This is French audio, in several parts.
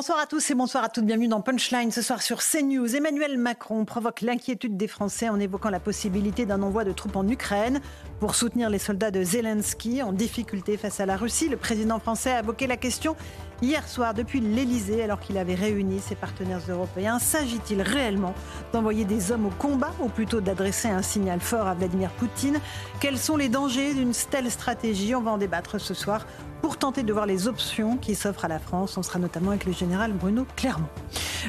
Bonsoir à tous et bonsoir à toutes. Bienvenue dans Punchline. Ce soir sur CNews, Emmanuel Macron provoque l'inquiétude des Français en évoquant la possibilité d'un envoi de troupes en Ukraine pour soutenir les soldats de Zelensky en difficulté face à la Russie. Le président français a évoqué la question hier soir depuis l'Elysée alors qu'il avait réuni ses partenaires européens. S'agit-il réellement d'envoyer des hommes au combat ou plutôt d'adresser un signal fort à Vladimir Poutine? Quels sont les dangers d'une telle stratégie? On va en débattre ce soir pour tenter de voir les options qui s'offrent à la France. On sera notamment avec le général Bruno Clermont.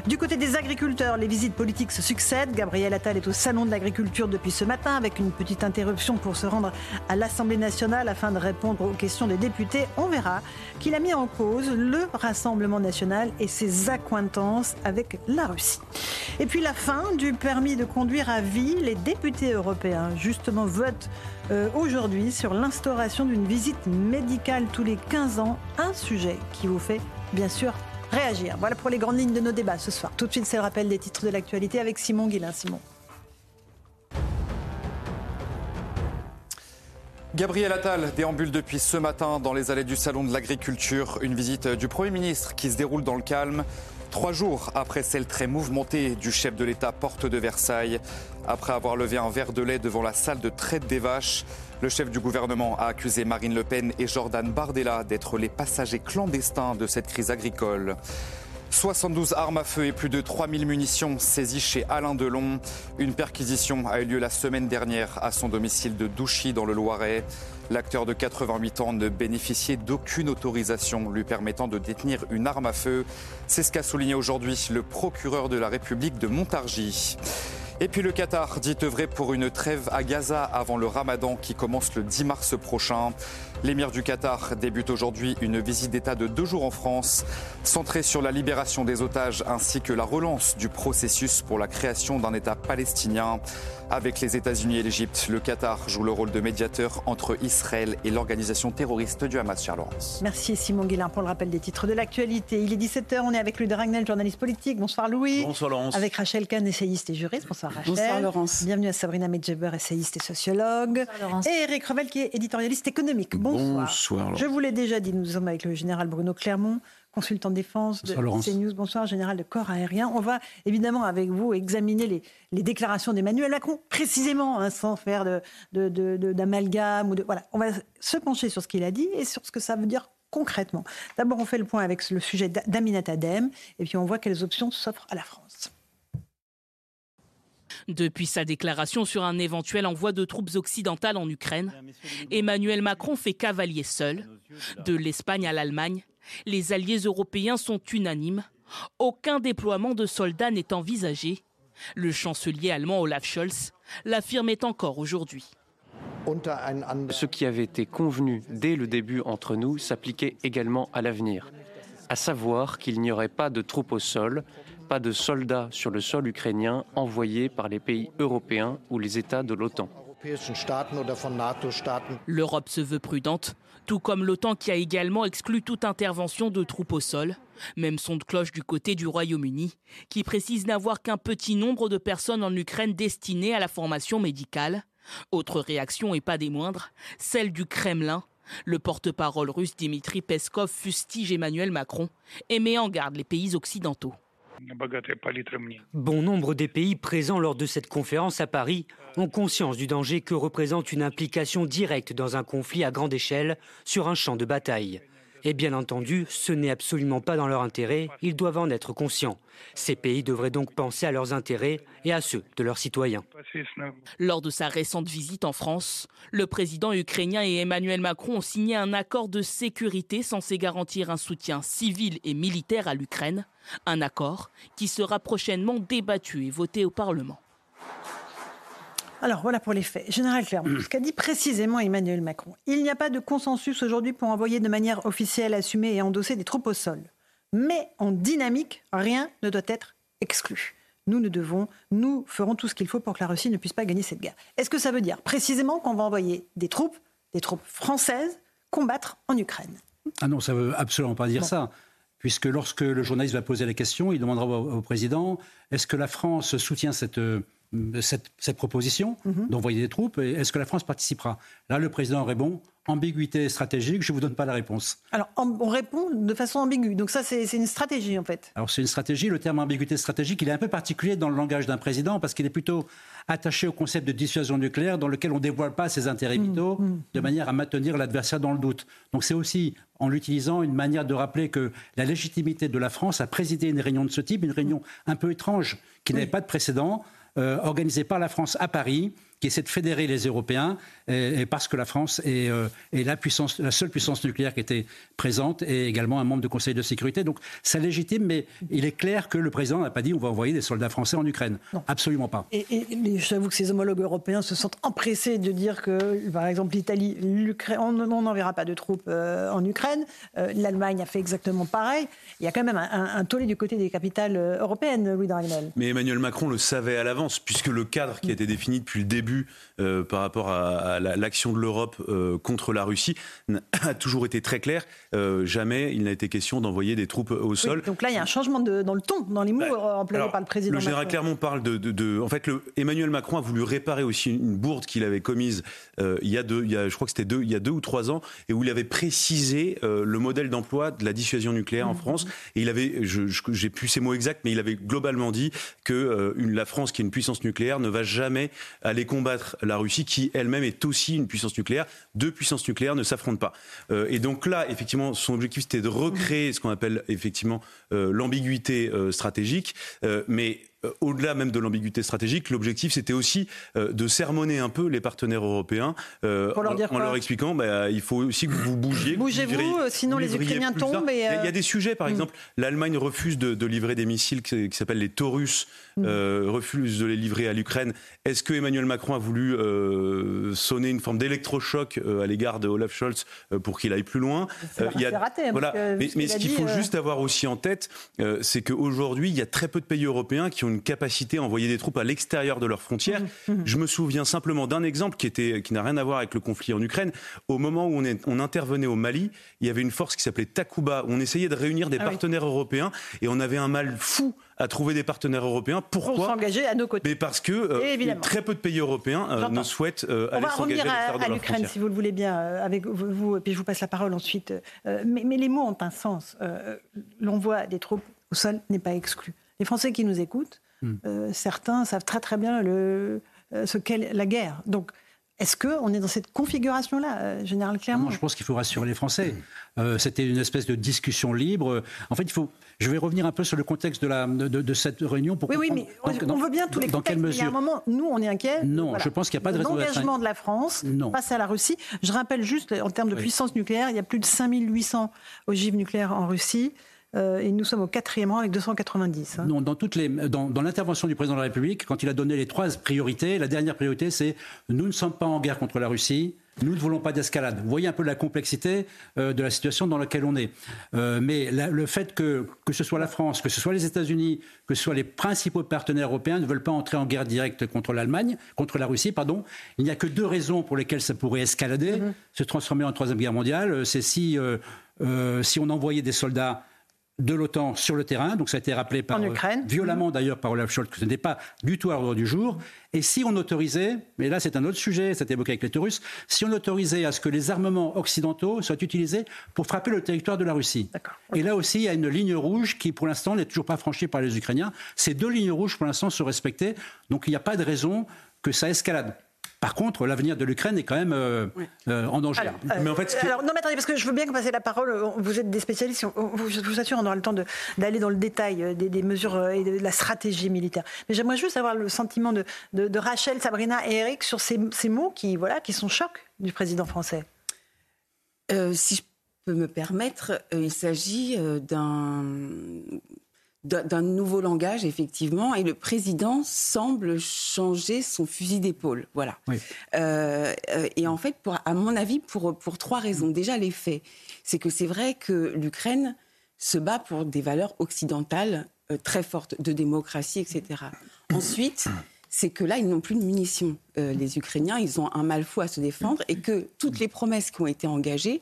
Du côté des agriculteurs, les visites politiques se succèdent. Gabriel Attal est au Salon de l'agriculture depuis ce matin avec une petite interruption pour se rendre à l'Assemblée nationale afin de répondre aux questions des députés. On verra qu'il a mis en cause le Rassemblement national et ses accointances avec la Russie. Et puis la fin du permis de conduire à vie. Les députés européens, justement, votent euh, aujourd'hui sur l'instauration d'une visite médicale tous les 15 ans. Un sujet qui vous fait, bien sûr, réagir. Voilà pour les grandes lignes de nos débats ce soir. Tout de suite, c'est le rappel des titres de l'actualité avec Simon Guillain. Simon. Gabriel Attal déambule depuis ce matin dans les allées du Salon de l'Agriculture. Une visite du Premier ministre qui se déroule dans le calme. Trois jours après celle très mouvementée du chef de l'État porte de Versailles, après avoir levé un verre de lait devant la salle de traite des vaches, le chef du gouvernement a accusé Marine Le Pen et Jordan Bardella d'être les passagers clandestins de cette crise agricole. 72 armes à feu et plus de 3000 munitions saisies chez Alain Delon. Une perquisition a eu lieu la semaine dernière à son domicile de Douchy dans le Loiret. L'acteur de 88 ans ne bénéficiait d'aucune autorisation lui permettant de détenir une arme à feu. C'est ce qu'a souligné aujourd'hui le procureur de la République de Montargis. Et puis le Qatar dit œuvrer pour une trêve à Gaza avant le ramadan qui commence le 10 mars prochain. L'émir du Qatar débute aujourd'hui une visite d'État de deux jours en France, centrée sur la libération des otages ainsi que la relance du processus pour la création d'un État palestinien. Avec les États-Unis et l'Égypte, le Qatar joue le rôle de médiateur entre Israël et l'organisation terroriste du Hamas, Charles Laurence. Merci Simon Guillain pour le rappel des titres de l'actualité. Il est 17h, on est avec Louis de Ragnel, journaliste politique. Bonsoir Louis. Bonsoir Laurence. Avec Rachel Kahn, essayiste et juriste. Bonsoir Rachel. Bonsoir Laurence. Bienvenue à Sabrina Medjeber, essayiste et sociologue. Bonsoir Laurence. Et Eric Revel qui est éditorialiste économique. Bonsoir. Bonsoir Laurence. Je vous l'ai déjà dit, nous sommes avec le général Bruno Clermont, consultant défense de Bonsoir, Laurence. CNews. Bonsoir, général de corps aérien. On va évidemment avec vous examiner les, les déclarations d'Emmanuel Macron, précisément, hein, sans faire de- de- de- de- d'amalgame. ou de, voilà. On va se pencher sur ce qu'il a dit et sur ce que ça veut dire concrètement. D'abord, on fait le point avec le sujet d'A- d'Aminata Dem et puis on voit quelles options s'offrent à la France. Depuis sa déclaration sur un éventuel envoi de troupes occidentales en Ukraine, Emmanuel Macron fait cavalier seul. De l'Espagne à l'Allemagne, les alliés européens sont unanimes. Aucun déploiement de soldats n'est envisagé. Le chancelier allemand Olaf Scholz l'affirmait encore aujourd'hui. Ce qui avait été convenu dès le début entre nous s'appliquait également à l'avenir, à savoir qu'il n'y aurait pas de troupes au sol, pas de soldats sur le sol ukrainien envoyés par les pays européens ou les États de l'OTAN. L'Europe se veut prudente, tout comme l'OTAN qui a également exclu toute intervention de troupes au sol. Même son de cloche du côté du Royaume-Uni, qui précise n'avoir qu'un petit nombre de personnes en Ukraine destinées à la formation médicale. Autre réaction et pas des moindres, celle du Kremlin. Le porte-parole russe Dimitri Peskov fustige Emmanuel Macron et met en garde les pays occidentaux. Bon nombre des pays présents lors de cette conférence à Paris ont conscience du danger que représente une implication directe dans un conflit à grande échelle sur un champ de bataille. Et bien entendu, ce n'est absolument pas dans leur intérêt, ils doivent en être conscients. Ces pays devraient donc penser à leurs intérêts et à ceux de leurs citoyens. Lors de sa récente visite en France, le président ukrainien et Emmanuel Macron ont signé un accord de sécurité censé garantir un soutien civil et militaire à l'Ukraine. Un accord qui sera prochainement débattu et voté au Parlement. Alors voilà pour les faits. Général Clermont, ce qu'a dit précisément Emmanuel Macron. Il n'y a pas de consensus aujourd'hui pour envoyer de manière officielle, assumer et endosser des troupes au sol. Mais en dynamique, rien ne doit être exclu. Nous, nous devons, nous ferons tout ce qu'il faut pour que la Russie ne puisse pas gagner cette guerre. Est-ce que ça veut dire précisément qu'on va envoyer des troupes, des troupes françaises, combattre en Ukraine? Ah non, ça ne veut absolument pas dire ça puisque lorsque le journaliste va poser la question, il demandera au, président est-ce que la France soutient cette, euh, cette, proposition mhm. d'envoyer des troupes est-ce que la France participera? Là, le président répond ambiguïté stratégique, je ne vous donne pas la réponse. Alors, on répond de façon ambiguë. Donc ça, c'est une stratégie, en fait. Alors, c'est une stratégie. Le terme ambiguïté stratégique, il est un peu particulier dans le langage d'un président parce qu'il est plutôt attaché au concept de dissuasion nucléaire dans lequel on ne dévoile pas ses intérêts mmh, vitaux mmh, de mmh. manière à maintenir l'adversaire dans le doute. Donc c'est aussi en l'utilisant une manière de rappeler que la légitimité de la France à présider une réunion de ce type, une réunion un peu étrange qui n'avait pas de précédent, euh, organisée par la France à Paris, qui essaie de fédérer les Européens, et, parce que la France est, euh, est, la, puissance, la seule puissance nucléaire qui était présente et également un membre du Conseil de sécurité. Donc c'est légitime, mais il est clair que le président n'a pas dit on va envoyer des soldats français en Ukraine. Non. Absolument pas. Et, et j'avoue que ses homologues européens se sentent empressés de dire que, par exemple, l'Italie, l'Ukraine, on n'enverra pas de troupes euh, en Ukraine. Euh, L'Allemagne a fait exactement pareil. Il y a quand même un, tollé du côté des capitales européennes, Louis Dragnel. Mais Emmanuel Macron le savait à l'avance, puisque le cadre qui a été défini depuis le début euh, par rapport à, l'action de l'Europe euh, contre la Russie a toujours été très clair. Euh, jamais il n'a été question d'envoyer des troupes au sol. donc là, il y a un changement dans le ton, dans les mots bah, employés par le président. Le général Clermont parle de, en fait, le, Emmanuel Macron a voulu réparer aussi une bourde qu'il avait commise il y a deux, il y a, je crois que c'était deux, il y a deux ou trois ans, et où il avait précisé le modèle d'emploi de la dissuasion nucléaire en mmh. France. Et il avait, j'ai plus ces mots exacts, mais il avait globalement dit que la France, qui est une puissance nucléaire, ne va jamais aller combattre la Russie, qui elle-même est aussi une puissance nucléaire. Deux puissances nucléaires ne s'affrontent pas. Euh, et donc là, effectivement, son objectif, c'était de recréer ce qu'on appelle effectivement euh, l'ambiguïté euh, stratégique. mais au-delà même de l'ambiguïté stratégique, l'objectif c'était aussi de sermonner un peu les partenaires européens en, leur expliquant bah, il faut aussi que vous bougiez. Bougez-vous, sinon les Ukrainiens tombent. Il y a des sujets, par mm. exemple, l'Allemagne refuse de, livrer des missiles qui, s'appellent les Taurus, mm. refuse de les livrer à l'Ukraine. Est-ce que Emmanuel Macron a voulu euh, sonner une forme d'électrochoc euh, à l'égard de Olaf Scholz euh, pour qu'il aille plus loin? il y a, raté, voilà. mais, ce qu'il faut juste avoir aussi en tête, c'est qu'aujourd'hui, il y a très peu de pays européens qui ont une capacité à envoyer des troupes à l'extérieur de leurs frontières. Mmh, mmh. Je me souviens simplement d'un exemple qui était qui n'a rien à voir avec le conflit en Ukraine. Au moment où on, est, on intervenait au Mali, il y avait une force qui s'appelait Takuba. On essayait de réunir des ah partenaires européens et on avait un mal fou à trouver des partenaires européens. Pourquoi? Pour s'engager à nos côtés. Mais parce que euh, très peu de pays européens euh, ne souhaitent euh, aller s'engager à, à l'Ukraine, si vous le voulez bien, avec vous, et puis je vous passe la parole ensuite. Mais, mais, les mots ont un sens. L'envoi des troupes au sol n'est pas exclu. Les Français qui nous écoutent, hmm. certains savent très très bien le, ce qu'est la guerre. Donc est-ce qu'on est dans cette configuration-là, euh, Général Clermont? Je pense qu'il faut rassurer les Français. Euh, c'était une espèce de discussion libre. En fait, il faut. Je vais revenir un peu sur le contexte de, la, de, cette réunion pour oui, oui, mais on veut bien tous les dans contextes. Quelle mesure un moment, nous, on est inquiets. Non, je pense qu'il n'y a pas de L'engagement de la France face à la Russie. Je rappelle juste, en termes de puissance nucléaire, il y a plus de 5800 ogives nucléaires en Russie. Euh, et nous sommes au quatrième rang avec 290. Hein. Non, dans, toutes les, dans, dans l'intervention du président de la République, quand il a donné les trois priorités, la dernière priorité, c'est nous ne sommes pas en guerre contre la Russie. Nous ne voulons pas d'escalade. Vous voyez un peu la complexité euh, de la situation dans laquelle on est. Euh, mais le fait que, que ce soit la France, que ce soit les États-Unis, que ce soit les principaux partenaires européens ne veulent pas entrer en guerre directe contre l'Allemagne, contre la Russie, pardon, il n'y a que deux raisons pour lesquelles ça pourrait escalader, mm-hmm. se transformer en troisième guerre mondiale. C'est si, si on envoyait des soldats de l'OTAN sur le terrain. Donc ça a été rappelé par, euh, violemment mmh. d'ailleurs par Olaf Scholz que ce n'était pas du tout à l'ordre du jour. Et si on autorisait, mais là c'est un autre sujet, c'est évoqué avec les Russes, si on autorisait à ce que les armements occidentaux soient utilisés pour frapper le territoire de la Russie. Et là aussi il y a une ligne rouge qui pour l'instant n'est toujours pas franchie par les Ukrainiens. Ces deux lignes rouges pour l'instant sont respectées. Donc il n'y a pas de raison que ça escalade. Par contre, l'avenir de l'Ukraine est quand même euh, euh, en danger. Alors, mais en fait, alors, non, mais attendez, parce que je veux bien que vous passiez la parole. Vous êtes des spécialistes. je vous assure, on aura le temps d'aller dans le détail euh, des, mesures et de la stratégie militaire. Mais j'aimerais juste avoir le sentiment de, de, Rachel, Sabrina et Eric sur ces, ces, mots qui, voilà, qui sont chocs du président français. si je peux me permettre, il s'agit d'un d'un nouveau langage, effectivement, et le président semble changer son fusil d'épaule. Voilà. Euh, euh, et en fait, pour, à mon avis, pour, pour trois raisons. Déjà, les faits. C'est que c'est vrai que l'Ukraine se bat pour des valeurs occidentales euh, très fortes, de démocratie, etc. Ensuite, c'est que là, ils n'ont plus de munitions. les Ukrainiens, ils ont un mal fou à se défendre et que toutes les promesses qui ont été engagées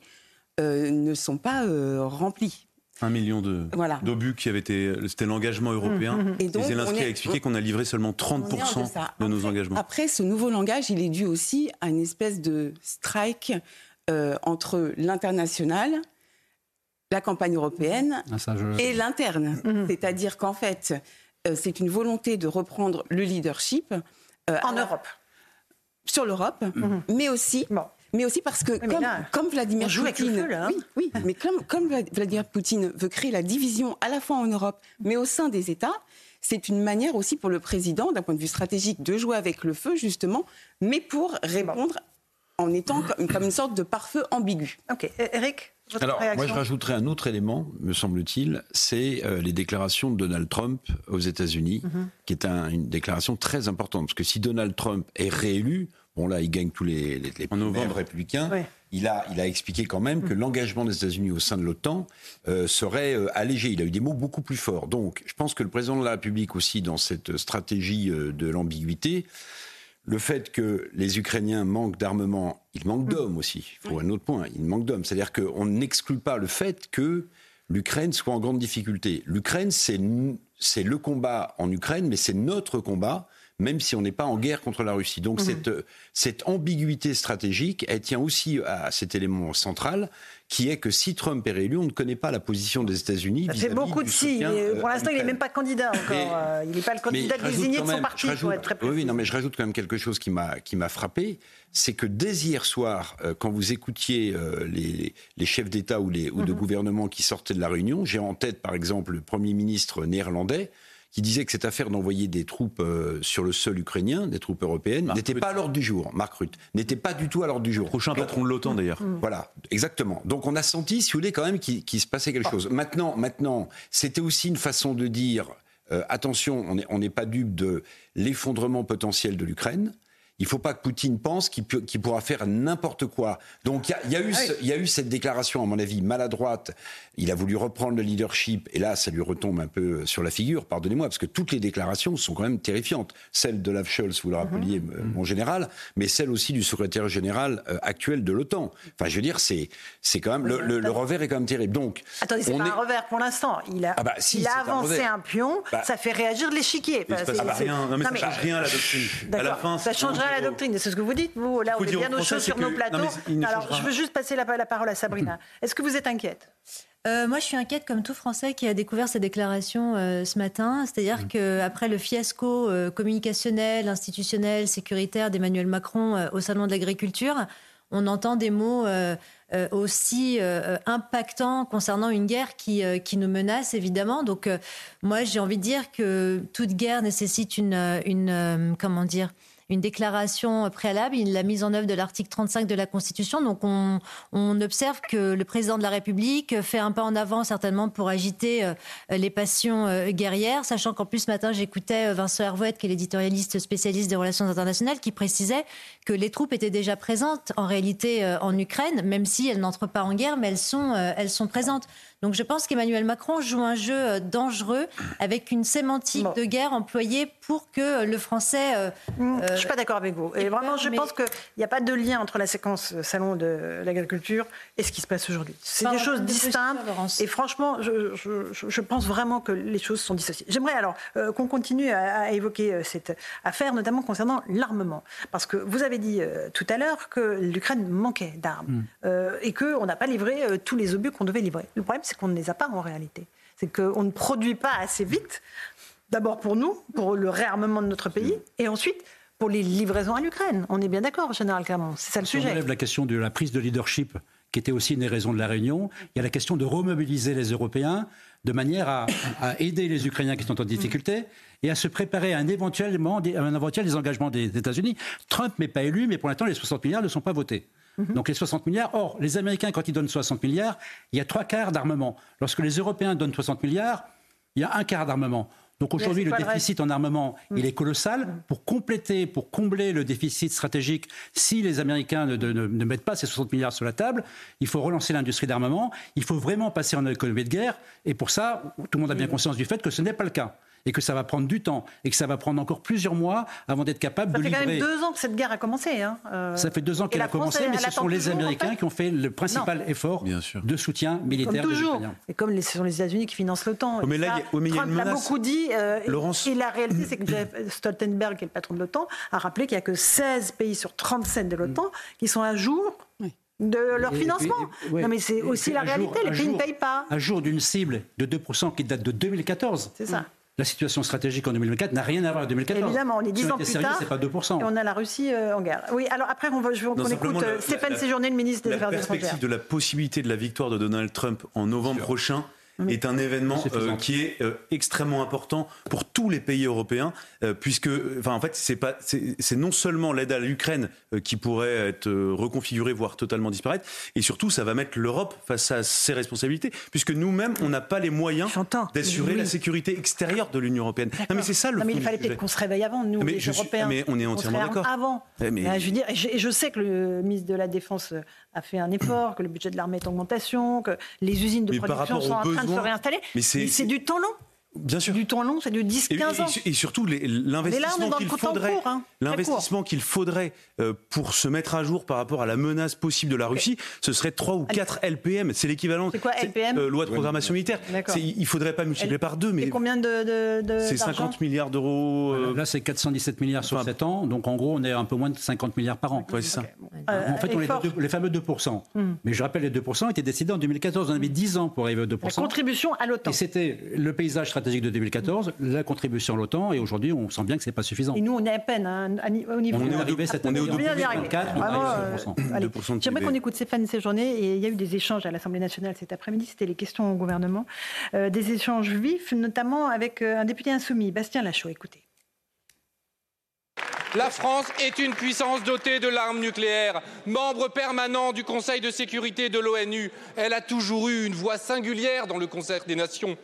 ne sont pas remplies. Un million d'obus qui avait été. C'était l'engagement européen. Mmh, mmh, mmh. Et, Zelensky a expliqué qu'on a livré seulement 30% de, nos engagements. Après, ce nouveau langage, il est dû aussi à une espèce de strike euh, entre l'international, la campagne européenne ah, et l'interne. C'est-à-dire qu'en fait, euh, c'est une volonté de reprendre le leadership. Euh, en Europe. Sur l'Europe, mais aussi mais aussi parce que comme, Vladimir Poutine, hein. oui, mais comme, comme Vladimir Poutine veut créer la division à la fois en Europe, mais au sein des États, c'est une manière aussi pour le président, d'un point de vue stratégique, de jouer avec le feu justement, mais pour répondre en étant comme, une sorte de pare-feu ambigu. Ok, Eric. Votre Alors, moi, je rajouterais un autre élément, me semble-t-il, c'est euh, les déclarations de Donald Trump aux États-Unis, mhm. qui est une déclaration très importante. Parce que si Donald Trump est réélu, Bon, là, il gagne tous les, les, les républicains. Il, a, il a expliqué quand même que mm. l'engagement des États-Unis au sein de l'OTAN euh, serait euh, allégé. Il a eu des mots beaucoup plus forts. Donc, je pense que le président de la République aussi, dans cette stratégie euh, de l'ambiguïté, le fait que les Ukrainiens manquent d'armement, ils manquent mm. d'hommes aussi. Il faut un autre point. Ils manquent d'hommes. C'est-à-dire qu'on n'exclut pas le fait que l'Ukraine soit en grande difficulté. L'Ukraine, c'est le combat en Ukraine, mais c'est notre combat même si on n'est pas en guerre contre la Russie. Donc mhm. cette, cette ambiguïté stratégique, elle tient aussi à cet élément central qui est que si Trump est réélu, on ne connaît pas la position des États-Unis. Ça fait beaucoup de si. Pour l'instant, il n'est même pas candidat encore. Euh, il n'est pas le candidat désigné de son parti, pour être très précis. Oui, non, mais je rajoute quand même quelque chose qui m'a frappé, c'est que dès hier soir, euh, quand vous écoutiez euh, les, les, chefs d'État ou, les, ou de mhm. gouvernement qui sortaient de la réunion, j'ai en tête par exemple le Premier ministre néerlandais qui disait que cette affaire d'envoyer des troupes euh, sur le sol ukrainien, des troupes européennes, n'était pas à l'ordre du jour. Marc Rutte n'était pas du tout à l'ordre du jour. Prochain patron de l'OTAN d'ailleurs. Mm. Voilà, exactement. Donc on a senti, si vous voulez, quand même qu'il se passait quelque chose. Maintenant, maintenant, c'était aussi une façon de dire euh, attention, on n'est pas dupe de l'effondrement potentiel de l'Ukraine. Il ne faut pas que Poutine pense qu'il pourra faire n'importe quoi. Donc il y, a, eu y a eu cette déclaration, à mon avis, maladroite. Il a voulu reprendre le leadership, et là, ça lui retombe un peu sur la figure, pardonnez-moi, parce que toutes les déclarations sont quand même terrifiantes. Celle de Scholz, vous le rappeliez, mhm. euh, mon général, mais celle aussi du secrétaire général euh, actuel de l'OTAN. Enfin, je veux dire, c'est quand même, le, revers est quand même terrible. Donc, Attendez, c'est pas un revers pour l'instant. Il a, ah bah, il a avancé un, pion, bah. ça fait réagir l'échiquier. ça rien, non, mais ça change rien à la doctrine. À la fin, ça la doctrine. C'est ce que vous dites, vous. Là, on est bien au chaud sur nos plateaux. Alors, je veux juste passer la, parole à Sabrina. Est-ce que vous êtes inquiète? Euh, moi, je suis inquiète comme tout Français qui a découvert ces déclarations euh, ce matin. C'est-à-dire mmh. qu'après le fiasco euh, communicationnel, institutionnel, sécuritaire d'Emmanuel Macron au Salon de l'Agriculture, on entend des mots aussi impactants concernant une guerre qui, qui nous menace, évidemment. Donc, moi, j'ai envie de dire que toute guerre nécessite une, une comment dire, une déclaration préalable, la mise en œuvre de l'article 35 de la Constitution. Donc on, observe que le président de la République fait un pas en avant certainement pour agiter euh, les passions euh, guerrières, sachant qu'en plus ce matin j'écoutais euh, Vincent Hervouet, qui est l'éditorialiste spécialiste des relations internationales, qui précisait que les troupes étaient déjà présentes en réalité en Ukraine, même si elles n'entrent pas en guerre, mais elles sont, elles sont présentes. Donc je pense qu'Emmanuel Macron joue un jeu euh, dangereux avec une sémantique de guerre employée pour que le français. Euh, mmh, je ne suis pas d'accord avec vous. Et vraiment, je pense qu'il n'y a pas de lien entre la séquence euh, salon de l'agriculture et ce qui se passe aujourd'hui. C'est des choses distinctes. Et franchement, je, pense vraiment que les choses sont dissociées. J'aimerais alors qu'on continue à, évoquer cette affaire, notamment concernant l'armement. Parce que vous avez dit tout à l'heure que l'Ukraine manquait d'armes mmh. et qu'on n'a pas livré tous les obus qu'on devait livrer. Le problème, c'est qu'on ne les a pas en réalité. C'est qu'on ne produit pas assez vite, d'abord pour nous, pour le réarmement de notre pays, et ensuite pour les livraisons à l'Ukraine. On est bien d'accord, Général Clermont, c'est ça le sujet. On lève la question de la prise de leadership, qui était aussi une des raisons de la réunion. Il y a la question de remobiliser les Européens de manière à, aider les Ukrainiens qui sont en difficulté et à se préparer à un, éventuellement, un éventuel désengagement des États-Unis. Trump n'est pas élu, mais pour l'instant, les 60 milliards ne sont pas votés. Mhm. Donc les 60 milliards. Or, les Américains, quand ils donnent 60 milliards, il y a trois quarts d'armement. Lorsque les Européens donnent 60 milliards, Il y a un quart d'armement. Donc aujourd'hui, le déficit en armement, il est colossal. Mm. Pour compléter, pour combler le déficit stratégique, si les Américains ne, ne, mettent pas ces 60 milliards sur la table, il faut relancer l'industrie d'armement. Il faut vraiment passer en économie de guerre. Et pour ça, tout le monde a bien conscience du fait que ce n'est pas le cas et que ça va prendre du temps et que ça va prendre encore plusieurs mois avant d'être capable de livrer. Ça fait quand même deux ans que cette guerre a commencé. Hein. Euh, ça fait deux ans qu'elle a commencé, mais ce sont les Américains qui ont fait le principal effort de soutien militaire comme toujours. Et comme ce sont les États-Unis qui financent l'OTAN. mais là, Trump l'a beaucoup dit. Euh, Et la réalité, c'est que Jeff Stoltenberg, qui est le patron de l'OTAN, a rappelé qu'il n'y a que 16 pays sur 37 de l'OTAN qui sont à jour de leur financement. non, mais c'est aussi la réalité, les pays ne payent pas. À jour d'une cible de 2% qui date de 2014. C'est ça la situation stratégique en 2024 n'a rien à voir avec 2014. Évidemment, on est 10 ans plus tard. c'est pas 2%. Et on a la Russie euh, en guerre. Oui, alors après, on, va, je veux qu'on écoute euh, Stéphane Séjourné, le ministre des Affaires étrangères. La perspective de la possibilité de la victoire de Donald Trump en novembre prochain est un événement euh, qui est euh, extrêmement important pour tous les pays européens, euh, puisque, enfin, en fait, c'est non seulement l'aide à l'Ukraine qui pourrait être reconfigurée, voire totalement disparaître, et surtout, ça va mettre l'Europe face à ses responsabilités, puisque nous-mêmes, on n'a pas les moyens d'assurer la sécurité extérieure de l'Union européenne. Non, mais c'est ça le. Non, mais il fallait peut-être qu'on se réveille avant, nous, mais les Européens. mais on est entièrement d'accord. Avant. Mais... je veux dire, et je, sais que le ministre de la Défense a fait un effort, que le budget de l'armée est en augmentation, que les usines de production sont en train de se réinstaller. Mais c'est du temps long. Bien sûr. Du temps long, c'est de 10-15 ans. Et, surtout, l'investissement qu'il faudrait, hein, l'investissement qu'il faudrait euh, pour se mettre à jour par rapport à la menace possible de la Russie, ce serait 3 ou 4 LPM. C'est l'équivalent. C'est quoi LPM euh, Loi de programmation militaire. Il ne faudrait pas multiplier par deux. Mais combien de, de, C'est 50 milliards d'euros. Euh, là, c'est 417 milliards sur 7 ans. Donc, en gros, on est un peu moins de 50 milliards par an. Ouais, c'est ça. en fait, on est les fameux 2%. Hmm. Mais je rappelle, les 2% étaient décidés en 2014. On avait 10 ans pour arriver aux 2%. La contribution à l'OTAN. Et c'était le paysage stratégique de 2014 la contribution à l'OTAN, et aujourd'hui, on sent bien que ce n'est pas suffisant. Et nous, on est à peine hein, au niveau. On est arrivé cette année au 2,4. J'aimerais qu'on écoute Stéphane journées et il y a eu des échanges à l'Assemblée nationale cet après-midi, c'était les questions au gouvernement, euh, des échanges vifs, notamment avec euh, un député insoumis, Bastien Lachaud. Écoutez. La France est une puissance dotée de l'arme nucléaire. Membre permanent du Conseil de sécurité de l'ONU, elle a toujours eu une voix singulière dans le concert des nations.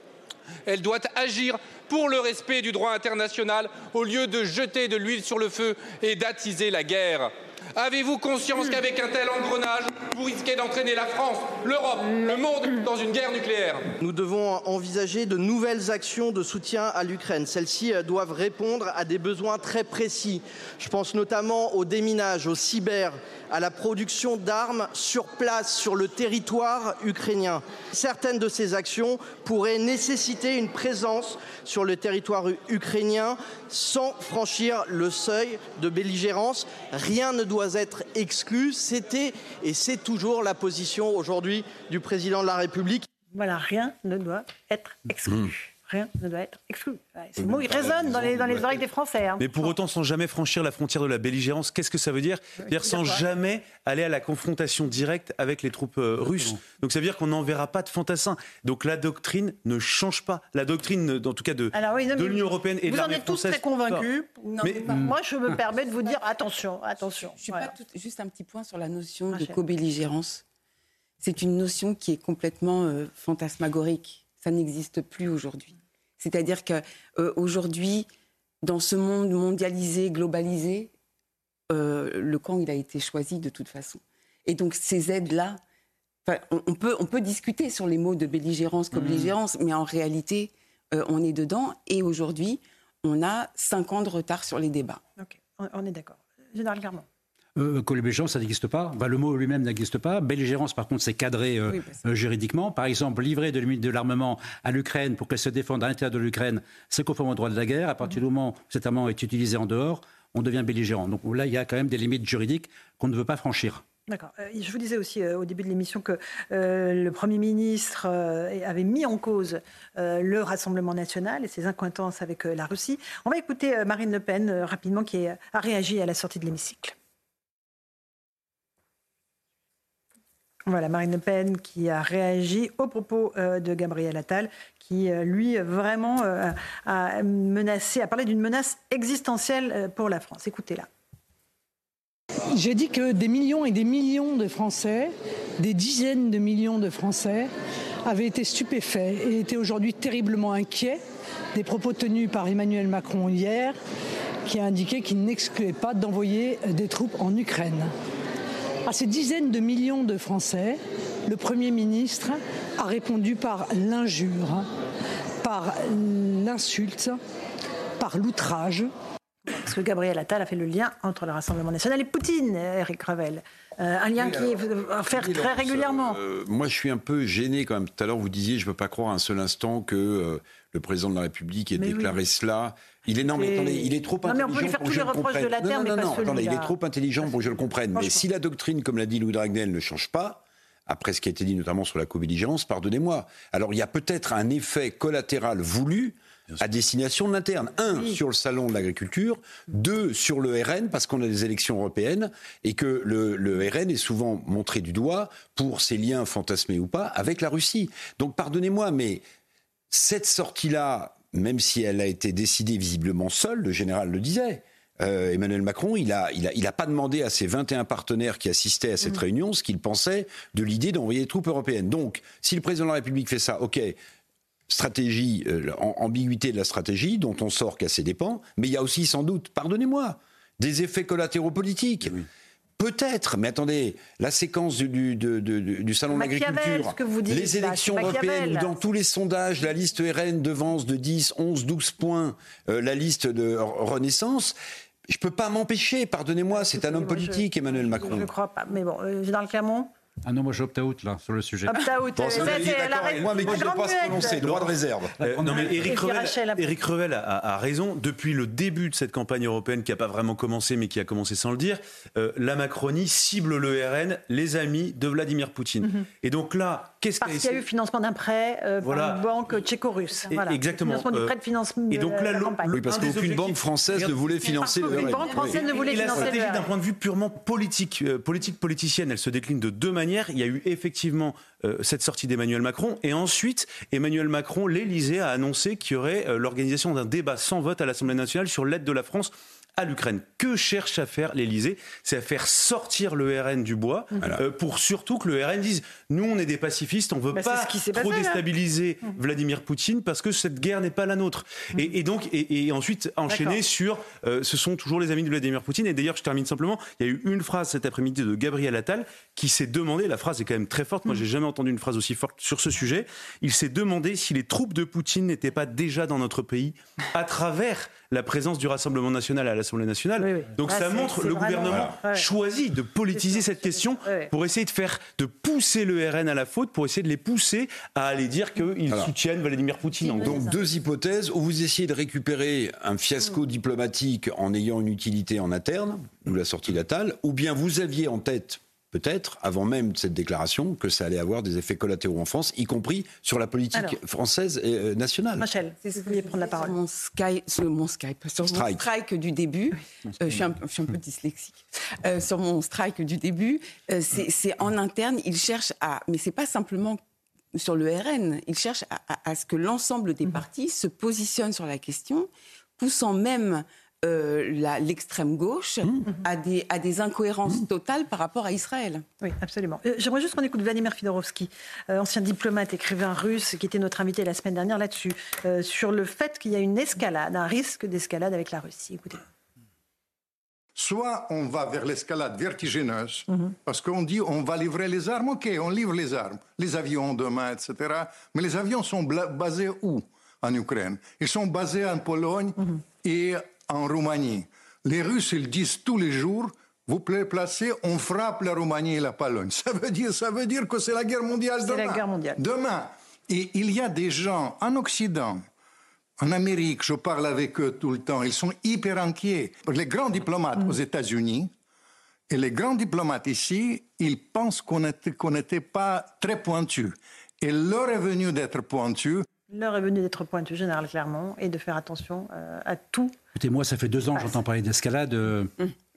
Elle doit agir pour le respect du droit international au lieu de jeter de l'huile sur le feu et d'attiser la guerre. Avez-vous conscience qu'avec un tel engrenage, vous risquez d'entraîner la France, l'Europe, le monde dans une guerre nucléaire? Nous devons envisager de nouvelles actions de soutien à l'Ukraine. Celles-ci euh, doivent répondre à des besoins très précis. Je pense notamment au déminage, au cyber, à la production d'armes sur place, sur le territoire ukrainien. Certaines de ces actions pourraient nécessiter une présence sur le territoire ukrainien sans franchir le seuil de belligérance. Rien ne doit être exclu. C'était et c'est toujours la position aujourd'hui du président de la République. Voilà, rien ne doit être exclu. Mmh rien ne doit être exclu. Ces mots, ils résonnent dans les, dans les oreilles des Français. Hein. Mais pour autant, sans jamais franchir la frontière de la belligérance, qu'est-ce que ça veut dire? Dire sans jamais aller à la confrontation directe avec les troupes euh, russes. Donc ça veut dire qu'on n'enverra pas de fantassins. Donc la doctrine ne change pas. La doctrine, en tout cas, de, de l'Union européenne et de l'armée française... Vous en êtes tous très convaincus. mais, moi, je me permets de vous dire attention, attention. Je, suis pas juste un petit point sur la notion de co-belligérance. C'est une notion qui est complètement euh, fantasmagorique ça n'existe plus aujourd'hui. C'est-à-dire qu'aujourd'hui, euh, dans ce monde mondialisé, globalisé, euh, le camp, il a été choisi de toute façon. Et donc ces aides-là, on, peut, on peut discuter sur les mots de belligérance, comme belligérance, mais en réalité, euh, on est dedans. Et aujourd'hui, on a cinq ans de retard sur les débats. Ok, on est d'accord. Général Clermont. Euh, belligérance, ça n'existe pas. Bah, le mot lui-même n'existe pas. Belligérance, par contre, c'est cadré euh, euh, juridiquement. Par exemple, livrer de, de l'armement à l'Ukraine pour qu'elle se défende à l'intérieur de l'Ukraine, c'est conforme au droit de la guerre. À partir du moment où cet armement est utilisé en dehors, on devient belligérant. Donc là, il y a quand même des limites juridiques qu'on ne veut pas franchir. D'accord. je vous disais aussi au début de l'émission que le Premier ministre avait mis en cause le Rassemblement national et ses incointances avec la Russie. On va écouter Marine Le Pen rapidement qui a réagi à la sortie de l'hémicycle. Voilà, Marine Le Pen qui a réagi au propos euh, de Gabriel Attal, qui euh, lui vraiment euh, a menacé, a parlé d'une menace existentielle pour la France. Écoutez-la. J'ai dit que des millions et des millions de Français, des dizaines de millions de Français, avait été stupéfait et était aujourd'hui terriblement inquiet des propos tenus par Emmanuel Macron hier, qui a indiqué qu'il n'excluait pas d'envoyer des troupes en Ukraine. À ces dizaines de millions de Français, le Premier ministre a répondu par l'injure, par l'insulte, par l'outrage. Parce que Gabriel Attal a fait le lien entre le Rassemblement national et Poutine, Eric Revel. Euh, un lien qui est à faire très régulièrement. Euh, moi, je suis un peu gêné quand même. Tout à l'heure, vous disiez, je ne peux pas croire un seul instant que euh, le président de la République ait déclaré cela. Il est non, mais attendez, il est trop non, intelligent mais on peut lui faire pour tous que je les le reproches comprenne. de la terre, non, mais non, pas non, attendez, il est trop intelligent pour que je le comprenne. Mais si la doctrine, comme l'a dit Louis Dragnel, ne change pas, après ce qui a été dit notamment sur la co-belligérance, pardonnez-moi. Alors il y a peut-être un effet collatéral voulu à destination de l'interne. Un, sur le salon de l'agriculture. Deux, sur le RN, parce qu'on a des élections européennes et que le, le RN est souvent montré du doigt pour ses liens fantasmés ou pas avec la Russie. Donc pardonnez-moi, mais cette sortie-là, même si elle a été décidée visiblement seule, le général le disait, euh, Emmanuel Macron, il n'a il a, il a pas demandé à ses 21 partenaires qui assistaient à cette réunion ce qu'ils pensaient de l'idée d'envoyer des troupes européennes. Donc, si le président de la République fait ça, ok, stratégie, euh, ambiguïté de la stratégie, dont on sort qu'à ses dépens, mais il y a aussi sans doute, pardonnez-moi, des effets collatéraux politiques. Peut-être, mais attendez, la séquence du, du, de- de- du- du salon de l'agriculture, les élections européennes, où dans tous les sondages, la liste RN devance de 10, 11, 12 points euh, la liste de Renaissance. Je peux pas m'empêcher, pardonnez-moi, c'est un homme politique, Emmanuel Macron. Je ne crois pas. Mais bon, euh, Général Clermont Ah non, moi je opt-out là, sur le sujet. Opt-out. Bon, ça, c'est la moi, mais qui ne pas se prononcer, droit de réserve. Euh, non mais Éric Revel. Éric Revel a, raison. Depuis le début de cette campagne européenne qui n'a pas vraiment commencé mais qui a commencé sans le dire, euh, la Macronie cible le RN, les amis de Vladimir Poutine. Mhm. Et donc là, qu'est-ce Parce qu'il y a eu financement d'un prêt euh, Voilà. par une banque tchéco-russe. Voilà. exactement. Financement du Euh, prêt de financement et donc de là, la campagne. Oui, parce qu'aucune objectifs- banque française ne voulait financer le Aucune RN. banque française ne voulait Et la financer le stratégie d'un point de vue purement politique, euh, politique politicienne, elle se décline de deux manières. Il y a eu effectivement euh, cette sortie d'Emmanuel Macron, et ensuite Emmanuel Macron, l'Élysée a annoncé qu'il y aurait euh, l'organisation d'un débat sans vote à l'Assemblée nationale sur l'aide de la France à l'Ukraine. Que cherche à faire l'Élysée? C'est à faire sortir le RN du bois euh, pour surtout que le RN dise nous on est des pacifistes, on veut Bah, pas ce qui trop passé, là. déstabiliser Vladimir Poutine parce que cette guerre n'est pas la nôtre. Et, et donc et, et ensuite enchaîner sur euh, ce sont toujours les amis de Vladimir Poutine. Et d'ailleurs je termine simplement, il y a eu une phrase cet après-midi de Gabriel Attal qui s'est demandé, la phrase est quand même très forte, moi j'ai jamais entendu une phrase aussi forte sur ce sujet, il s'est demandé si les troupes de Poutine n'étaient pas déjà dans notre pays à travers la présence du Rassemblement national à l'Assemblée nationale. Donc Là, ça montre le vraiment- gouvernement choisit de politiser cette question pour essayer de faire, de pousser le RN à la faute, pour essayer de les pousser à aller dire qu'ils soutiennent Vladimir Poutine. En. Donc deux hypothèses où vous essayez de récupérer un fiasco diplomatique en ayant une utilité en interne, ou la sortie d'Attal, ou bien vous aviez en tête peut-être, avant même cette déclaration, que ça allait avoir des effets collatéraux en France, y compris sur la politique Alors. française et euh, nationale. Rachel, si vous vouliez prendre la parole. Mon, Sky, sur mon Skype, sur Strike. mon strike du début, euh, je, suis un, je suis un peu dyslexique, Euh, sur mon strike du début, euh, c'est c'est en interne, ils cherchent à, mais c'est pas simplement sur le RN, ils cherchent à, à- à ce que l'ensemble des partis se positionnent sur la question, poussant même euh, l'extrême gauche à, des, à des incohérences totales par rapport à Israël. Oui, absolument. Euh, J'aimerais juste qu'on écoute Vladimir Fidorovski, euh, ancien diplomate, écrivain russe, qui était notre invité la semaine dernière là-dessus, euh, sur le fait qu'il y a une escalade, un risque d'escalade avec la Russie. Écoutez. Soit on va vers l'escalade vertigineuse, parce qu'on dit on va livrer les armes, ok, on livre les armes, les avions demain, etc. Mais les avions sont basés où? En Ukraine Ils sont basés en Pologne et en Roumanie. Les Russes, ils disent tous les jours, vous plaît placez, on frappe la Roumanie et la Pologne. Ça veut dire, ça veut dire que c'est la guerre mondiale C'est la demain. guerre mondiale. Demain. Et il y a des gens en Occident, en Amérique, je parle avec eux tout le temps, ils sont hyper inquiets. Les grands diplomates aux États-Unis et les grands diplomates ici, ils pensent qu'on n'était pas très pointus. Et leur est venu d'être pointus. L'heure est venue d'être pointu, Général Clermont, et de faire attention euh, à tout. Écoutez, moi, ça fait deux ans que j'entends parler d'escalade. euh,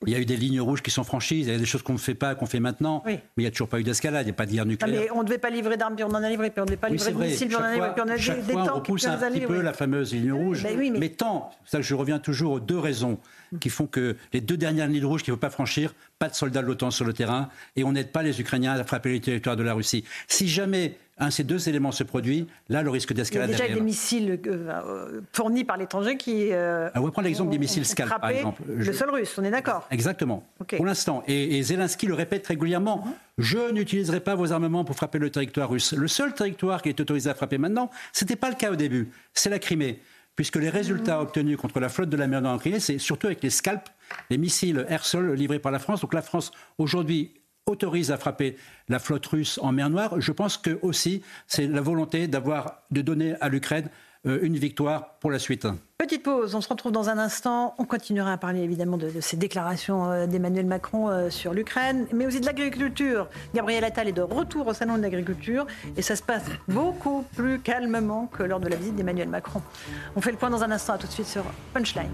Il y a eu des lignes rouges qui sont franchies, il y a des choses qu'on ne fait pas, qu'on fait maintenant, mais il n'y a toujours pas eu d'escalade, il n'y a pas de guerre Non, nucléaire. mais on ne devait pas livrer d'armes, puis on en a livré, puis on ne devait pas Oui, livrer de missiles, puis on en a livré, puis on a chaque des, fois, on repousse puis on un petit peu la fameuse ligne rouge. Ben oui, mais- mais... tant, ça je reviens toujours aux deux raisons qui font que les deux dernières lignes rouges qu'il ne faut pas franchir, pas de soldats de l'OTAN sur le terrain, et on n'aide pas les Ukrainiens à frapper les territoires de la Russie. Si jamais un ces deux éléments se produit, là, le risque d'escalade Il y a déjà des missiles euh, fournis par l'étranger qui. Euh, ah, on va prendre l'exemple des missiles Scalp, par exemple. Le sol russe, on est d'accord Exactement. Pour l'instant. Et, Zelensky le répète régulièrement mhm. je n'utiliserai pas vos armements pour frapper le territoire russe. Le seul territoire qui est autorisé à frapper maintenant, ce n'était pas le cas au début. C'est la Crimée puisque les résultats mhm. obtenus contre la flotte de la mer Noire en Crimée, c'est surtout avec les scalps, les missiles air-sol livrés par la France. Donc la France, aujourd'hui, autorise à frapper la flotte russe en mer Noire. Je pense que aussi c'est la volonté d'avoir de donner à l'Ukraine euh, une victoire pour la suite. Petite pause, on se retrouve dans un instant. On continuera à parler évidemment de, ces déclarations euh, d'Emmanuel Macron euh, sur l'Ukraine, mais aussi de l'agriculture. Gabriel Attal est de retour au Salon de l'agriculture et ça se passe beaucoup plus calmement que lors de la visite d'Emmanuel Macron. On fait le point dans un instant, à tout de suite sur Punchline.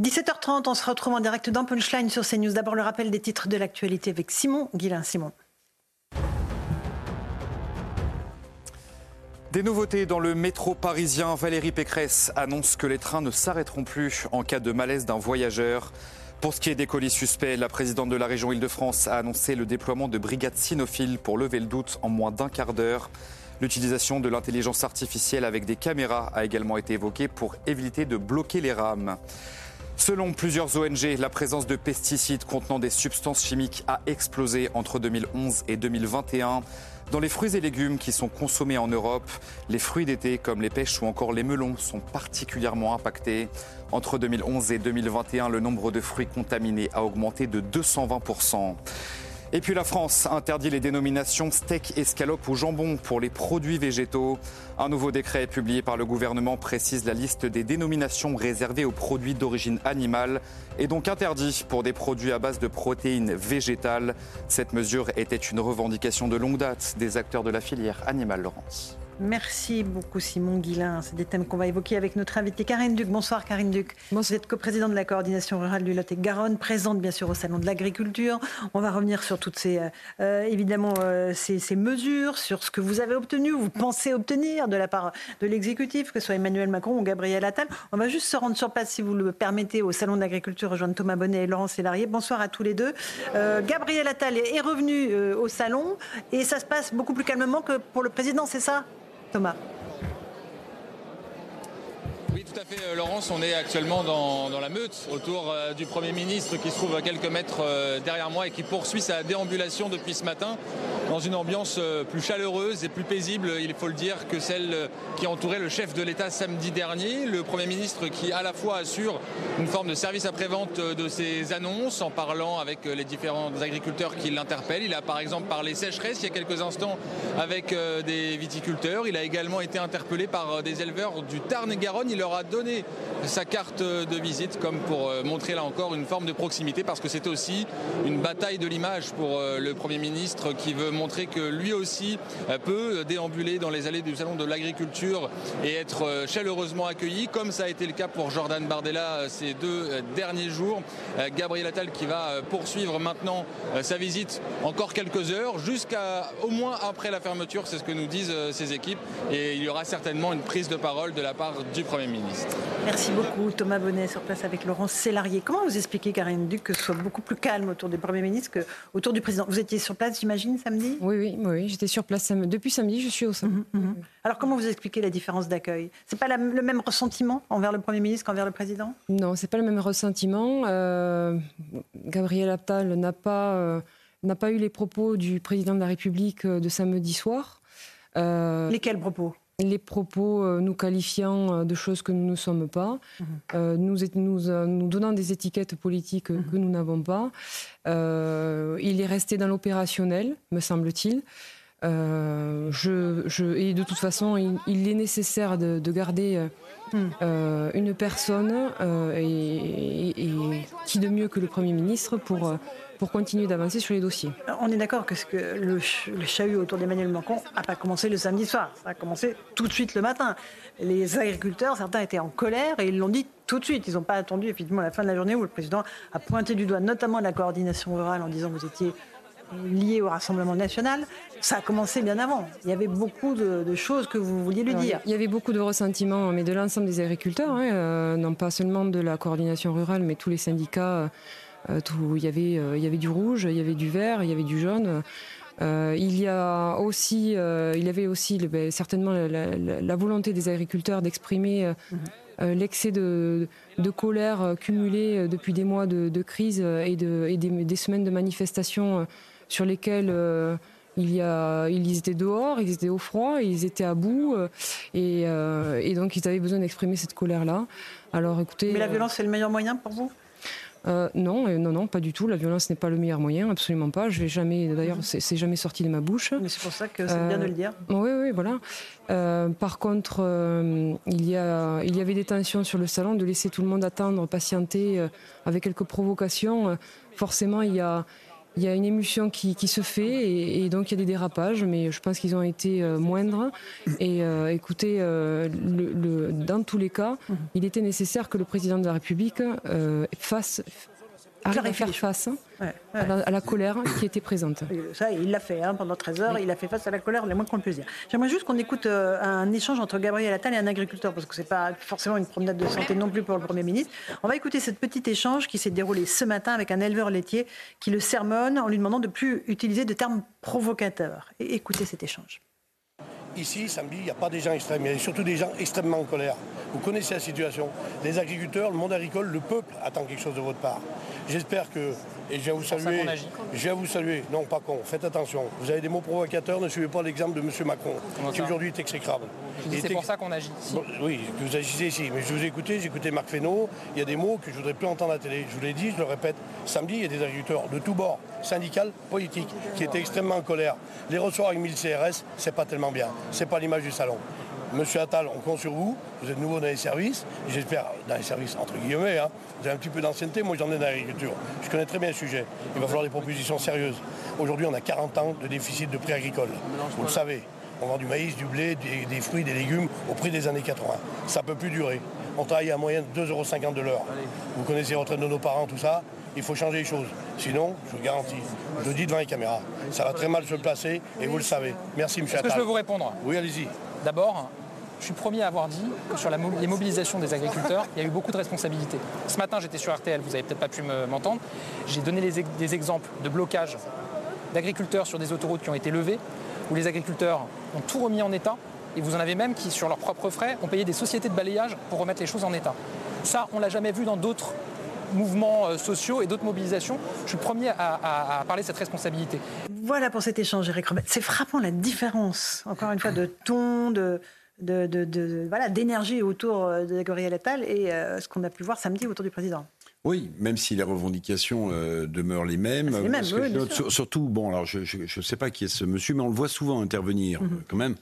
17h30, on se retrouve en direct dans Punchline sur CNews. D'abord le rappel des titres de l'actualité avec Simon Guillain. Simon. Des nouveautés dans le métro parisien. Valérie Pécresse annonce que les trains ne s'arrêteront plus en cas de malaise d'un voyageur. Pour ce qui est des colis suspects, la présidente de la région Île-de-France a annoncé le déploiement de brigades cynophiles pour lever le doute en moins d'un quart d'heure. L'utilisation de l'intelligence artificielle avec des caméras a également été évoquée pour éviter de bloquer les rames. Selon plusieurs ONG, la présence de pesticides contenant des substances chimiques a explosé entre 2011 et 2021. Dans les fruits et légumes qui sont consommés en Europe, les fruits d'été comme les pêches ou encore les melons sont particulièrement impactés. Entre 2011 et 2021, le nombre de fruits contaminés a augmenté de 220 et puis la France interdit les dénominations steak, escalope ou jambon pour les produits végétaux. Un nouveau décret publié par le gouvernement précise la liste des dénominations réservées aux produits d'origine animale et donc interdit pour des produits à base de protéines végétales. Cette mesure était une revendication de longue date des acteurs de la filière animale Laurence. Merci beaucoup Simon Guillain. C'est des thèmes qu'on va évoquer avec notre invitée Karine Duc. Bonsoir Karine Duc. Vous êtes coprésidente de la coordination rurale du Lot et Garonne, présente bien sûr au Salon de l'agriculture. On va revenir sur toutes ces, euh, euh, évidemment, euh, ces, mesures, sur ce que vous avez obtenu, vous pensez obtenir de la part de l'exécutif, que ce soit Emmanuel Macron ou Gabriel Attal. On va juste se rendre sur place, si vous le permettez, au Salon de l'agriculture, rejoindre Thomas Bonnet et Laurent Sélarié. Bonsoir à tous les deux. Gabriel Attal est revenu au Salon et ça se passe beaucoup plus calmement que pour le président, c'est ça? Thomas. Oui, tout à fait, euh, Laurence. On est actuellement dans, la meute autour euh, du Premier ministre qui se trouve à quelques mètres euh, derrière moi et qui poursuit sa déambulation depuis ce matin dans une ambiance plus chaleureuse et plus paisible, il faut le dire, que celle qui entourait le chef de l'État samedi dernier. Le Premier ministre qui à la fois assure une forme de service après-vente de ses annonces en parlant avec les différents agriculteurs qui l'interpellent. Il a par exemple parlé sécheresse il y a quelques instants avec des viticulteurs. Il a également été interpellé par des éleveurs du Tarn-et-Garonne leur a donné sa carte de visite comme pour euh, montrer là encore une forme de proximité parce que c'est aussi une bataille de l'image pour euh, le Premier ministre qui veut montrer que lui aussi euh, peut déambuler dans les allées du Salon de l'Agriculture et être chaleureusement accueilli comme ça a été le cas pour Jordan Bardella ces deux derniers jours. Gabriel Attal qui va poursuivre maintenant sa visite encore quelques heures jusqu'à au moins après la fermeture, c'est ce que nous disent ses équipes et il y aura certainement une prise de parole de la part du Premier ministre. Merci beaucoup Thomas Bonnet sur place avec Laurence Sélarié. Comment vous expliquez, Karine Duc, que ce soit beaucoup plus calme autour du Premier ministre qu'autour du Président? Vous étiez sur place, j'imagine, samedi? Oui, oui, oui j'étais sur place. Depuis samedi, je suis au sein. Mhm, mhm. Alors comment vous expliquez la différence d'accueil? C'est pas le même ressentiment envers le Premier ministre qu'envers le Président? Non, c'est pas le même ressentiment. Euh, Gabriel Attal n'a pas, euh, n'a pas eu les propos du Président de la République euh, de samedi soir. Lesquels propos? Les propos euh, nous qualifiant euh, de choses que nous ne sommes pas, mhm. euh, nous, nous, donnant des étiquettes politiques mhm. que nous n'avons pas. il est resté dans l'opérationnel, me semble-t-il. Je, et de toute façon, il, est nécessaire de, garder mhm. une personne et, qui de mieux que le Premier ministre pour pour continuer d'avancer sur les dossiers. On est d'accord que, le, le chahut autour d'Emmanuel Macron n'a pas commencé le samedi soir, ça a commencé tout de suite le matin. Les agriculteurs, certains étaient en colère et ils l'ont dit tout de suite. Ils n'ont pas attendu effectivement la fin de la journée où le président a pointé du doigt notamment la coordination rurale en disant que vous étiez lié au Rassemblement national, ça a commencé bien avant. Il y avait beaucoup de, choses que vous vouliez lui dire. Il y avait beaucoup de ressentiments, mais de l'ensemble des agriculteurs, hein, euh, non pas seulement de la coordination rurale, mais tous les syndicats. Euh, tout, il, y avait, il y avait du rouge, il y avait du vert, il y avait du jaune. il y a aussi, il y avait aussi ben, certainement la, volonté des agriculteurs d'exprimer mhm. Euh, l'excès de, colère euh, cumulé euh, depuis des mois de, crise et, des, semaines de manifestations sur lesquelles il y a, ils étaient dehors, ils étaient au froid, ils étaient à bout, et, donc ils avaient besoin d'exprimer cette colère-là. Alors, écoutez. Mais la violence, c'est le meilleur moyen pour vous? Euh, non, non, non, pas du tout. La violence n'est pas le meilleur moyen, absolument pas. Je vais jamais, d'ailleurs, c'est jamais sorti de ma bouche. Mais c'est pour ça que c'est bien de le dire. Oui, oui, voilà. Euh, par contre, euh, il, y a, il y avait des tensions sur le salon, de laisser tout le monde attendre, patienter, avec quelques provocations. forcément, il y a, il y a une émulsion qui, se fait et, donc il y a des dérapages, mais je pense qu'ils ont été moindres. Et écoutez, le, dans tous les cas, mhm. il était nécessaire que le président de la République fasse arrive à faire face À, la, colère qui était présente. Ça, il l'a fait hein, pendant 13 heures, il a fait face à la colère, le moins qu'on puisse dire. J'aimerais juste qu'on écoute euh, un échange entre Gabriel Attal et un agriculteur, parce que ce n'est pas forcément une promenade de santé non plus pour le Premier ministre. On va écouter ce petit échange qui s'est déroulé ce matin avec un éleveur laitier qui le sermonne en lui demandant de plus utiliser de termes provocateurs. Et écoutez cet échange. Ici, samedi, il n'y a pas des gens extrêmes, il y a surtout des gens extrêmement en colère. Vous connaissez la situation. Les agriculteurs, le monde agricole, le peuple attend quelque chose de votre part. J'espère que et je viens vous saluer. Je viens vous saluer. Non, pas con. Faites attention. Vous avez des mots provocateurs. Ne suivez pas l'exemple de M. Macron, qui aujourd'hui est exécrable. C'est pour ça qu'on agit. oui, que vous agissez ici. Mais je vous ai écouté, j'ai écouté Marc Fesneau. Il y a des mots que je voudrais plus entendre à la télé. Je vous l'ai dit, je le répète. Samedi, il y a des agriculteurs de tous bords, syndicales, politiques, qui étaient extrêmement en colère. Les recevoir avec 1000 CRS, c'est pas tellement bien. C'est pas l'image du salon. Monsieur Attal, on compte sur vous. Vous êtes nouveau dans les services. J'espère dans les services entre guillemets. Hein. Vous avez un petit peu d'ancienneté. Moi, j'en ai dans l'agriculture. Je connais très bien le sujet. Il va falloir des propositions sérieuses. Aujourd'hui, on a 40 ans de déficit de prix agricole. Vous le savez. On vend du maïs, du blé, des, fruits, des légumes au prix des années 80. Ça ne peut plus durer. On travaille à moyenne 2,50 euros de l'heure. Vous connaissez les retraites de nos parents, tout ça. Il faut changer les choses. Sinon, je vous garantis, je le dis devant les caméras, ça va très mal se placer et vous le savez. Merci, M. Attal. Est-ce que je peux vous répondre? Oui, allez-y. D'abord, je suis premier à avoir dit que sur les mobilisations des agriculteurs, il y a eu beaucoup de responsabilités. Ce matin, j'étais sur RTL, vous n'avez peut-être pas pu m'entendre. J'ai donné des exemples de blocage d'agriculteurs sur des autoroutes qui ont été levées, où les agriculteurs ont tout remis en état, et vous en avez même qui, sur leurs propres frais, ont payé des sociétés de balayage pour remettre les choses en état. Ça, on ne l'a jamais vu dans d'autres mouvements euh, sociaux et d'autres mobilisations. Je suis le premier à, parler de cette responsabilité. Voilà pour cet échange, Eric Robert. C'est frappant la différence, encore une fois, de ton, de, de, voilà, d'énergie autour euh, de Gabriel Attal et euh, ce qu'on a pu voir samedi autour du président. Oui, même si les revendications euh, demeurent les mêmes. Ah, les mêmes surtout, bon, alors je ne sais pas qui est ce monsieur, mais on le voit souvent intervenir mhm. quand même.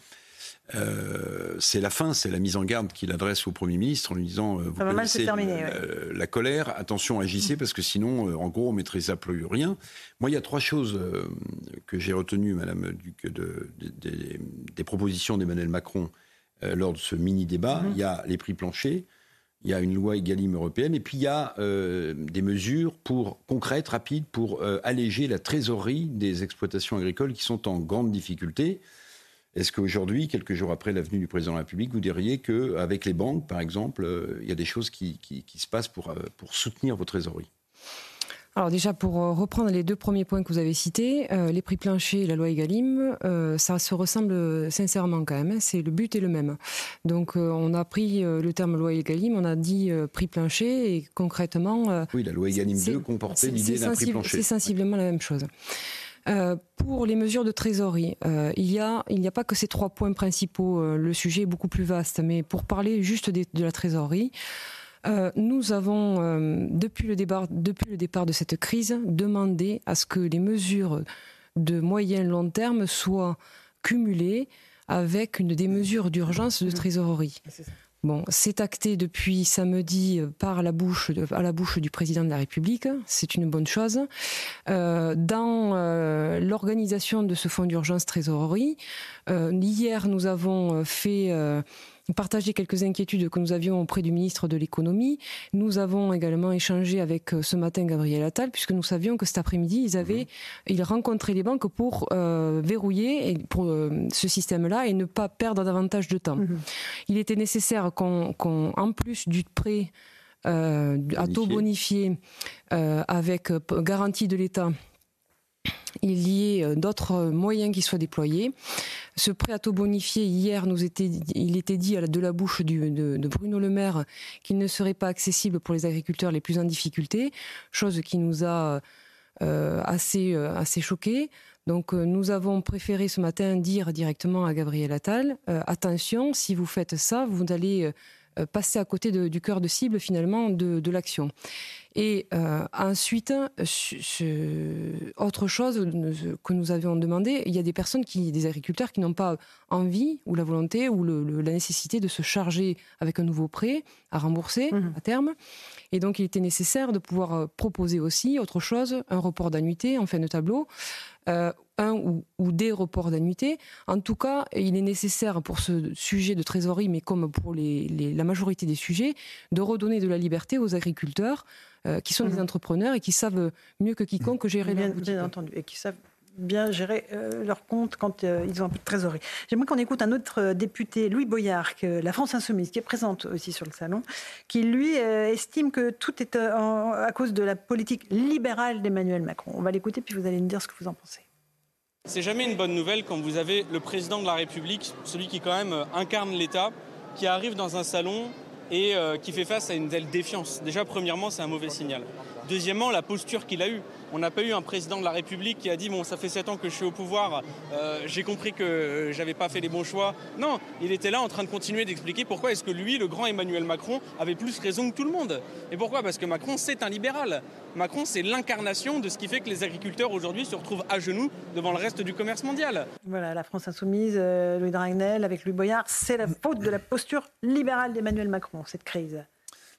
C'est la fin, c'est la mise en garde qu'il adresse au Premier ministre en lui disant vous connaissez la colère, attention, agissez mhm. parce que sinon, en gros, on ne maîtrisera plus rien. Moi, il y a trois choses que j'ai retenues, Madame Duc, de, des propositions d'Emmanuel Macron euh, lors de ce mini-débat. Mhm. Il y a les prix planchers, il y a une loi Egalim européenne, et puis il y a euh, des mesures pour, concrètes, rapides, pour euh, alléger la trésorerie des exploitations agricoles qui sont en grande difficulté. Est-ce qu'aujourd'hui, quelques jours après l'avenue du président de la République, vous diriez qu'avec les banques, par exemple, il y a des choses qui, qui se passent pour, pour soutenir vos trésoreries? Alors déjà, pour euh, reprendre les deux premiers points que vous avez cités, euh, les prix planchers et la loi Egalim, euh, ça se ressemble sincèrement quand même. Hein. c'est le but est le même. Donc on a pris le terme loi Egalim, on a dit prix plancher et concrètement. oui, la loi Egalim 2 comportait l'idée d'un prix plancher. C'est sensiblement la même chose. Pour les mesures de trésorerie, il n'y a, il a pas que ces trois points principaux. le sujet est beaucoup plus vaste, mais pour parler juste de la trésorerie, euh, nous avons, euh, depuis, le départ, depuis le départ de cette crise, demandé à ce que les mesures de moyen long terme soient cumulées avec une des mesures d'urgence de trésorerie. Bon, c'est acté depuis samedi par la bouche à la bouche du président de la République. C'est une bonne chose. Euh, dans l'organisation de ce fonds d'urgence trésorerie, hier nous avons fait partagé quelques inquiétudes que nous avions auprès du ministre de l'économie. Nous avons également échangé avec ce matin Gabriel Attal, puisque nous savions que cet après-midi, ils avaient, mhm. ils rencontraient les banques pour verrouiller et pour ce système-là et ne pas perdre davantage de temps. Mhm. Il était nécessaire qu'on, en plus du prêt à taux bonifié avec garantie de l'État, il y ait euh, d'autres moyens qui soient déployés. Ce prêt à taux bonifié, hier, nous était, il était dit de la bouche de, Bruno Le Maire qu'il ne serait pas accessible pour les agriculteurs les plus en difficulté, chose qui nous a euh, assez, euh, assez choqués. Donc nous avons préféré ce matin dire directement à Gabriel Attal, attention, si vous faites ça, vous allez passer à côté du cœur de cible finalement de l'action. Et euh, ensuite, autre chose que nous avions demandé, il y a des personnes, qui, des agriculteurs qui n'ont pas envie ou la volonté ou la nécessité de se charger avec un nouveau prêt à rembourser mmh. à terme. Et donc, il était nécessaire de pouvoir euh, proposer aussi autre chose, un report d'annuité en fin de tableau. Euh, un ou, des reports d'annuité. En tout cas, il est nécessaire pour ce sujet de trésorerie, mais comme pour la majorité des sujets, de redonner de la liberté aux agriculteurs euh, qui sont des mhm. entrepreneurs et qui savent mieux que quiconque gérer bien, leur Bien entendu, et qui savent bien gérer euh, leur compte quand euh, ils ont un peu de trésorerie. J'aimerais qu'on écoute un autre député, Louis Boyard, la France Insoumise, qui est présente aussi sur le salon, qui lui estime que tout est à cause de la politique libérale d'Emmanuel Macron. On va l'écouter, puis vous allez nous dire ce que vous en pensez. C'est jamais une bonne nouvelle quand vous avez le président de la République, celui qui quand même incarne l'État, qui arrive dans un salon et euh, qui fait face à une telle défiance. Déjà, premièrement, c'est un mauvais signal. Deuxièmement, la posture qu'il a eue. On n'a pas eu un président de la République qui a dit bon, ça fait sept ans que je suis au pouvoir, euh, j'ai compris que j'avais pas fait les bons choix. Non, il était là en train de continuer d'expliquer pourquoi est-ce que lui, le grand Emmanuel Macron, avait plus raison que tout le monde. Et pourquoi? Parce que Macron, c'est un libéral. Macron, c'est l'incarnation de ce qui fait que les agriculteurs aujourd'hui se retrouvent à genoux devant le reste du commerce mondial. Voilà, la France insoumise, euh, Louis Dragnel avec Louis Boyard, c'est la faute de la posture libérale d'Emmanuel Macron, cette crise.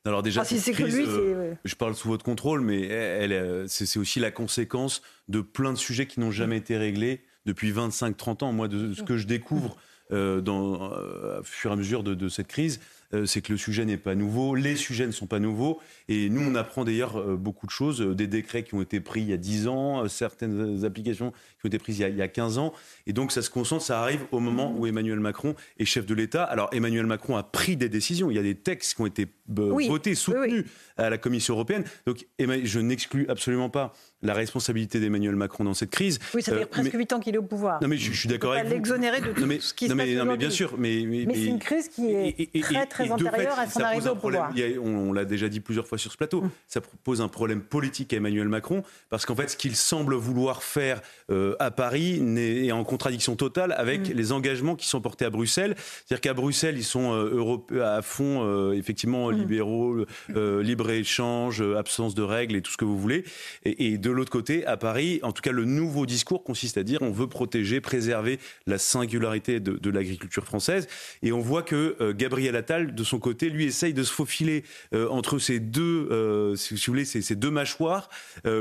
Alors déjà, euh, je parle sous votre contrôle, mais elle, euh, c'est aussi la conséquence de plein de sujets qui n'ont jamais été réglés depuis 25-30 ans. Moi, de ce que je découvre euh, dans, au fur et à mesure de cette crise, euh, c'est que le sujet n'est pas nouveau, les sujets ne sont pas nouveaux, et nous on apprend d'ailleurs euh, beaucoup de choses, euh, des décrets qui ont été pris il y a 10 ans, certaines applications qui ont été prises il y, a, 15 ans, et donc ça se concentre, ça arrive au moment où Emmanuel Macron est chef de l'État. Alors Emmanuel Macron a pris des décisions, il y a des textes qui ont été votés, soutenus à la Commission européenne, donc je n'exclus absolument pas la responsabilité d'Emmanuel Macron dans cette crise. Oui, ça fait presque 8 ans qu'il est au pouvoir. Non mais je, suis d'accord avec vous. l'exonérer de tout ce qui se passe non, mais bien sûr, mais, mais, c'est une crise qui est très très antérieure à son arrivée au pouvoir. on, l'a déjà dit plusieurs fois sur ce plateau, hum. ça pose un problème politique à Emmanuel Macron parce qu'en fait, ce qu'il semble vouloir faire euh, à Paris est en contradiction totale avec hum. les engagements qui sont portés à Bruxelles. C'est-à-dire qu'à Bruxelles, ils sont euh, à fond, euh, effectivement, hum. libéraux, libre échange, absence de règles et tout ce que vous voulez. Et, et de l'autre côté, à Paris, en tout cas, le nouveau discours consiste à dire on veut protéger, préserver la singularité de, l'agriculture française. Et on voit que euh, Gabriel Attal, de son côté, lui essaye de se faufiler euh, entre ces deux, euh, si vous voulez, ces, ces deux mâchoires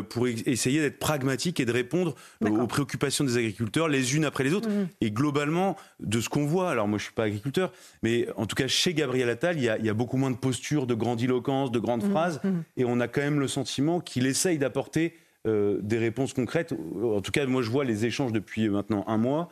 pour essayer d'être pragmatique et de répondre aux préoccupations des agriculteurs les unes après les autres. Mmh. Et globalement, de ce qu'on voit, alors moi je suis pas agriculteur, mais en tout cas chez Gabriel Attal, il y a, beaucoup moins de postures, de grandiloquence, de grandes mmh. phrases, mmh. et on a quand même le sentiment qu'il essaye d'apporter euh, des réponses concrètes. En tout cas, moi, je vois les échanges depuis maintenant un mois.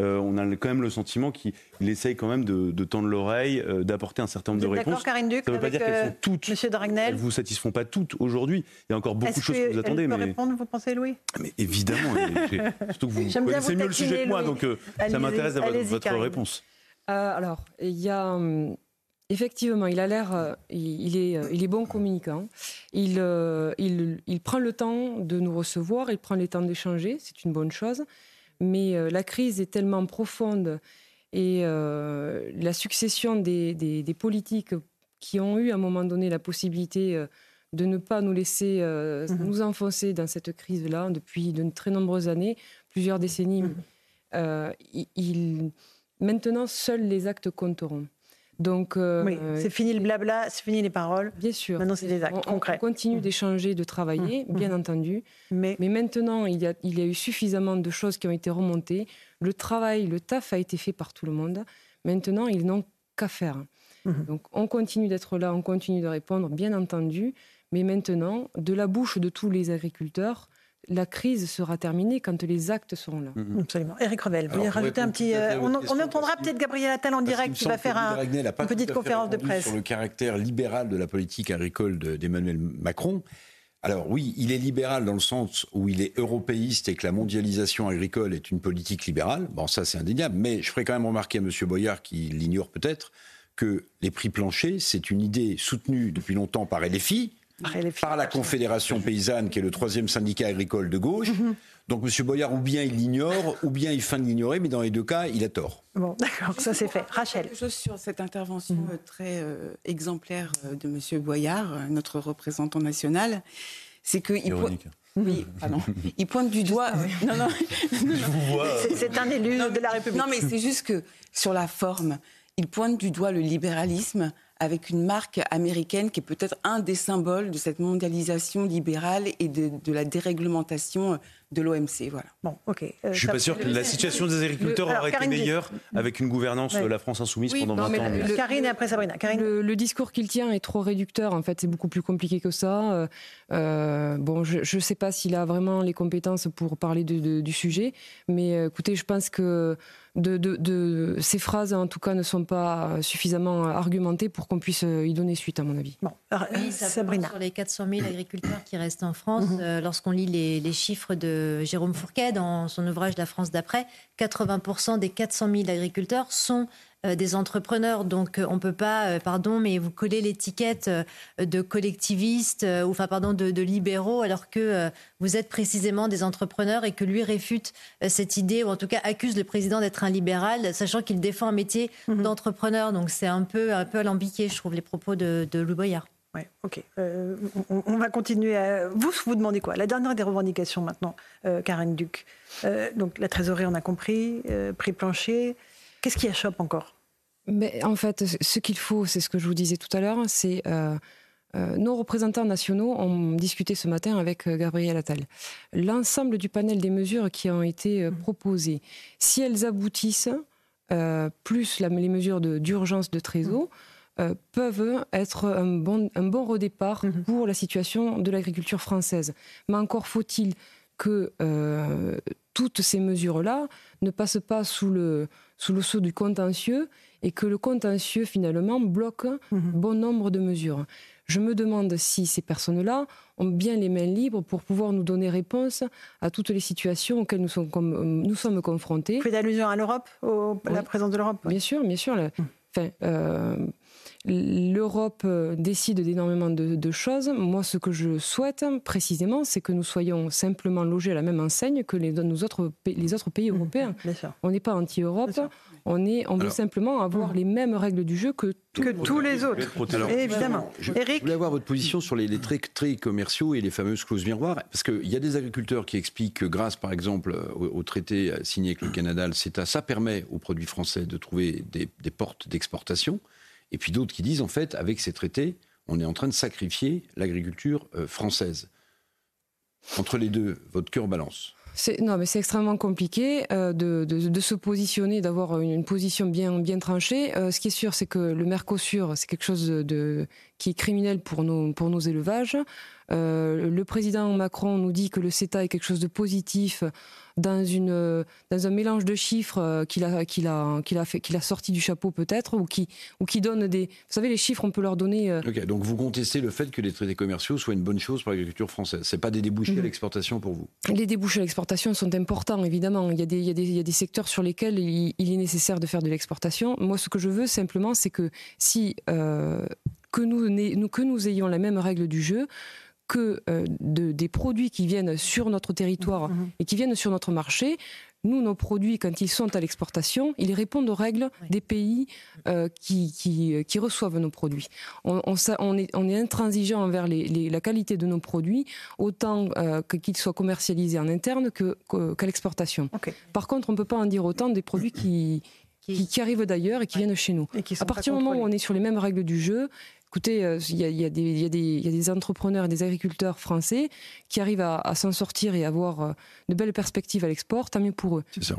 Euh, on a quand même le sentiment qu'il essaye quand même de, tendre l'oreille, euh, d'apporter un certain nombre de réponses. D'accord, Karine Duc, Ça ne veut pas dire qu'elles sont toutes. Monsieur Dragnel. Elles vous satisfont pas toutes aujourd'hui. Il y a encore beaucoup de choses que, vous attendez. mais... répondre, vous pensez, Louis? Mais évidemment. surtout que vous connaissez mieux le sujet que moi, donc ça m'intéresse d'avoir votre réponse. alors, il y a hum, Effectivement, il a l'air, euh, il, est, euh, il est bon communicant. Il, euh, il, il, prend le temps de nous recevoir, il prend le temps d'échanger, c'est une bonne chose. Mais la crise est tellement profonde et la succession des, des, politiques qui ont eu à un moment donné la possibilité de ne pas nous laisser mhm. nous enfoncer dans cette crise-là depuis de très nombreuses années, plusieurs décennies. Mhm. il, maintenant, seuls les actes compteront. Donc, euh, oui, c'est fini le blabla, c'est fini les paroles. Bien sûr. Maintenant, c'est des actes concrets. On continue mmh. d'échanger, de travailler, mmh. bien mmh. entendu. Mais... Mais, maintenant, il y, a, il y a eu suffisamment de choses qui ont été remontées. Le travail, le taf a été fait par tout le monde. Maintenant, ils n'ont qu'à faire. Mhm. Donc on continue d'être là, on continue de répondre, bien entendu, mais maintenant, de la bouche de tous les agriculteurs, la crise sera terminée quand les actes seront là. Mhm. Absolument. Eric Revel, vous voulez rajouter un petit. Euh, on, entendra peut-être Gabriel Attal en direct qui va faire une petite conférence de presse. Sur le caractère libéral de la politique agricole d'Emmanuel Macron. Alors oui, il est libéral dans le sens où il est européiste et que la mondialisation agricole est une politique libérale. Bon, ça c'est indéniable. Mais je ferai quand même remarquer à M. Boyard, qui l'ignore peut-être, que les prix planchers, c'est une idée soutenue depuis longtemps par LFI, par la Confédération paysanne, qui est le troisième syndicat agricole de gauche. Mhm. Donc M. Boyard, ou bien il l'ignore, ou bien il feint de l'ignorer, mais dans les deux cas, il a tort. Bon, d'accord, ça c'est fait. Rachel. Quelque chose sur cette intervention mhm. euh, très euh, exemplaire euh, de M. Boyard, notre représentant national, c'est que... Il oui, pardon. Il pointe du doigt. Non, non. C'est un élu de la République. Non, mais c'est juste que sur la forme, il pointe du doigt le libéralisme avec une marque américaine qui est peut-être un des symboles de cette mondialisation libérale et de, la déréglementation de l'OMC. Voilà. Bon, ok. Euh, je ne suis pas sûr que la situation des agriculteurs aurait été meilleure avec une gouvernance de la France insoumise pendant 20 ans. Le, Karine et après Sabrina. Le, discours qu'il tient est trop réducteur. En fait, c'est beaucoup plus compliqué que ça. Euh, euh, bon, je ne sais pas s'il a vraiment les compétences pour parler du sujet, mais écoutez, je pense que de, ces phrases, en tout cas, ne sont pas suffisamment argumentées pour qu'on puisse y donner suite, à mon avis. Bon, oui, Sabrina. Sur les 400 000 agriculteurs qui restent en France, mhm. lorsqu'on lit les, les chiffres de Jérôme Fourquet dans son ouvrage La France d'après, 80% des 400 000 agriculteurs sont euh, des entrepreneurs. Donc euh, on ne peut pas, euh, pardon, mais vous coller l'étiquette de collectivistes ou enfin pardon de, libéraux alors que vous êtes précisément des entrepreneurs et que lui réfute cette idée ou en tout cas accuse le président d'être un libéral, sachant qu'il défend un métier mhm. d'entrepreneur. Donc c'est un peu un peu alambiqué, je trouve, les propos de, de Louis Boyard. Oui, ok. Euh, on, va continuer. À... Vous, vous demandez quoi? La dernière des revendications maintenant, euh, Karen Duc. Euh, donc la trésorerie, on a compris. prix plancher. Qu'est-ce qui achoppe encore? Mais En fait, ce qu'il faut, c'est ce que je vous disais tout à l'heure, c'est. nos représentants nationaux ont discuté ce matin avec Gabriel Attal. L'ensemble du panel des mesures qui ont été mmh. proposées, si elles aboutissent, plus les mesures d'urgence de, trésor, mmh. Euh, peuvent être un bon, un bon redépart mhm. pour la situation de l'agriculture française. Mais encore faut-il que euh, toutes ces mesures-là ne passent pas sous le, sous le sceau du contentieux et que le contentieux finalement bloque mhm. bon nombre de mesures. Je me demande si ces personnes-là ont bien les mains libres pour pouvoir nous donner réponse à toutes les situations auxquelles nous sommes, nous sommes confrontés. Vous faites allusion à l'Europe, à la présence de l'Europe Bien sûr, bien sûr. Enfin, euh, L'Europe euh, décide d'énormément de, choses. Moi, ce que je souhaite précisément, c'est que nous soyons simplement logés à la même enseigne que les, autres, les autres pays mmh, européens. on n'est pas anti-Europe. On, est, on veut simplement avoir mmh. les mêmes règles du jeu que, que tous les autres. évidemment. Je, voulais avoir votre position sur les, traits, commerciaux et les fameuses clauses miroirs. Parce qu'il y a des agriculteurs qui expliquent que grâce, par exemple, au, traité signé avec le Canada, le CETA, ça permet aux produits français de trouver des portes d'exportation. Et puis d'autres qui disent, en fait, avec ces traités, on est en train de sacrifier l'agriculture euh, française. Entre les deux, votre cœur balance. Non, mais c'est extrêmement compliqué euh, de, se positionner, d'avoir une, position bien, bien tranchée. Euh, ce qui est sûr, c'est que le Mercosur, c'est quelque chose de, qui est criminel pour nos, pour nos élevages. Le président Macron nous dit que le CETA est quelque chose de positif dans, une, dans un mélange de chiffres euh, qu'il a, qu'il a, qu'il a, fait, qu'il a sorti du chapeau peut-être, ou qui, ou qui donne des... Vous savez, les chiffres, on peut leur donner... Euh, ok, donc vous contestez le fait que les traités commerciaux soient une bonne chose pour l'agriculture française. Ce pas des débouchés à mhm. l'exportation pour vous Les débouchés à l'exportation sont importants, évidemment. Il y a des, il y a des, il y a des secteurs sur lesquels il, est nécessaire de faire de l'exportation. Moi, ce que je veux simplement, c'est que si... Euh, que nous, que nous ayons la même règle du jeu, que euh, de, des produits qui viennent sur notre territoire mhm. et qui viennent sur notre marché, nous, nos produits, quand ils sont à l'exportation, ils répondent aux règles des pays euh, qui, qui, reçoivent nos produits. On, on, est, on est, intransigeant envers les, la qualité de nos produits, autant euh, qu'ils soient commercialisés en interne qu'à l'exportation. Par contre, on ne peut pas en dire autant des produits qui, qui, arrivent d'ailleurs et qui viennent chez nous. À partir du moment où on est sur les mêmes règles du jeu, Écoutez, il y, a, des entrepreneurs et des agriculteurs français qui arrivent à, s'en sortir et à avoir euh, de belles perspectives à l'export, tant mieux pour eux. C'est ça.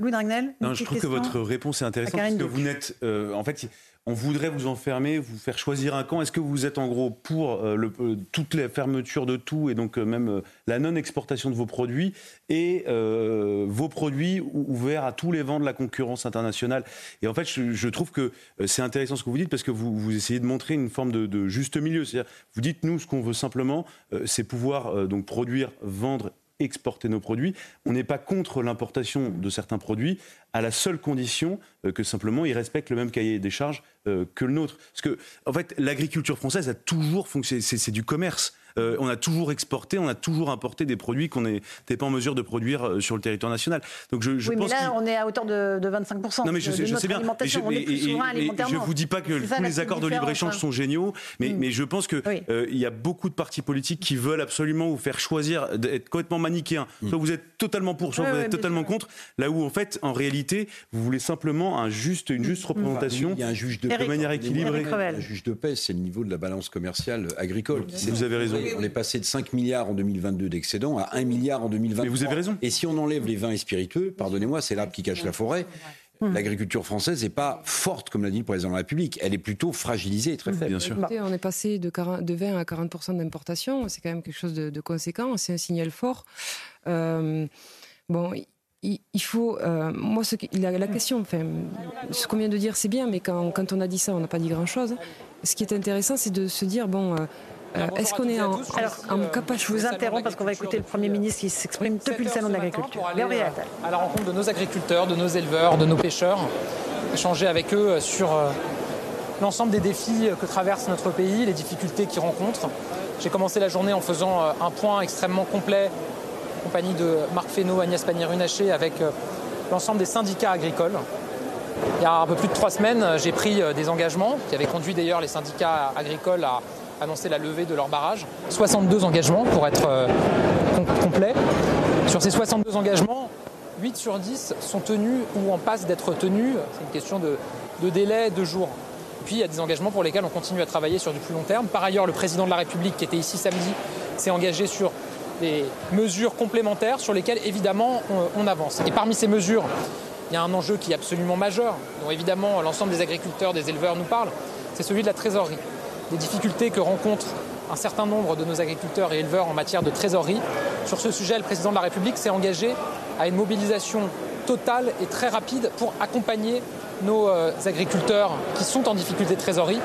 Louis Dragnel Non, je trouve que votre réponse est intéressante parce que vous n'êtes, euh, en fait, on voudrait vous enfermer, vous faire choisir un camp. Est-ce que vous êtes en gros pour euh, euh, toutes les fermetures de tout et donc euh, même la non-exportation de vos produits et vos produits ouverts à tous les vents de la concurrence internationale? Et en fait, je, trouve que c'est intéressant ce que vous dites parce que vous, essayez de montrer une forme de, juste milieu. Vous dites nous, ce qu'on veut simplement, c'est pouvoir donc produire, vendre exporter nos produits. On n'est pas contre l'importation de certains produits à la seule condition euh, que simplement ils respectent le même cahier des charges euh, que le nôtre. Parce que, en fait, l'agriculture française a toujours fonctionné, c'est du commerce. Euh, on a toujours exporté, on a toujours importé des produits qu'on n'était pas en mesure de produire euh, sur le territoire national. Donc je, je oui, mais là, on est à hauteur de, 25%. Non, mais je, sais, je sais bien. Mais je, ne vous dis pas que tous les accords de libre-échange sont géniaux, mais, mm. mais je pense qu'il euh, il y a beaucoup de partis politiques qui veulent absolument vous faire choisir d'être complètement manichéen. Mm. Soit vous êtes totalement pour, soit vous êtes totalement contre. Là où, en fait, en réalité, vous voulez simplement un juste, une juste mm. représentation il y a un juge de, de manière équilibrée. Un juge de paix, c'est le niveau de la balance commerciale agricole. Vous avez raison. On est passé de 5 milliards en 2022 d'excédent à 1 milliard en 2023. Mais vous avez raison. Et si on enlève les vins et spiritueux, pardonnez-moi, c'est l'arbre qui cache la forêt. Hum. L'agriculture française n'est pas forte, comme l'a dit le président de la République. Elle est plutôt fragilisée, très faible. Bien sûr. On est passé de, 20 à 40% d'importation. C'est quand même quelque chose de, conséquent. C'est un signal fort. Euh, bon, il, faut. Euh, moi, ce, la, la, question, enfin, ce qu'on vient de dire, c'est bien, mais quand, quand, on a dit ça, on n'a pas dit grand-chose. Ce qui est intéressant, c'est de se dire bon. Euh, est-ce qu'on est en, capacité Je vous interromps parce qu'on va écouter le Premier ministre qui s'exprime depuis le Salon de l'Agriculture. Gabriel. À la rencontre de nos agriculteurs, de nos éleveurs, de nos pêcheurs, échanger avec eux sur euh, l'ensemble des défis que traverse notre pays, les difficultés qu'ils rencontrent. J'ai commencé la journée en faisant euh, un point extrêmement complet en compagnie de Marc Fesneau, Agnès Pannier-Runacher avec l'ensemble des syndicats agricoles. Il y a un peu plus de trois semaines, j'ai pris des engagements qui avaient conduit d'ailleurs les syndicats agricoles à annoncer la levée de leur barrage. 62 engagements pour être euh, complet. Sur ces 62 engagements, 8 sur 10 sont tenus ou en passe d'être tenus. C'est une question de, délai, de jours. Puis il y a des engagements pour lesquels on continue à travailler sur du plus long terme. Par ailleurs, le président de la République qui était ici samedi s'est engagé sur des mesures complémentaires sur lesquelles évidemment on, avance. Et parmi ces mesures, il y a un enjeu qui est absolument majeur, dont évidemment l'ensemble des agriculteurs, des éleveurs nous parlent, c'est celui de la trésorerie des difficultés que rencontrent un certain nombre de nos agriculteurs et éleveurs en matière de trésorerie. Sur ce sujet, le président de la République s'est engagé à une mobilisation totale et très rapide pour accompagner nos euh, agriculteurs qui sont en difficulté de trésorerie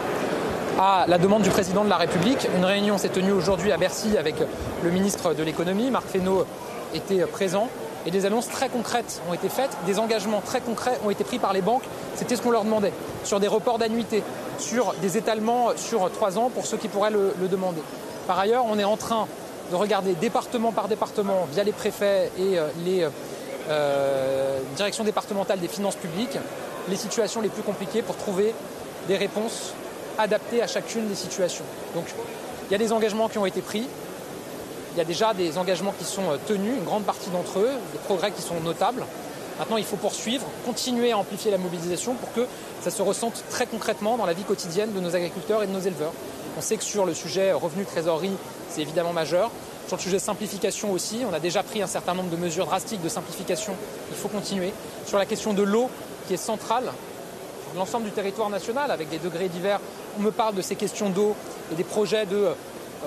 à la demande du président de la République. Une réunion s'est tenue aujourd'hui à Bercy avec le ministre de l'économie, Marc Fesneau était présent et des annonces très concrètes ont été faites, des engagements très concrets ont été pris par les banques. C'était ce qu'on leur demandait sur des reports d'annuité, sur des étalements sur trois ans pour ceux qui pourraient le, demander. Par ailleurs, on est en train de regarder département par département, via les préfets et euh, les euh, directions départementales des finances publiques, les situations les plus compliquées pour trouver des réponses adaptées à chacune des situations. Donc, il y a des engagements qui ont été pris, il y a déjà des engagements qui sont euh, tenus, une grande partie d'entre eux, des progrès qui sont notables. Maintenant, il faut poursuivre, continuer à amplifier la mobilisation pour que ça se ressente très concrètement dans la vie quotidienne de nos agriculteurs et de nos éleveurs. On sait que sur le sujet revenu trésorerie, c'est évidemment majeur. Sur le sujet simplification aussi, on a déjà pris un certain nombre de mesures drastiques de simplification. Il faut continuer. Sur la question de l'eau, qui est centrale, l'ensemble du territoire national, avec des degrés divers, on me parle de ces questions d'eau et des projets de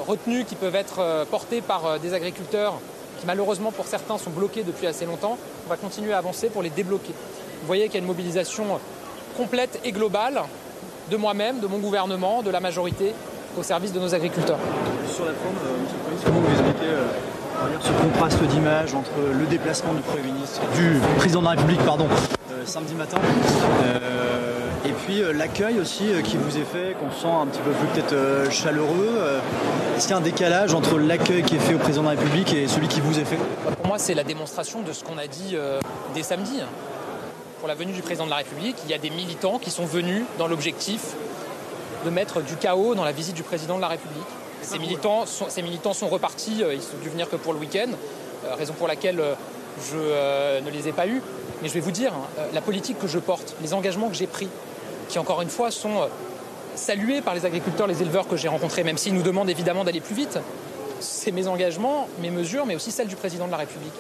retenues qui peuvent être euh, portés par euh, des agriculteurs qui malheureusement pour certains sont bloqués depuis assez longtemps. On va continuer à avancer pour les débloquer. Vous voyez qu'il y a une mobilisation complète et globale de moi-même, de mon gouvernement, de la majorité au service de nos agriculteurs. Sur la forme, euh, comment vous expliquez ce contraste d'image entre le déplacement du Premier ministre, du président de la République, pardon, samedi matin, et puis euh, l'accueil aussi euh, qui vous est fait, qu'on sent un petit peu plus peut-être euh, chaleureux. Est-ce qu'il y a un décalage entre l'accueil qui est fait au président de la République et celui qui vous est fait? Pour moi, c'est la démonstration de ce qu'on a dit dès samedi. Pour la venue du président de la République, il y a des militants qui sont venus dans l'objectif de mettre du chaos dans la visite du président de la République. Ces militants sont, ces militants sont repartis, ils sont dû venir que pour le week-end, raison pour laquelle je ne les ai pas eus. Mais je vais vous dire, hein, la politique que je porte, les engagements que j'ai pris, qui encore une fois sont euh, salués par les agriculteurs, les éleveurs que j'ai rencontrés, même s'ils nous demandent évidemment d'aller plus vite. C'est mes engagements, mes mesures, mais aussi celles du président de la République.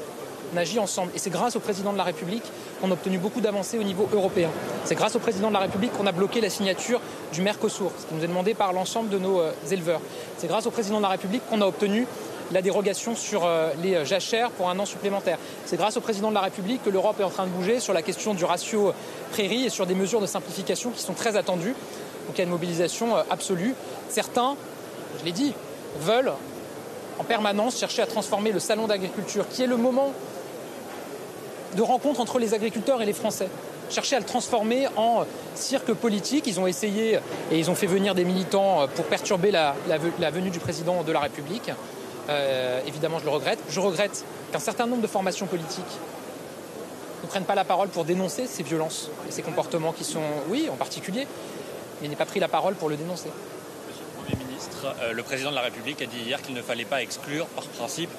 Agit ensemble. Et c'est grâce au président de la République qu'on a obtenu beaucoup d'avancées au niveau européen. C'est grâce au président de la République qu'on a bloqué la signature du Mercosur, ce qui nous est demandé par l'ensemble de nos euh, éleveurs. C'est grâce au président de la République qu'on a obtenu la dérogation sur euh, les euh, jachères pour un an supplémentaire. C'est grâce au président de la République que l'Europe est en train de bouger sur la question du ratio prairie et sur des mesures de simplification qui sont très attendues. Donc il y a une mobilisation absolue. Certains, je l'ai dit, veulent en permanence chercher à transformer le salon d'agriculture, qui est le moment de rencontre entre les agriculteurs et les Français. Chercher à le transformer en cirque politique. Ils ont essayé et ils ont fait venir des militants pour perturber la, venue du président de la République. Euh, évidemment, je le regrette. Je regrette qu'un certain nombre de formations politiques ne prennent pas la parole pour dénoncer ces violences et ces comportements qui sont, oui, en particulier, mais n'aient pas pris la parole pour le dénoncer. Euh, le président de la République a dit hier qu'il ne fallait pas exclure, par principe,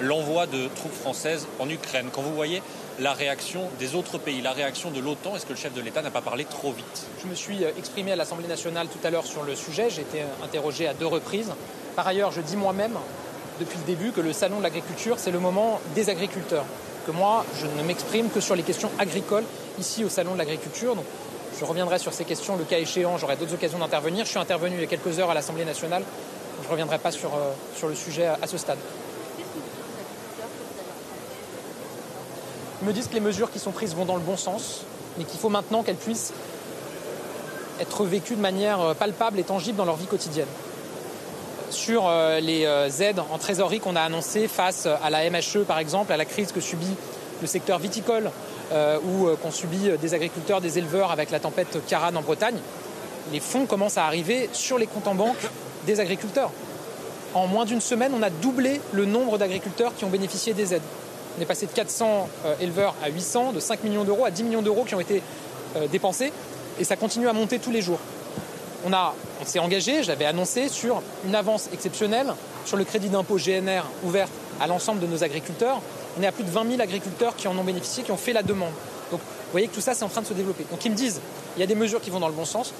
l'envoi de troupes françaises en Ukraine. Quand vous voyez la réaction des autres pays, la réaction de l'OTAN, est-ce que le chef de l'État n'a pas parlé trop vite? Je me suis euh, exprimé à l'Assemblée nationale tout à l'heure sur le sujet. J'ai été interrogé à deux reprises. Par ailleurs, je dis moi-même, depuis le début, que le salon de l'agriculture, c'est le moment des agriculteurs. Que moi, je ne m'exprime que sur les questions agricoles ici au salon de l'agriculture. Donc, je reviendrai sur ces questions le cas échéant, j'aurai d'autres occasions d'intervenir. Je suis intervenu il y a quelques heures à l'Assemblée nationale. Je ne reviendrai pas sur, euh, sur le sujet à, ce stade. Ils me disent que les mesures qui sont prises vont dans le bon sens, mais qu'il faut maintenant qu'elles puissent être vécues de manière euh, palpable et tangible dans leur vie quotidienne. Sur euh, les aides en trésorerie qu'on a annoncées face à la MHE, par exemple, à la crise que subit le secteur viticole, euh, ou euh, qu'ont subi des agriculteurs, des éleveurs avec la tempête Karan en Bretagne, les fonds commencent à arriver sur les comptes en banque des agriculteurs. En moins d'une semaine, on a doublé le nombre d'agriculteurs qui ont bénéficié des aides. On est passé de 400 euh, éleveurs à 800, de 5 millions d'euros à 10 millions d'euros qui ont été dépensés, et ça continue à monter tous les jours. On, on s'est engagé, j'avais annoncé, sur une avance exceptionnelle sur le crédit d'impôt GNR ouvert à l'ensemble de nos agriculteurs. On est à plus de 20 000 agriculteurs qui en ont bénéficié, qui ont fait la demande. Donc vous voyez que tout ça, c'est en train de se développer. Donc ils me disent, il y a des mesures qui vont dans le bon sens.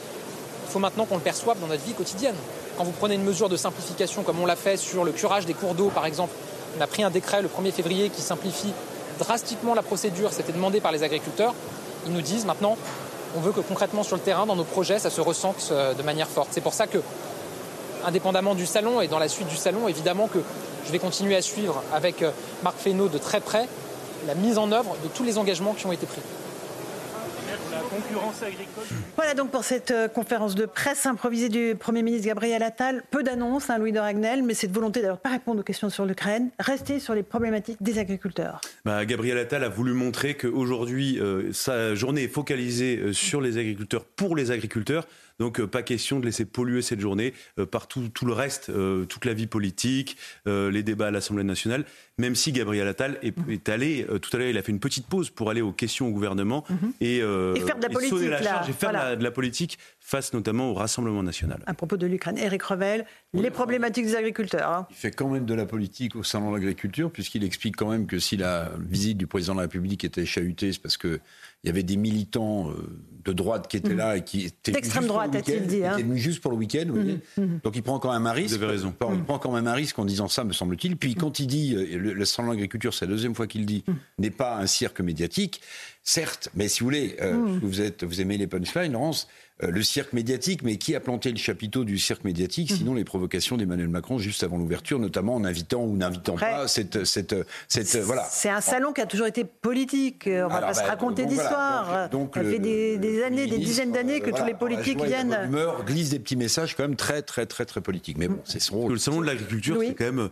Il faut maintenant qu'on le perçoive dans notre vie quotidienne. Quand vous prenez une mesure de simplification, comme on l'a fait sur le curage des cours d'eau, par exemple, on a pris un décret le 1er février qui simplifie drastiquement la procédure, c'était demandé par les agriculteurs. Ils nous disent maintenant, on veut que concrètement sur le terrain, dans nos projets, ça se ressente euh, de manière forte. C'est pour ça que, indépendamment du salon et dans la suite du salon, évidemment que je vais continuer à suivre avec euh, Marc Fesneau de très près la mise en œuvre de tous les engagements qui ont été pris. Voilà donc pour cette euh, conférence de presse improvisée du Premier ministre Gabriel Attal. Peu d'annonces, hein, Louis de Ragnel, mais cette volonté d'ailleurs pas répondre aux questions sur l'Ukraine, rester sur les problématiques des agriculteurs. Bah, Gabriel Attal a voulu montrer qu'aujourd'hui, euh, sa journée est focalisée sur les agriculteurs, pour les agriculteurs. Donc euh, pas question de laisser polluer cette journée euh, par tout, le reste, euh, toute la vie politique, les débats à l'Assemblée nationale, même si Gabriel Attal est, mhm. allé, tout à l'heure il a fait une petite pause pour aller aux questions au gouvernement mhm. et, faire de la politique, la charge et faire de, la, politique face notamment au Rassemblement national. À propos de l'Ukraine, Eric Revel, les problématiques des agriculteurs. Hein. Il fait quand même de la politique au salon de l'agriculture puisqu'il explique quand même que si la visite du président de la République était chahutée, c'est parce que il y avait des militants euh, de droite qui étaient mhm. là et qui étaient d'extrême droite, a-t-il dit, hein. juste pour le week-end. Mhm. Mhm. Donc il prend quand même un risque. Vous avez raison. Il prend quand même un risque en disant ça, me semble-t-il. Puis quand il dit euh, le, le salon de l'agriculture, c'est la deuxième fois qu'il dit, n'est pas un cirque médiatique. Certes, mais si vous voulez, euh, vous êtes, vous aimez les punchlines, Laurence. Euh, le cirque médiatique, mais qui a planté le chapiteau du cirque médiatique, mhm. sinon les provocations d'Emmanuel Macron juste avant l'ouverture, notamment en invitant ou n'invitant pas cette, cette, cette voilà. C'est un salon qui a toujours été politique. On va pas se bah, raconter d'histoire. ça fait des, années, des dizaines d'années que tous les politiques viennent. Humeur, glisse des petits messages quand même très, très, très, très politiques. Mais bon, c'est son Le salon de l'agriculture, c'est quand même euh,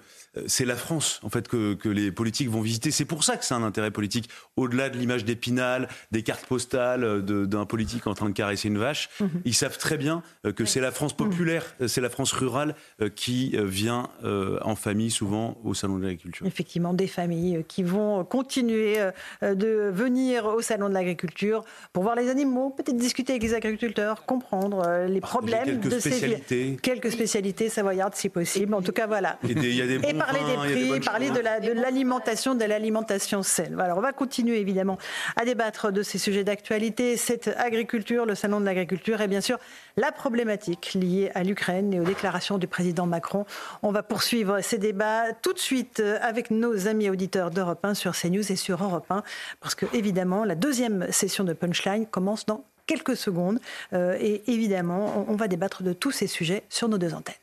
c'est la France en fait que, que, les politiques vont visiter. C'est pour ça que c'est un intérêt politique, au-delà de l'image d'Épinal, des cartes postales euh, d'un politique en train de caresser une vache. Mhm. Ils savent très bien euh, que c'est la France populaire, mhm. c'est la France rurale qui vient en famille souvent au salon de l'agriculture. Effectivement, des familles qui vont continuer de venir au salon de l'agriculture pour voir les animaux, peut-être discuter avec les agriculteurs, comprendre les problèmes de ces quelques spécialités savoyardes si possible. En tout cas, voilà. Il y a des parler des prix, parler de l'alimentation, de l'alimentation saine. Alors on va continuer évidemment à débattre de ces sujets d'actualité, cette agriculture, le salon de l'agriculture et bien sûr la problématique liée à l'Ukraine et aux déclarations du président Macron. On va poursuivre ces débats tout de suite avec nos amis auditeurs d'Europe 1 sur CNews et sur Europe 1 parce que évidemment la deuxième session de Punchline commence dans quelques secondes euh, et évidemment on va débattre de tous ces sujets sur nos deux antennes.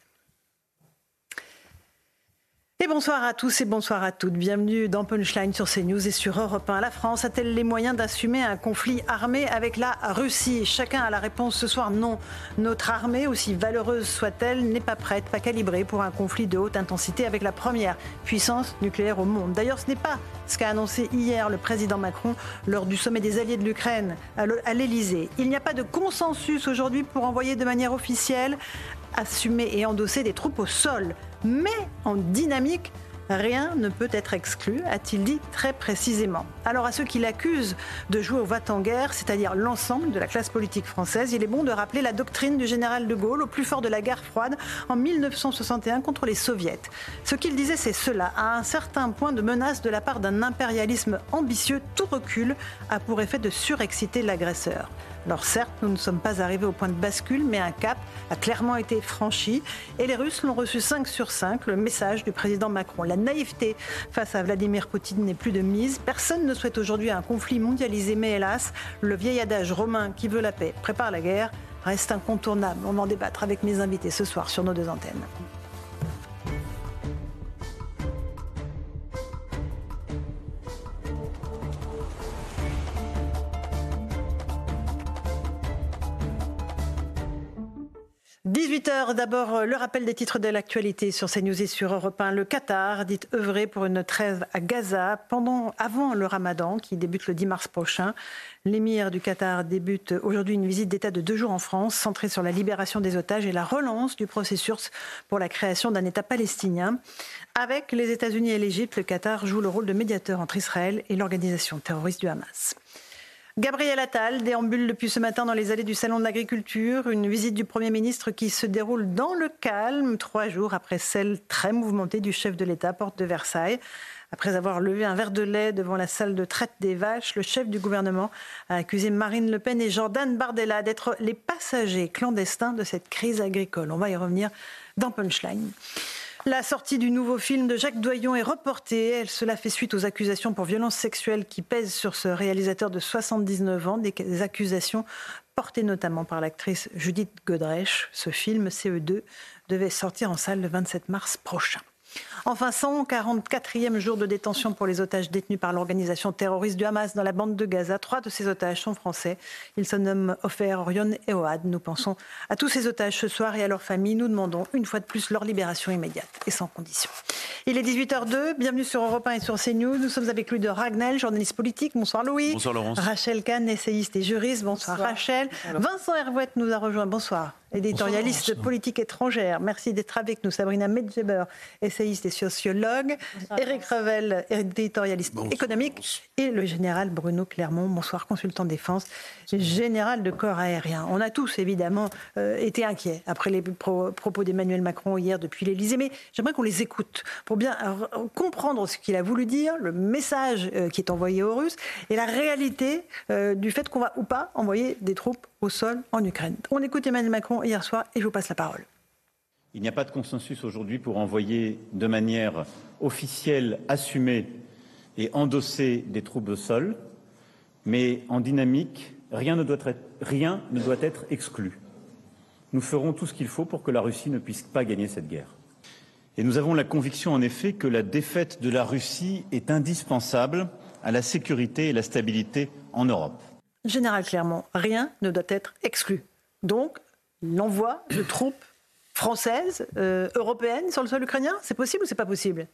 Et bonsoir à tous et bonsoir à toutes. Bienvenue dans Punchline sur CNews et sur Europe 1. La France a-t-elle les moyens d'assumer un conflit armé avec la Russie? Chacun a la réponse ce soir non. Notre armée, aussi valeureuse soit-elle, n'est pas prête, pas calibrée pour un conflit de haute intensité avec la première puissance nucléaire au monde. D'ailleurs, ce n'est pas ce qu'a annoncé hier le président Macron lors du sommet des alliés de l'Ukraine à l'Elysée. Il n'y a pas de consensus aujourd'hui pour envoyer de manière officielle assumer et endosser des troupes au sol. Mais en dynamique, Rien ne peut être exclu, a-t-il dit très précisément. Alors à ceux qui l'accusent de jouer au va-t-en-guerre, c'est-à-dire l'ensemble de la classe politique française, il est bon de rappeler la doctrine du général de Gaulle au plus fort de la guerre froide en 1961 contre les soviets. Ce qu'il disait, c'est cela. À un certain point de menace de la part d'un impérialisme ambitieux, tout recul a pour effet de surexciter l'agresseur. Alors certes, nous ne sommes pas arrivés au point de bascule, mais un cap a clairement été franchi et les Russes l'ont reçu 5 sur 5, le message du président Macron. La naïveté face à Vladimir Poutine n'est plus de mise. Personne ne souhaite aujourd'hui un conflit mondialisé, mais hélas, le vieil adage romain qui veut la paix prépare la guerre reste incontournable. On va en débattre avec mes invités ce soir sur nos deux antennes. 18h, d'abord euh, le rappel des titres de l'actualité sur CNews et sur Europe 1. Le Qatar dit œuvrer pour une trêve à Gaza avant le ramadan qui débute le 10 mars prochain. L'émir du Qatar débute aujourd'hui une visite d'État de deux jours en France, centrée sur la libération des otages et la relance du processus pour la création d'un État palestinien. Avec les États-Unis et l'Égypte, le Qatar joue le rôle de médiateur entre Israël et l'organisation terroriste du Hamas. Gabriel Attal déambule depuis ce matin dans les allées du Salon de l'Agriculture, une visite du Premier ministre qui se déroule dans le calme, trois jours après celle très mouvementée du chef de l'État, porte de Versailles. Après avoir levé un verre de lait devant la salle de traite des vaches, le chef du gouvernement a accusé Marine Le Pen et Jordan Bardella d'être les passagers clandestins de cette crise agricole. On va y revenir dans Punchline. La sortie du nouveau film de Jacques Doyon est reportée. Cela fait suite aux accusations pour violences sexuelles qui pèsent sur ce réalisateur de 79 ans, des accusations portées notamment par l'actrice Judith Godrèche. Ce film, CE2, devait sortir en salle le 27 mars prochain. Enfin, 144e jour de détention pour les otages détenus par l'organisation terroriste du Hamas dans la bande de Gaza. Trois de ces otages sont français. Ils se nomment Ofer, Orion et Oad. Nous pensons à tous ces otages ce soir et à leurs familles. Nous demandons une fois de plus leur libération immédiate et sans condition. Il est 18h02. Bienvenue sur Europe 1 et sur CNews. Nous sommes avec Louis de Ragnel, journaliste politique. Bonsoir Louis. Bonsoir Laurence. Rachel Kahn, essayiste et juriste. Bonsoir, Rachel. Vincent Hervouette nous a rejoint. Bonsoir éditorialiste politique étrangère. Merci d'être avec nous. Sabrina Medjeber, essayiste et sociologue. Éric Revel, éditorialiste économique. Et le général Bruno Clermont, bonsoir, consultant défense, général de corps aérien. On a tous, évidemment, euh, été inquiets après les propos d'Emmanuel Macron hier depuis l'Élysée. Mais j'aimerais qu'on les écoute pour bien comprendre ce qu'il a voulu dire, le message euh, qui est envoyé aux Russes et la réalité euh, du fait qu'on va ou pas envoyer des troupes au sol en Ukraine. On écoute Emmanuel Macron hier soir et je vous passe la parole. Il n'y a pas de consensus aujourd'hui pour envoyer de manière officielle, assumée et endossée des troupes au sol, mais en dynamique, rien ne doit être, exclu. Nous ferons tout ce qu'il faut pour que la Russie ne puisse pas gagner cette guerre. Et nous avons la conviction, en effet, que la défaite de la Russie est indispensable à la sécurité et la stabilité en Europe. Général Clermont, rien ne doit être exclu. Donc, l'envoi de troupes françaises, euh, européennes sur le sol ukrainien, c'est possible ou c'est pas possible?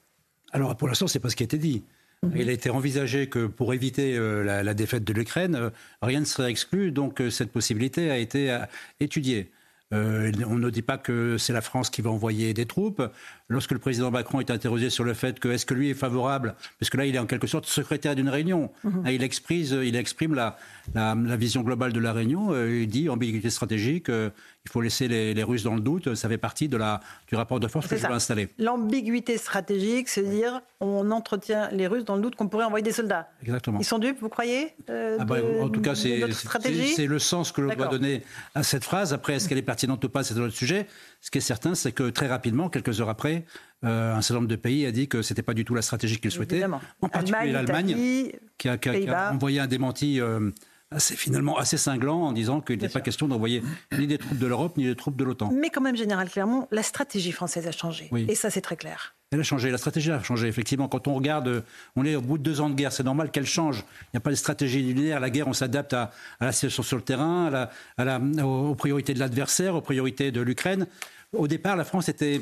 Alors, pour l'instant, c'est pas ce qui a été dit. Mhm. Il a été envisagé que pour éviter euh, la, défaite de l'Ukraine, euh, rien ne serait exclu, donc cette possibilité a été étudiée. on ne dit pas que c'est la France qui va envoyer des troupes. Lorsque le président Macron est interrogé sur le fait que est-ce que lui est favorable, parce que là il est en quelque sorte secrétaire d'une réunion, mhm. il, exprime, il exprime la, la, vision globale de la réunion, euh, il dit ambiguïté stratégique, euh, il faut laisser les, Russes dans le doute, ça fait partie de la, du rapport de force que je veux installer. L'ambiguïté stratégique, c'est dire on entretient les Russes dans le doute qu'on pourrait envoyer des soldats. Exactement. Ils sont dupes, vous croyez euh, ah bah, En tout cas, c'est le sens que l'on doit donner à cette phrase. Après, est-ce qu'elle est pertinente ou pas, c'est un autre sujet. Ce qui est certain, c'est que très rapidement, quelques heures après, euh, un certain nombre de pays a dit que ce n'était pas du tout la stratégie qu'ils souhaitaient. En particulier l'Allemagne, qui, a envoyé un démenti. Euh, assez, finalement assez cinglant en disant qu'il n'était pas question d'envoyer ni des troupes de l'Europe ni des troupes de l'OTAN. Mais quand même, Général Clermont, la stratégie française a changé. Et ça, c'est très clair. Elle a changé, la stratégie a changé, effectivement. Quand on regarde, on est au bout de deux ans de guerre, c'est normal qu'elle change. Il n'y a pas de stratégie linéaire. La guerre, on s'adapte à, la situation sur le terrain, à la, aux priorités de l'adversaire, aux priorités de l'Ukraine. Au départ, la France était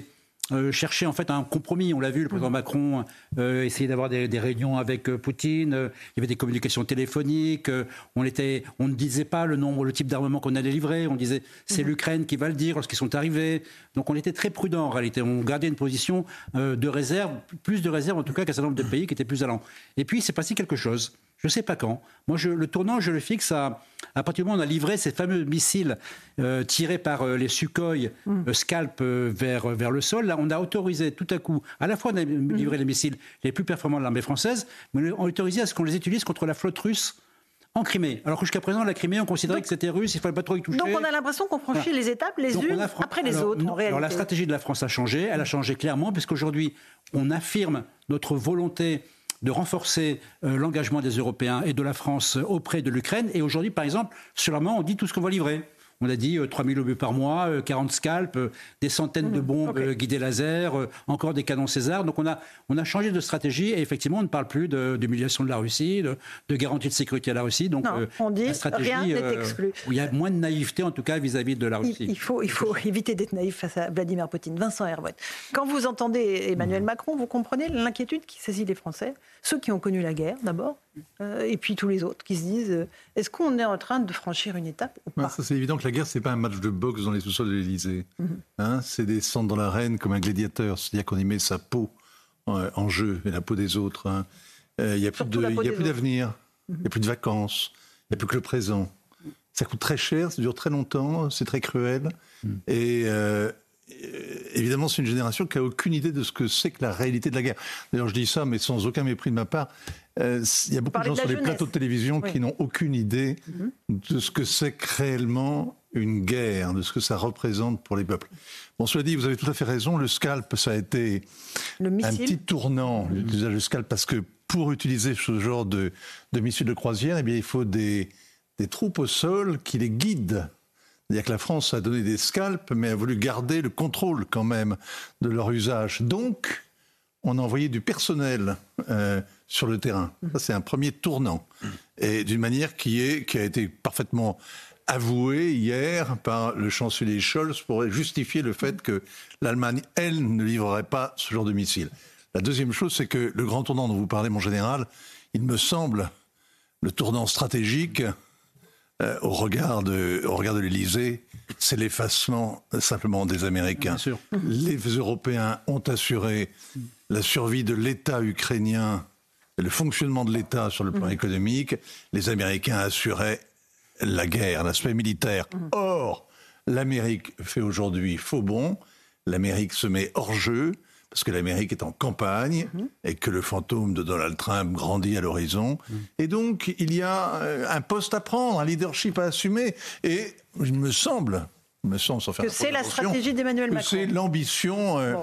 euh, chercher en fait un compromis. On l'a vu, le président Macron euh, essayait d'avoir des, réunions avec euh, Poutine. il y avait des communications téléphoniques. on était, on ne disait pas le nombre, le type d'armement qu'on allait livrer. On disait c'est mhm. l'Ukraine qui va le dire lorsqu'ils sont arrivés. Donc on était très prudent en réalité. On gardait une position de réserve, plus de réserve en tout cas qu'un certain nombre de pays qui étaient plus allants. Et puis c'est passé quelque chose. Je ne sais pas quand. Moi, je, le tournant, je le fixe à, à partir du moment où on a livré ces fameux missiles euh, tirés par euh, les Sukhoi mm. euh, Scalp vers, vers le sol. Là, on a autorisé tout à coup, à la fois on a mm. livré les missiles les plus performants de l'armée française, mais on a autorisé à ce qu'on les utilise contre la flotte russe en Crimée. Alors que jusqu'à présent, la Crimée, on considérait que c'était russe, il ne fallait pas trop y toucher. Donc on a l'impression qu'on franchit les étapes les unes après les autres, en réalité. Alors la stratégie de la France a changé, elle a changé clairement, puisqu'aujourd'hui, on affirme notre volonté de renforcer euh, l'engagement des Européens et de la France auprès de l'Ukraine. Et aujourd'hui, par exemple, sur la main, on dit tout ce qu'on va livrer. On a dit 3000 euh, obus par mois, 40 euh, scalps, des centaines de mmh, bombes guidées laser, encore des canons César. Donc on a, on a changé de stratégie et effectivement on ne parle plus d'humiliation de, la Russie, de, garantie de sécurité à la Russie. Donc on dit la stratégie, rien n'est exclu. il y a moins de naïveté en tout cas vis-à-vis de la Russie. Il, faut, il faut éviter d'être naïf face à Vladimir Poutine. Vincent Hervouet, quand vous entendez Emmanuel mmh. Macron, vous comprenez l'inquiétude qui saisit les Français ceux qui ont connu la guerre d'abord, euh, et puis tous les autres qui se disent euh, est-ce qu'on est en train de franchir une étape ou pas? C'est évident que la guerre, c'est pas un match de boxe dans les sous-sols de l'Élysée. Mhm. hein, c'est descendre dans l'arène comme un gladiateur, c'est-à-dire qu'on y met sa peau euh, en jeu et la peau des autres. Hein. Il n'y a plus d'avenir, il n'y a plus de vacances, il n'y a plus que le présent. Ça coûte très cher, ça dure très longtemps, c'est très cruel. Mhm. Et euh, évidemment, c'est une génération qui a aucune idée de ce que c'est que la réalité de la guerre. D'ailleurs, je dis ça, mais sans aucun mépris de ma part. Euh, il y a beaucoup de gens sur les plateaux de télévision qui n'ont aucune idée mhm. de ce que c'est réellement une guerre, de ce que ça représente pour les peuples. Bon, cela dit, vous avez tout à fait raison. Le scalp, ça a été un petit tournant, mmh. le scalp, parce que pour utiliser ce genre de, de missile de croisière, eh bien, il faut des, des troupes au sol qui les guident c'est-à-dire que la France a donné des scalps, mais a voulu garder le contrôle quand même de leur usage. Donc, on a envoyé du personnel euh, sur le terrain. Ça, c'est un premier tournant. Et d'une manière qui, est, qui a été parfaitement avouée hier par le chancelier Scholz pour justifier le fait que l'Allemagne, elle, ne livrerait pas ce genre de missiles. La deuxième chose, c'est que le grand tournant dont vous parlez, mon général, il me semble, le tournant stratégique, euh, au regard de, au regard de l'Élysée, c'est l'effacement simplement des Américains. Les Européens ont assuré la survie de l'État ukrainien et le fonctionnement de l'État sur le plan mhm. économique. Les Américains assuraient la guerre, l'aspect militaire. Mhm. Or, l'Amérique fait aujourd'hui faux bon. L'Amérique se met hors jeu parce que l'Amérique est en campagne mhm. et que le fantôme de Donald Trump grandit à l'horizon. Mhm. Et donc, il y a euh, un poste à prendre, un leadership à assumer. Et il me semble, me semble sans faire que c'est la stratégie d'Emmanuel Macron. C'est l'ambition. Euh,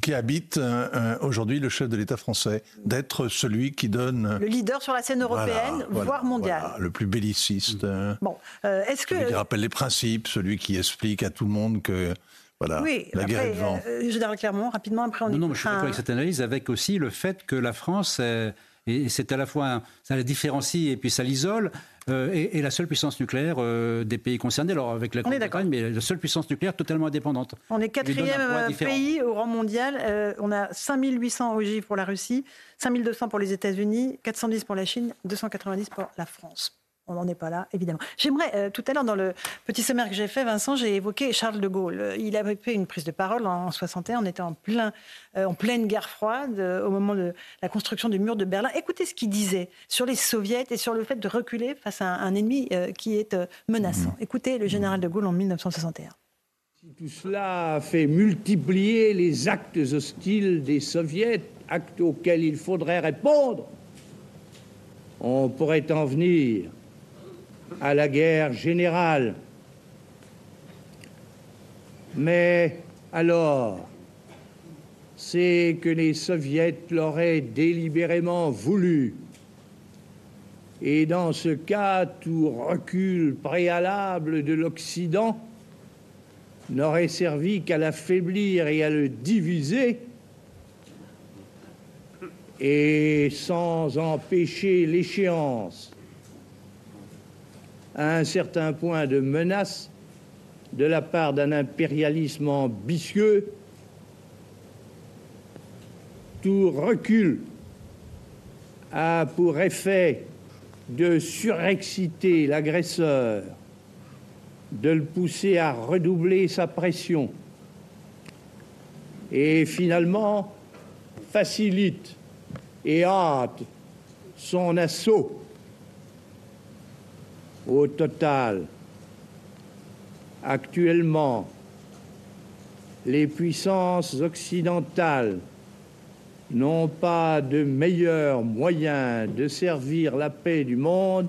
qui habite euh, aujourd'hui le chef de l'État français, d'être celui qui donne... Le leader sur la scène européenne, voire mondiale. le plus belliciste. Bon, est-ce que... Celui qui rappelle les principes, celui qui explique à tout le monde que oui, la guerre est devant. Euh, je dirais clairement, rapidement, après on Non, non, mais je suis d'accord avec cette analyse, avec aussi le fait que la France, et c'est à la fois, ça la différencie et puis ça l'isole, euh, est, la seule puissance nucléaire euh, des pays concernés. Alors avec la Grande-Bretagne, mais la seule puissance nucléaire totalement indépendante. On est quatrième pays au rang mondial. on a 5800 ogives pour la Russie, 5200 pour les États-Unis, 410 pour la Chine, 290 pour la France. On n'en est pas là, évidemment. J'aimerais, euh, tout à l'heure, dans le petit sommaire que j'ai fait, Vincent, j'ai évoqué Charles de Gaulle. Il avait fait une prise de parole en 61, on était en, plein, euh, en pleine guerre froide, euh, au moment de la construction du mur de Berlin. Écoutez ce qu'il disait sur les soviets et sur le fait de reculer face à un, ennemi qui est menaçant. Mmh. Écoutez le général de Gaulle en 1961. Si tout cela fait multiplier les actes hostiles des soviets, actes auxquels il faudrait répondre, on pourrait en venir à la guerre générale. Mais alors, c'est que les soviets l'auraient délibérément voulu. Et dans ce cas, tout recul préalable de l'Occident n'aurait servi qu'à l'affaiblir et à le diviser, et sans empêcher l'échéance à un certain point de menace de la part d'un impérialisme ambitieux, tout recul a pour effet de surexciter l'agresseur, de le pousser à redoubler sa pression et finalement facilite et hâte son assaut au total, actuellement, les puissances occidentales n'ont pas de meilleur moyen de servir la paix du monde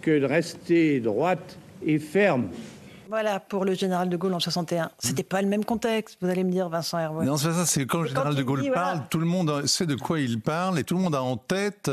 que de rester droite et ferme voilà, pour le général de Gaulle en 61. C'était pas le même contexte, vous allez me dire, Vincent Hervé. Non, c'est ça, c'est quand le général de Gaulle parle, tout le monde sait de quoi il parle et tout le monde a en tête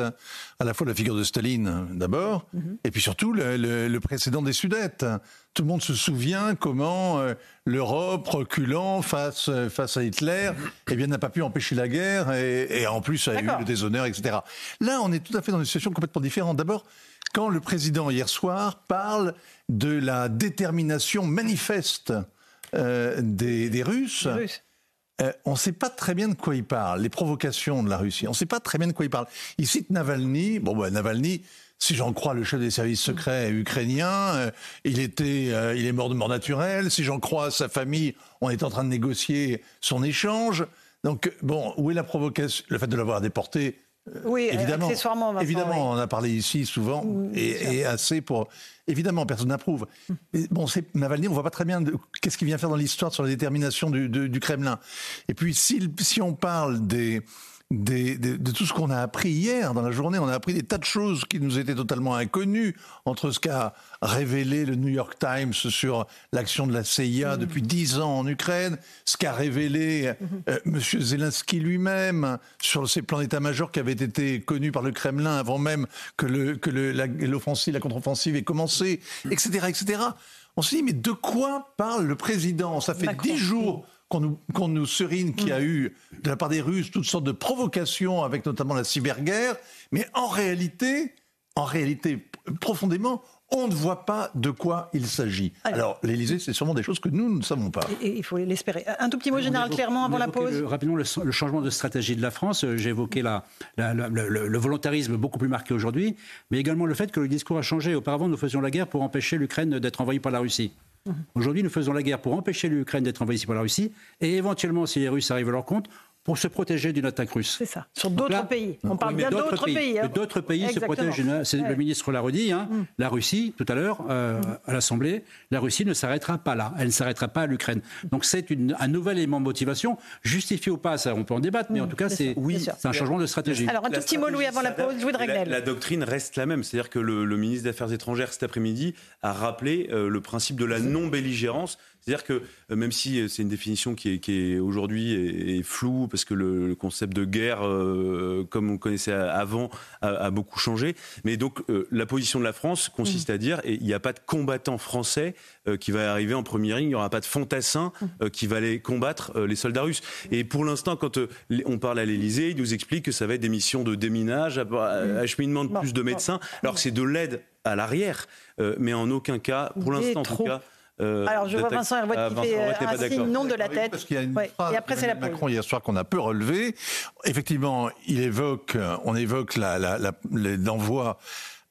à la fois la figure de Staline d'abord, mhm. et puis surtout le, précédent des Sudètes. Tout le monde se souvient comment euh, l'Europe, reculant face, face à Hitler, eh bien, n'a pas pu empêcher la guerre et, en plus a eu le déshonneur, etc. Là, on est tout à fait dans une situation complètement différente. D'abord, quand le président hier soir parle de la détermination manifeste euh, des, Russes, euh, on ne sait pas très bien de quoi il parle, les provocations de la Russie. On ne sait pas très bien de quoi il parle. Il cite Navalny. Bon, ben, Navalny, si j'en crois le chef des services secrets ukrainien, euh, il était, il est mort de mort naturelle. Si j'en crois sa famille, on est en train de négocier son échange. Donc, bon, où est la provocation Le fait de l'avoir déporté, oui, évidemment, accessoirement. évidemment, on a parlé ici souvent et, assez pour. Évidemment, personne n'approuve. Mais bon, c'est Navalny, on voit pas très bien qu'est-ce qu'il vient faire dans l'histoire sur la détermination du, du Kremlin. Et puis, si, si on parle des de, tout ce qu'on a appris hier dans la journée. On a appris des tas de choses qui nous étaient totalement inconnues entre ce qu'a révélé le New York Times sur l'action de la CIA mmh. depuis dix ans en Ukraine, ce qu'a révélé euh, M. Zelensky lui-même sur ses plans d'état-major qui avaient été connus par le Kremlin avant même que le que l'offensive, la, contre-offensive ait commencé, etc., etc. On se dit mais de quoi parle le président? Ça fait dix jours qu'on nous, nous, serine qu'il y a mm. eu de la part des Russes toutes sortes de provocations avec notamment la cyberguerre, mais en réalité, en réalité, profondément, on ne voit pas de quoi il s'agit. Alors, l'Élysée, c'est sûrement des choses que nous, ne savons pas. Et, il faut l'espérer. Un tout petit mot général, clairement, avant la pause. rapidement, le, changement de stratégie de la France. Euh, j'ai évoqué la, le, volontarisme beaucoup plus marqué aujourd'hui, mais également le fait que le discours a changé. Auparavant, nous faisions la guerre pour empêcher l'Ukraine d'être envahie par la Russie. Aujourd'hui, nous faisons la guerre pour empêcher l'Ukraine d'être envahie par la Russie et éventuellement, si les Russes arrivent à leur compte, pour se protéger d'une attaque russe. C'est ça. Sur d'autres pays. On parle bien d'autres pays. Hein. D'autres pays se protègent. Le ministre l'a redit. Hein. Mm. La Russie, tout à l'heure, euh, mm. à l'Assemblée, la Russie ne s'arrêtera pas là. Elle ne s'arrêtera pas à l'Ukraine. Donc c'est un nouvel élément de motivation. Justifié ou pas, ça, on peut en débattre, mais en mm. tout cas, c'est oui, un changement de stratégie. Alors un tout petit mot, Louis, avant la pause. Louis de la, la, doctrine reste la même. C'est-à-dire que le, ministre des Affaires étrangères, cet après-midi, a rappelé euh, le principe de la non-belligérance c'est-à-dire que euh, même si c'est une définition qui est, qui est aujourd'hui est, floue, parce que le, concept de guerre, euh, comme on connaissait avant, a, beaucoup changé, mais donc la position de la France consiste mm. à dire il n'y a pas de combattant français qui va arriver en première ligne, il n'y aura pas de fantassin mm. qui va aller combattre les soldats russes. Et pour l'instant, quand on parle à l'Élysée, il nous explique que ça va être des missions de déminage, mm. acheminement de plus de médecins. Alors c'est de l'aide à l'arrière, mais en aucun cas, pour l'instant en tout cas, euh, Alors je vois Vincent Hervoit qui fait euh, un signe non de la tête. Parce qu'il y a une phrase Et après, c'est la Macron hier soir qu'on a peu relevé. Effectivement, il évoque, on évoque l'envoi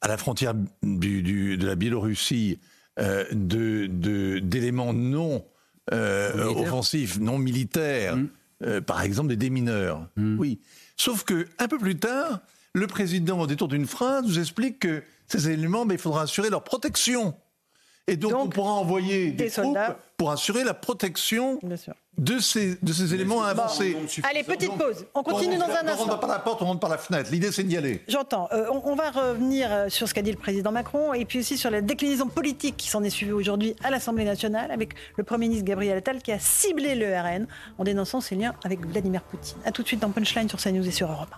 à la frontière du, de la Biélorussie euh, d'éléments non offensifs, non militaires, mm. par exemple des démineurs. Mm. Oui. Sauf que un peu plus tard, le président, au détour d'une phrase, nous explique que ces éléments, mais il faudra assurer leur protection. Et donc, on pourra envoyer des, troupes pour assurer la protection de ces, de ces éléments avancés. Allez, petite pause. On continue dans un instant. On rentre pas par la porte, on rentre par la fenêtre. L'idée, c'est d'y aller. J'entends. Euh, on, va revenir euh, sur ce qu'a dit le président Macron et puis aussi sur la déclinaison politique qui s'en est suivie aujourd'hui à l'Assemblée nationale avec le Premier ministre Gabriel Attal qui a ciblé le RN en dénonçant ses liens avec Vladimir Poutine. A tout de suite dans Punchline sur CNews et sur Europe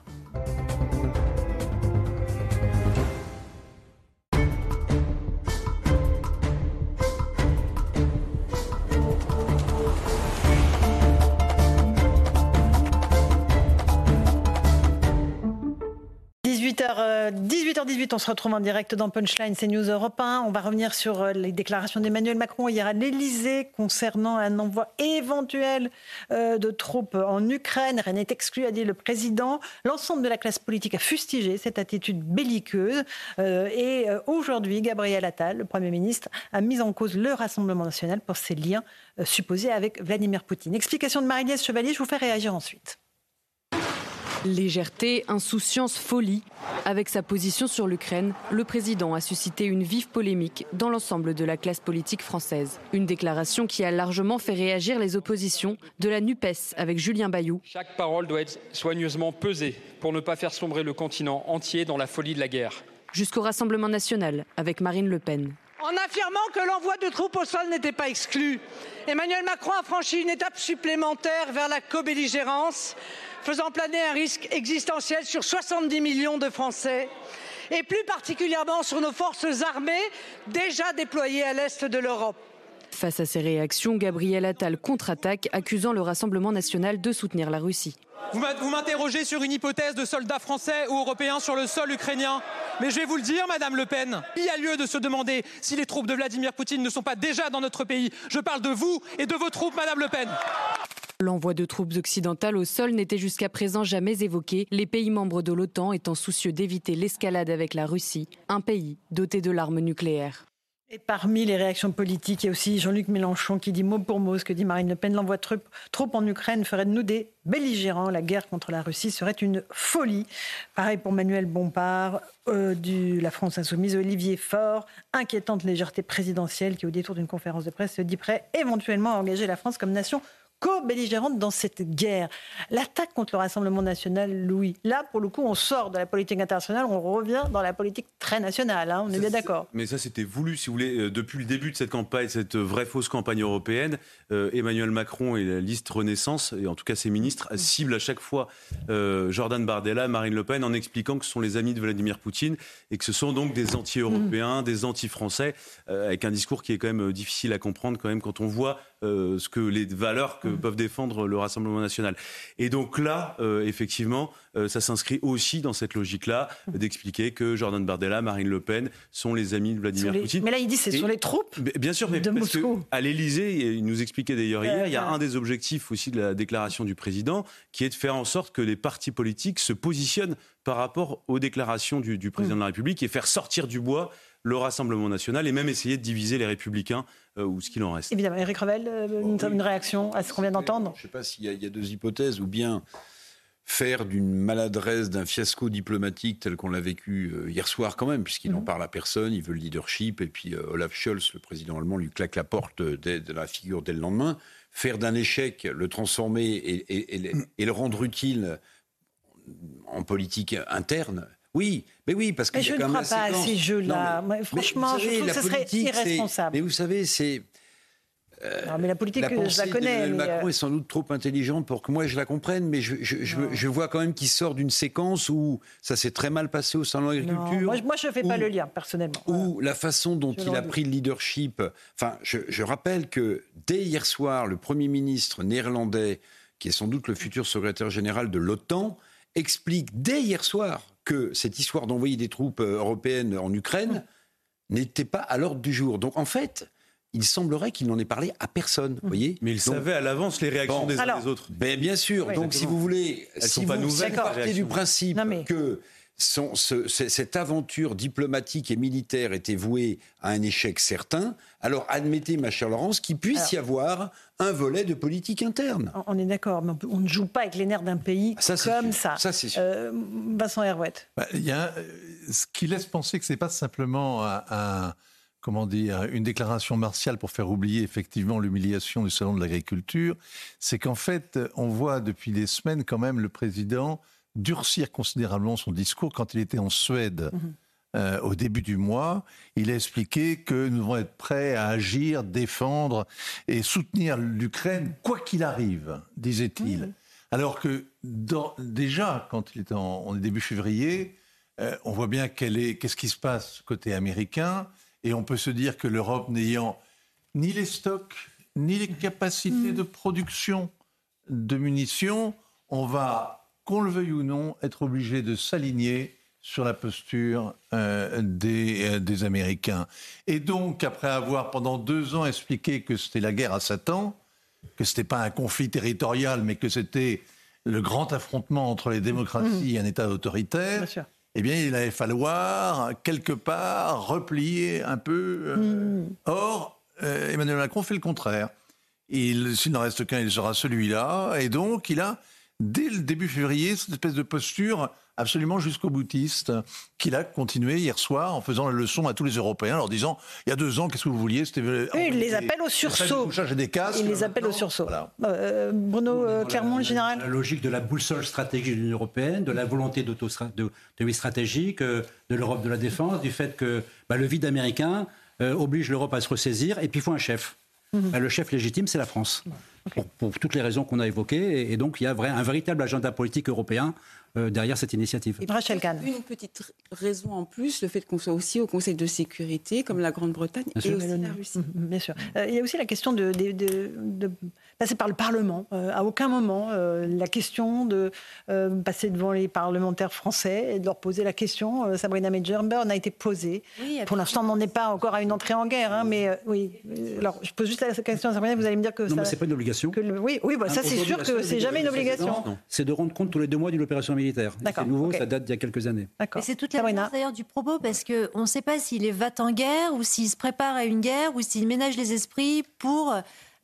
18h18, on se retrouve en direct dans Punchline, c'est News Europe 1. On va revenir sur euh, les déclarations d'Emmanuel Macron hier à l'Elysée concernant un envoi éventuel euh, de troupes en Ukraine. Rien n'est exclu, a dit le président. L'ensemble de la classe politique a fustigé cette attitude belliqueuse. Euh, et aujourd'hui, Gabriel Attal, le Premier ministre, a mis en cause le Rassemblement national pour ses liens supposés avec Vladimir Poutine. Explication de Marie-Liesse Chevalier, je vous fais réagir ensuite. Légèreté, insouciance, folie. Avec sa position sur l'Ukraine, le président a suscité une vive polémique dans l'ensemble de la classe politique française. Une déclaration qui a largement fait réagir les oppositions de la NUPES avec Julien Bayou. Chaque parole doit être soigneusement pesée pour ne pas faire sombrer le continent entier dans la folie de la guerre. Jusqu'au Rassemblement national avec Marine Le Pen. En affirmant que l'envoi de troupes au sol n'était pas exclu, Emmanuel Macron a franchi une étape supplémentaire vers la co-belligérance faisant planer un risque existentiel sur 70 millions de Français et plus particulièrement sur nos forces armées déjà déployées à l'est de l'Europe. Face à ces réactions, Gabriel Attal contre-attaque, accusant le Rassemblement national de soutenir la Russie. Vous m'interrogez sur une hypothèse de soldats français ou européens sur le sol ukrainien. Mais je vais vous le dire, Madame Le Pen, il y a lieu de se demander si les troupes de Vladimir Poutine ne sont pas déjà dans notre pays. Je parle de vous et de vos troupes, Madame Le Pen. L'envoi de troupes occidentales au sol n'était jusqu'à présent jamais évoqué, les pays membres de l'OTAN étant soucieux d'éviter l'escalade avec la Russie, un pays doté de l'arme nucléaire. Et parmi les réactions politiques, il y a aussi Jean-Luc Mélenchon qui dit mot pour mot ce que dit Marine Le Pen. L'envoi de troupes en Ukraine ferait de nous des belligérants. La guerre contre la Russie serait une folie. Pareil pour Manuel Bompard, euh, de la France Insoumise, Olivier Faure. Inquiétante légèreté présidentielle qui, au détour d'une conférence de presse, se dit prêt éventuellement à engager la France comme nation co-belligérante dans cette guerre. L'attaque contre le Rassemblement national, Louis, là, pour le coup, on sort de la politique internationale, on revient dans la politique très nationale, hein, on est bien d'accord. Mais ça, c'était voulu, si vous voulez, euh, depuis le début de cette campagne, cette vraie fausse campagne européenne, euh, Emmanuel Macron et la liste Renaissance, et en tout cas ses ministres, ciblent à chaque fois euh, Jordan Bardella, Marine Le Pen, en expliquant que ce sont les amis de Vladimir Poutine et que ce sont donc des anti-européens, des anti-français, avec un discours qui est quand même difficile à comprendre quand même quand on voit euh, ce que les valeurs que mm. peuvent défendre le Rassemblement national. Et donc là, euh, effectivement, euh, ça s'inscrit aussi dans cette logique-là mm. d'expliquer que Jordan Bardella, Marine Le Pen sont les amis de Vladimir Poutine. Mais là, il dit c'est sur les troupes. Bien sûr, mais parce à l'Élysée, il nous expliquait d'ailleurs hier, il y a un des objectifs aussi de la déclaration du président, qui est de faire en sorte que les partis politiques se positionnent par rapport aux déclarations du, président de la République et faire sortir du bois le Rassemblement national et même essayer de diviser les républicains ou ce qu'il en reste. Évidemment. Eric Revel, euh, une, réaction à ce qu'on vient d'entendre Je ne sais pas s'il y, a deux hypothèses, ou bien faire d'une maladresse, d'un fiasco diplomatique tel qu'on l'a vécu euh, hier soir quand même, puisqu'il n'en mhm. parle à personne, il veut le leadership, et puis Olaf Scholz, le président allemand, lui claque la porte de la figure dès le lendemain. Faire d'un échec, le transformer et, et le rendre utile en politique interne, oui, mais oui, parce que. Mais je ne crois pas à ces jeux-là. Franchement, je trouve que ce serait irresponsable. Mais vous savez, c'est. Euh, non, mais la politique, je la connais. Emmanuel Macron euh, est sans doute trop intelligent pour que moi je la comprenne, mais je, je, vois quand même qu'il sort d'une séquence où ça s'est très mal passé au salon de l'agriculture. Moi, moi, je ne fais pas le lien, personnellement. Ou la façon dont il a pris le leadership. Enfin, je, rappelle que dès hier soir, le Premier ministre néerlandais, qui est sans doute le futur secrétaire général de l'OTAN, explique dès hier soir que cette histoire d'envoyer des troupes euh, européennes en Ukraine n'était pas à l'ordre du jour. Donc en fait, il semblerait qu'il n'en ait parlé à personne, vous voyez Mais il savait à l'avance les réactions des uns des autres. Ben, bien sûr. Donc si vous voulez, si vous partez du principe que son- ce- ce- cette aventure diplomatique et militaire était vouée à un échec certain, alors admettez, ma chère Laurence, qu'il puisse Alors- y avoir un volet de politique interne. On est d'accord, mais on ne joue pas avec les nerfs d'un pays Ça, c'est comme sûr. ça. Ça, c'est sûr. Euh, Vincent Herouette. Bah, Il y a euh, ce qui laisse penser que c'est pas simplement un, un- comment dire une déclaration martiale pour faire oublier effectivement l'humiliation du salon de l'agriculture, c'est qu'en fait on voit depuis des semaines quand même le président durcir considérablement son discours quand il était en Suède. euh, au début du mois, il a expliqué que nous devons être prêts à agir, défendre et soutenir l'Ukraine quoi qu'il arrive, disait-il. Alors que dans- déjà, quand il était en, on est début février, euh, on voit bien qu'est-ce qui se passe côté américain, et on peut se dire que l'Europe n'ayant ni les stocks, ni les capacités de production de munitions, on va, qu'on le veuille ou non, être obligé de s'aligner sur la posture euh, des, euh, des Américains. Et donc, après avoir pendant deux ans expliqué que c'était la guerre à Satan, que c'était pas un conflit territorial, mais que c'était le grand affrontement entre les démocraties et un État autoritaire, eh bien, il allait falloir, quelque part, replier un peu. euh, Or, euh, Emmanuel Macron fait le contraire. Il- S'il n'en reste qu'un, il sera celui-là. Et donc, il a, dès le début février, cette espèce de posture absolument jusqu'au boutiste, qu'il a continué hier soir en faisant la leçon à tous les Européens, en leur disant il y a deux ans, qu'est-ce que vous vouliez C'était Oui, il les appelle au sursaut. des casques. Il les appelle au sursaut. Euh, Bruno euh, Clermont, le général La logique de la boussole stratégique de l'Union européenne, de la volonté d'autonomie stratégique, euh, de l'Europe de la défense, du fait que bah, le vide américain euh, oblige l'Europe à se ressaisir, et puis il faut un chef. Mhm. Bah, le chef légitime, c'est la France. Pour, toutes les raisons qu'on a évoquées, et, donc il y a un véritable agenda politique européen derrière cette initiative. Rachel Kahn. Une petite raison en plus, le fait qu'on soit aussi au Conseil de sécurité, comme la Grande-Bretagne et sûr. aussi la. Russie. Mhm, Bien sûr. Euh, il y a aussi la question de, de- de- de passer par le Parlement. Euh, à aucun moment, euh, la question de euh, passer devant les parlementaires français et de leur poser la question, euh, Sabrina Medjember, n'a été posée. Pour l'instant, on n'en est pas encore à une entrée en guerre. hein, mais euh, oui. Euh, Alors, je pose juste la question à Sabrina, vous allez me dire que Non, ça... mais c'est pas une obligation. que le- oui, oui bah, ça, c'est sûr que c'est jamais une obligation. C'est de rendre compte tous les deux mois d'une opération militaire. D'accord, C'est nouveau, ça date d'il y a quelques années. Et c'est toute la nuance d'ailleurs du propos parce qu'on ne sait pas s'il est va en guerre ou s'il se prépare à une guerre ou s'il ménage les esprits pour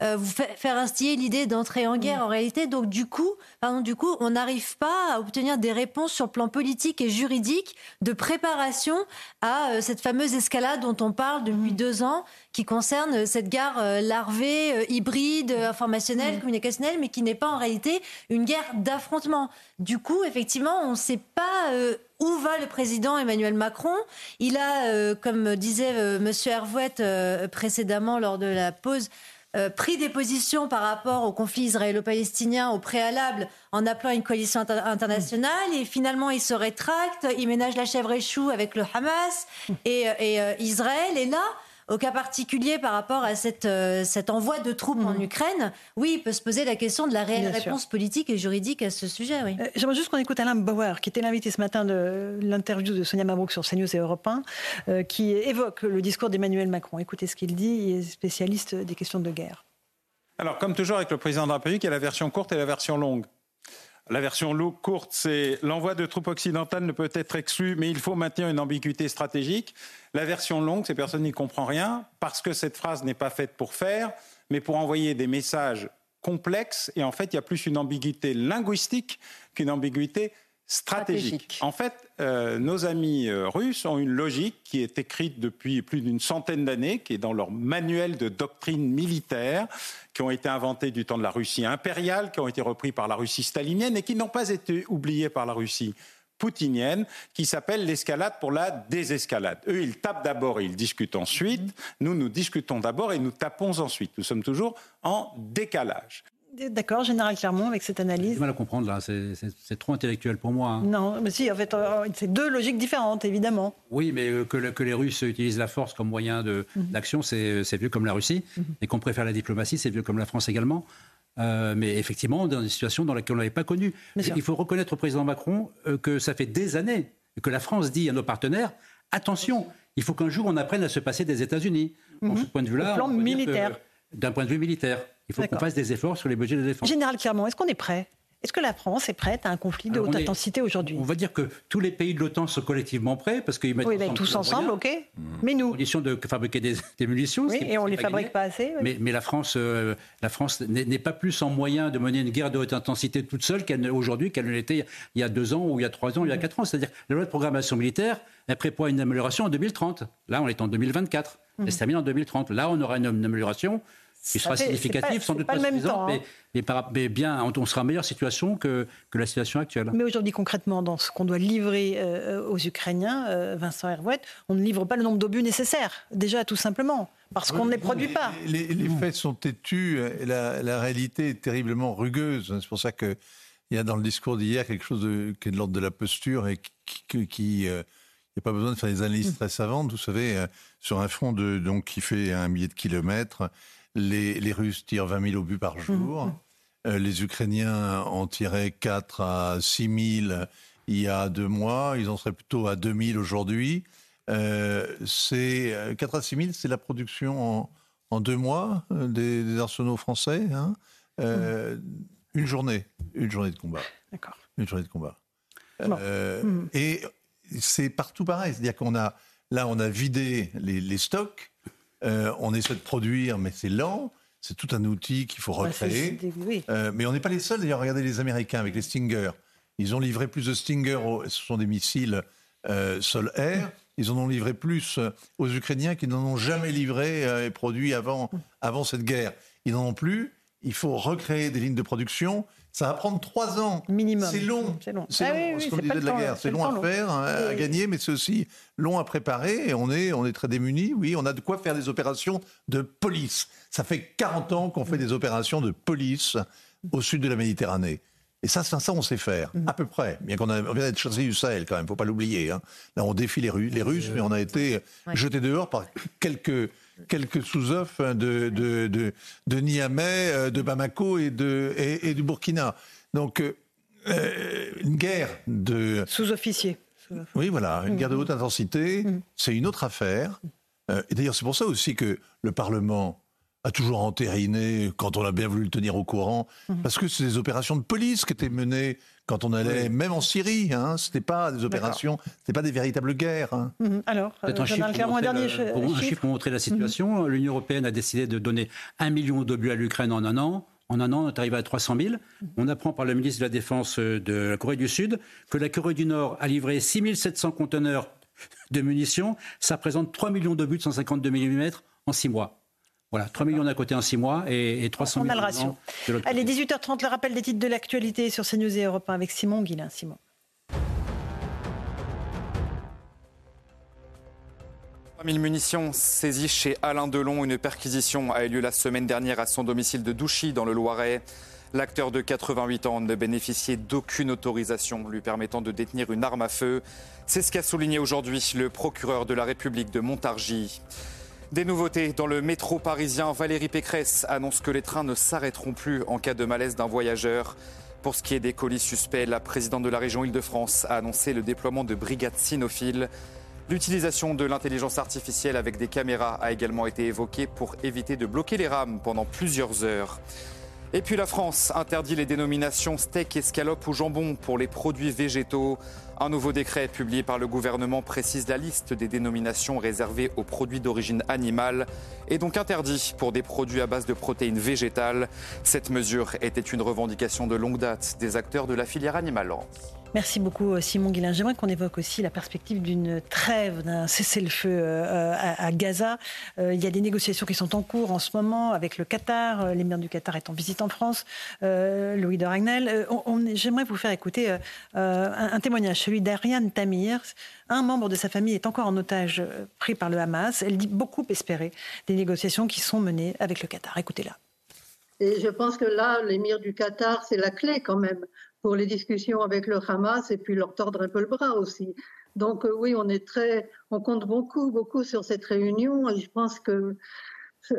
euh, vous fa- faire instiller l'idée d'entrer en guerre en réalité. Donc du coup, pardon, du coup, on n'arrive pas à obtenir des réponses sur le plan politique et juridique de préparation à euh, cette fameuse escalade dont on parle depuis deux ans, qui concerne euh, cette guerre euh, larvée, hybride, informationnelle, communicationnelle, mais qui n'est pas en réalité une guerre d'affrontement. Du coup, effectivement, on ne sait pas où va le président Emmanuel Macron. Il a, euh, comme disait euh, Monsieur Hervouette euh, précédemment lors de la pause, euh, pris des positions par rapport au conflit israélo-palestinien au préalable en appelant à une coalition inter- internationale et finalement il se rétracte, il ménage la chèvre et chou avec le Hamas et, et, euh, Israël. Et là au cas particulier par rapport à cette, euh, cet envoi de troupes en Ukraine, oui, il peut se poser la question de la réelle Bien sûr. réponse politique et juridique à ce sujet. Oui. Euh, J'aimerais juste qu'on écoute Alain Bauer, qui était l'invité ce matin de l'interview de Sonia Mabrouk sur CNews et Europe 1, euh, qui évoque le discours d'Emmanuel Macron. Écoutez ce qu'il dit, il est spécialiste des questions de guerre. Alors, comme toujours avec le président de la République, il y a la version courte et la version longue. La version courte, c'est l'envoi de troupes occidentales ne peut être exclu, mais il faut maintenir une ambiguïté stratégique. La version longue, c'est personne n'y comprend rien, parce que cette phrase n'est pas faite pour faire, mais pour envoyer des messages complexes. Et en fait, il y a plus une ambiguïté linguistique qu'une ambiguïté stratégique. En fait, euh, nos amis euh, russes ont une logique qui est écrite depuis plus d'une centaine d'années, qui est dans leur manuel de doctrine militaire, qui ont été inventés du temps de la Russie impériale, qui ont été repris par la Russie stalinienne et qui n'ont pas été oubliés par la Russie poutinienne, qui s'appelle l'escalade pour la désescalade. Eux, ils tapent d'abord et ils discutent ensuite. Nous, nous discutons d'abord et nous tapons ensuite. Nous sommes toujours en décalage. D'accord, Général Clermont, avec cette J'ai analyse. du mal à comprendre là, c'est- trop intellectuel pour moi. hein. Non, mais si, en fait, euh, c'est deux logiques différentes, évidemment. Oui, mais euh, que, le- que les Russes utilisent la force comme moyen Mhm. d'action, c'est vieux comme la Russie. Et qu'on préfère la diplomatie, c'est vieux comme la France également. Euh, mais effectivement, dans une situation dans laquelle on n'avait pas connu. Il faut reconnaître au président Macron euh, que ça fait des années que la France dit à nos partenaires attention, il faut qu'un jour on apprenne à se passer des États-Unis. De ce point de vue-là, Au plan militaire. D'un point de vue militaire, il faut qu'on fasse des efforts sur les budgets de défense. Général Clermont, est-ce qu'on est prêt? Est-ce que la France est prête à un conflit de haute intensité aujourd'hui? On va dire que tous les pays de l'OTAN sont collectivement prêts parce qu'ils mettent oui, tous ensemble, ok. Mais nous, condition de fabriquer des, munitions. Oui, et on les fabrique pas assez. Mais, mais, la France, euh, la France n'est pas plus en moyen de mener une guerre de haute intensité toute seule aujourd'hui qu'elle ne l'était il y a deux ans ou il y a trois ans, ou il y a quatre ans. C'est-à-dire la loi de programmation militaire, elle prévoit une amélioration en 2030. Là, on est en 2024. Elle se termine en 2030. Là, on aura une amélioration qui sera significatif, sans doute pas, suffisant, mais, mais, bien, on sera en meilleure situation que, que la situation actuelle. Mais aujourd'hui, concrètement, dans ce qu'on doit livrer euh, aux Ukrainiens, euh, Vincent Hervouet, on ne livre pas le nombre d'obus nécessaires, déjà tout simplement, parce qu'on ne les produit pas. Les, faits sont têtus, la, la, réalité est terriblement rugueuse. C'est pour ça qu'il y a dans le discours d'hier quelque chose de, qui est de l'ordre de la posture et qui... euh, n'y a pas besoin de faire des analyses très savantes, vous savez, sur un front de, donc, qui fait un millier de kilomètres, les, Russes tirent 20 000 obus par jour. Mmh. Euh, les Ukrainiens en tiraient 4 à 6 000 il y a deux mois. Ils en seraient plutôt à 2 000 aujourd'hui. Euh, c'est 4 euh, à 6 000, c'est la production en, deux mois des, arsenaux français. Hein. Mmh. Une journée, une journée de combat. D'accord. Une journée de combat. Mmh. Et c'est partout pareil, c'est-à-dire qu'on a là, on a vidé les stocks. Euh, on essaie de produire, mais c'est lent. C'est tout un outil qu'il faut recréer. Euh, mais on n'est pas les seuls. D'ailleurs, regardez les Américains avec les Stinger. Ils ont livré plus de Stinger. Ce sont des missiles euh, sol-air. Ils en ont livré plus aux Ukrainiens qui n'en ont jamais livré et produit avant, avant cette guerre. Ils n'en ont plus. Il faut recréer des lignes de production. Ça va prendre trois ans. Minimum. C'est long. C'est long. C'est ah long. ce qu'on disait de la guerre. C'est long à faire, à gagner, mais c'est aussi long à préparer. Et on est, on est très démunis. Oui, on a de quoi faire des opérations de police. Ça fait 40 ans qu'on fait des opérations de police au sud de la Méditerranée. Et ça, ça, on sait faire, à peu près. Bien qu'on vient d'être chassé du Sahel, quand même, faut pas l'oublier. Hein. Là, on défie les, Russes, les Russes, mais on a été jeté dehors par quelques quelques sous-œufs de, de, de, de, Niamey, euh, de Bamako et, de, et, du Burkina. Donc, euh, euh, une guerre de... Sous-officiers. Oui, voilà, une guerre de haute intensité, c'est une autre affaire. et d'ailleurs, c'est pour ça aussi que le Parlement a toujours entériné quand on a bien voulu le tenir au courant, parce que c'est des opérations de police qui étaient menées quand on allait, même en Syrie, hein, c'était pas des opérations, c'était pas des véritables guerres. Hein. Mhm. Alors, un, chiffre pour, dernier un chiffre pour montrer la situation. Mhm. L'Union européenne a décidé de donner un million d'obus à l'Ukraine en un an. En un an, on est arrivé à 300 000. Mhm. On apprend par le ministre de la Défense euh, de la Corée du Sud que la Corée du Nord a livré 6 700 conteneurs de munitions. Ça représente 3 millions d'obus de 152 mm en 6 mois. Voilà, 3 millions d'un côté en 6 mois et, et 300 millions de l'autre Allez, 18h30, le rappel des titres de l'actualité sur CNews et Europe 1 avec Simon Guillain. Simon. mille munitions saisies chez Alain Delon. Une perquisition a eu lieu la semaine dernière à son domicile de Douchy dans le Loiret. L'acteur de 88 ans ne bénéficiait d'aucune autorisation lui permettant de détenir une arme à feu. C'est ce qu'a souligné aujourd'hui le procureur de la République de Montargis. Des nouveautés dans le métro parisien. Valérie Pécresse annonce que les trains ne s'arrêteront plus en cas de malaise d'un voyageur. Pour ce qui est des colis suspects, la présidente de la région Île-de-France a annoncé le déploiement de brigades cynophiles. L'utilisation de l'intelligence artificielle avec des caméras a également été évoquée pour éviter de bloquer les rames pendant plusieurs heures. Et puis la France interdit les dénominations steak, escalope ou jambon pour les produits végétaux. Un nouveau décret publié par le gouvernement précise la liste des dénominations réservées aux produits d'origine animale et donc interdit pour des produits à base de protéines végétales. Cette mesure était une revendication de longue date des acteurs de la filière animale. Merci beaucoup euh, Simon Guillain. J'aimerais qu'on évoque aussi la perspective d'une trêve, d'un cessez-le-feu euh, à, Gaza. Euh, il y a des négociations qui sont en cours en ce moment avec le Qatar. L'émir du Qatar est en visite en France. Louis de Ragnel. J'aimerais vous faire écouter un, témoignage, celui d'Ariane Tamir. Un membre de sa famille est encore en otage pris par le Hamas. Elle dit beaucoup espérer des négociations qui sont menées avec le Qatar. Écoutez-la. Et je pense que là, l'émir du Qatar, c'est la clé quand même pour les discussions avec le Hamas et puis leur tordre un peu le bras aussi. Donc euh, oui, on est très, on compte beaucoup, beaucoup sur cette réunion et je pense que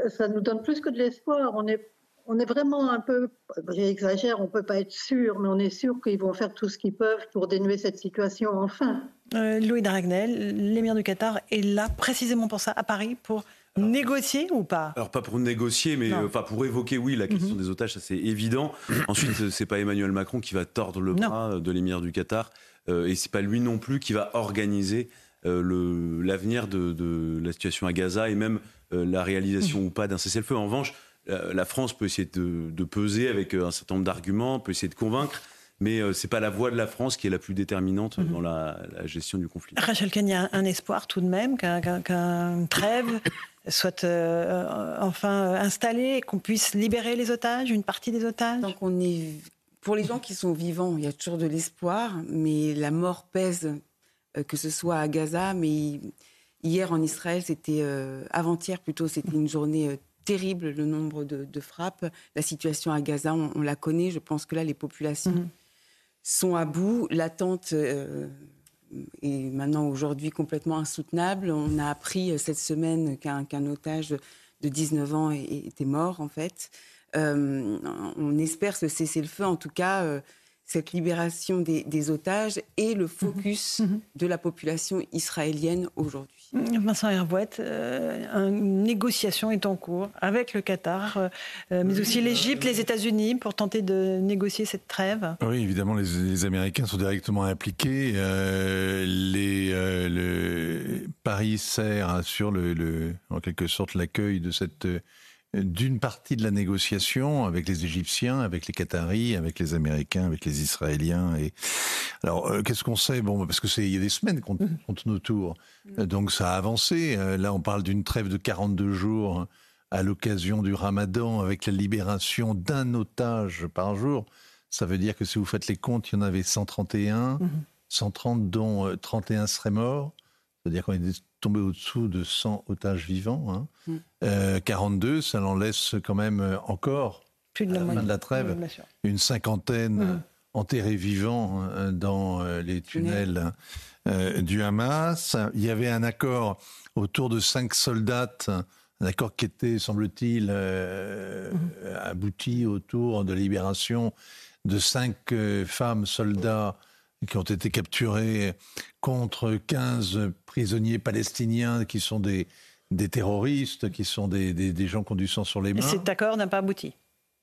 ça nous donne plus que de l'espoir. On est, on est vraiment un peu, j'exagère, on peut pas être sûr, mais on est sûr qu'ils vont faire tout ce qu'ils peuvent pour dénouer cette situation enfin. Euh, Louis Dragnel, l'émir du Qatar, est là précisément pour ça, à Paris, pour Négocier ou pas? Alors pas pour négocier, mais enfin pour évoquer, oui, la question des otages, ça c'est évident. Ensuite, c'est pas Emmanuel Macron qui va tordre le bras de l'émir du Qatar, et c'est pas lui non plus qui va organiser l'avenir de, de, la situation à Gaza et même la réalisation ou pas d'un cessez-le-feu. En revanche, la France peut essayer de, de peser avec un certain nombre d'arguments, peut essayer de convaincre mais ce n'est pas la voix de la France qui est la plus déterminante dans la, gestion du conflit. Rachel Kahn, il y a un espoir tout de même qu'un trêve soit enfin installé, qu'on puisse libérer les otages, une partie des otages Donc on est... Pour les gens qui sont vivants, il y a toujours de l'espoir, mais la mort pèse, que ce soit à Gaza, mais hier en Israël, c'était avant-hier plutôt, c'était une journée terrible, le nombre de, frappes. La situation à Gaza, on, la connaît. Je pense que là, les populations sont à bout. L'attente euh, est maintenant aujourd'hui complètement insoutenable. On a appris euh, cette semaine qu'un otage de 19 ans était mort, en fait. Euh, on espère ce cessez-le-feu, en tout cas, cette libération des, otages et le focus mhm. de la population israélienne aujourd'hui. Vincent Hervouette, euh, une négociation est en cours avec le Qatar, euh, euh, mais aussi l'Égypte, les États-Unis, pour tenter de négocier cette trêve. Oui, évidemment, les, Américains sont directement impliqués. les, le Paris sert sur le, en quelque sorte l'accueil de cette d'une partie de la négociation avec les Égyptiens, avec les Qataris, avec les Américains, avec les Israéliens. Et alors, euh, qu'est-ce qu'on sait? Bon, parce que c'est il y a des semaines qu'on tourne autour, donc ça a avancé. Euh, là, on parle d'une trêve de 42 jours à l'occasion du Ramadan, avec la libération d'un otage par jour. Ça veut dire que si vous faites les comptes, il y en avait 131, 130 dont 31 euh, seraient morts. C'est-à-dire qu'on est tombé au-dessous de 100 otages vivants. Hein. 42, mm. euh, ça en laisse quand même euh, encore, Plus de la, fin de la trêve, une cinquantaine mm. enterrés vivants hein, dans euh, les tunnels du Hamas. Il y avait un accord autour de cinq soldats, un accord qui était, semble-t-il, mm. abouti autour de la libération de cinq femmes soldats qui ont été capturés contre 15 prisonniers palestiniens qui sont des, des terroristes, qui sont des, des, des gens qui ont du sang sur les mains. Et cet accord n'a pas abouti.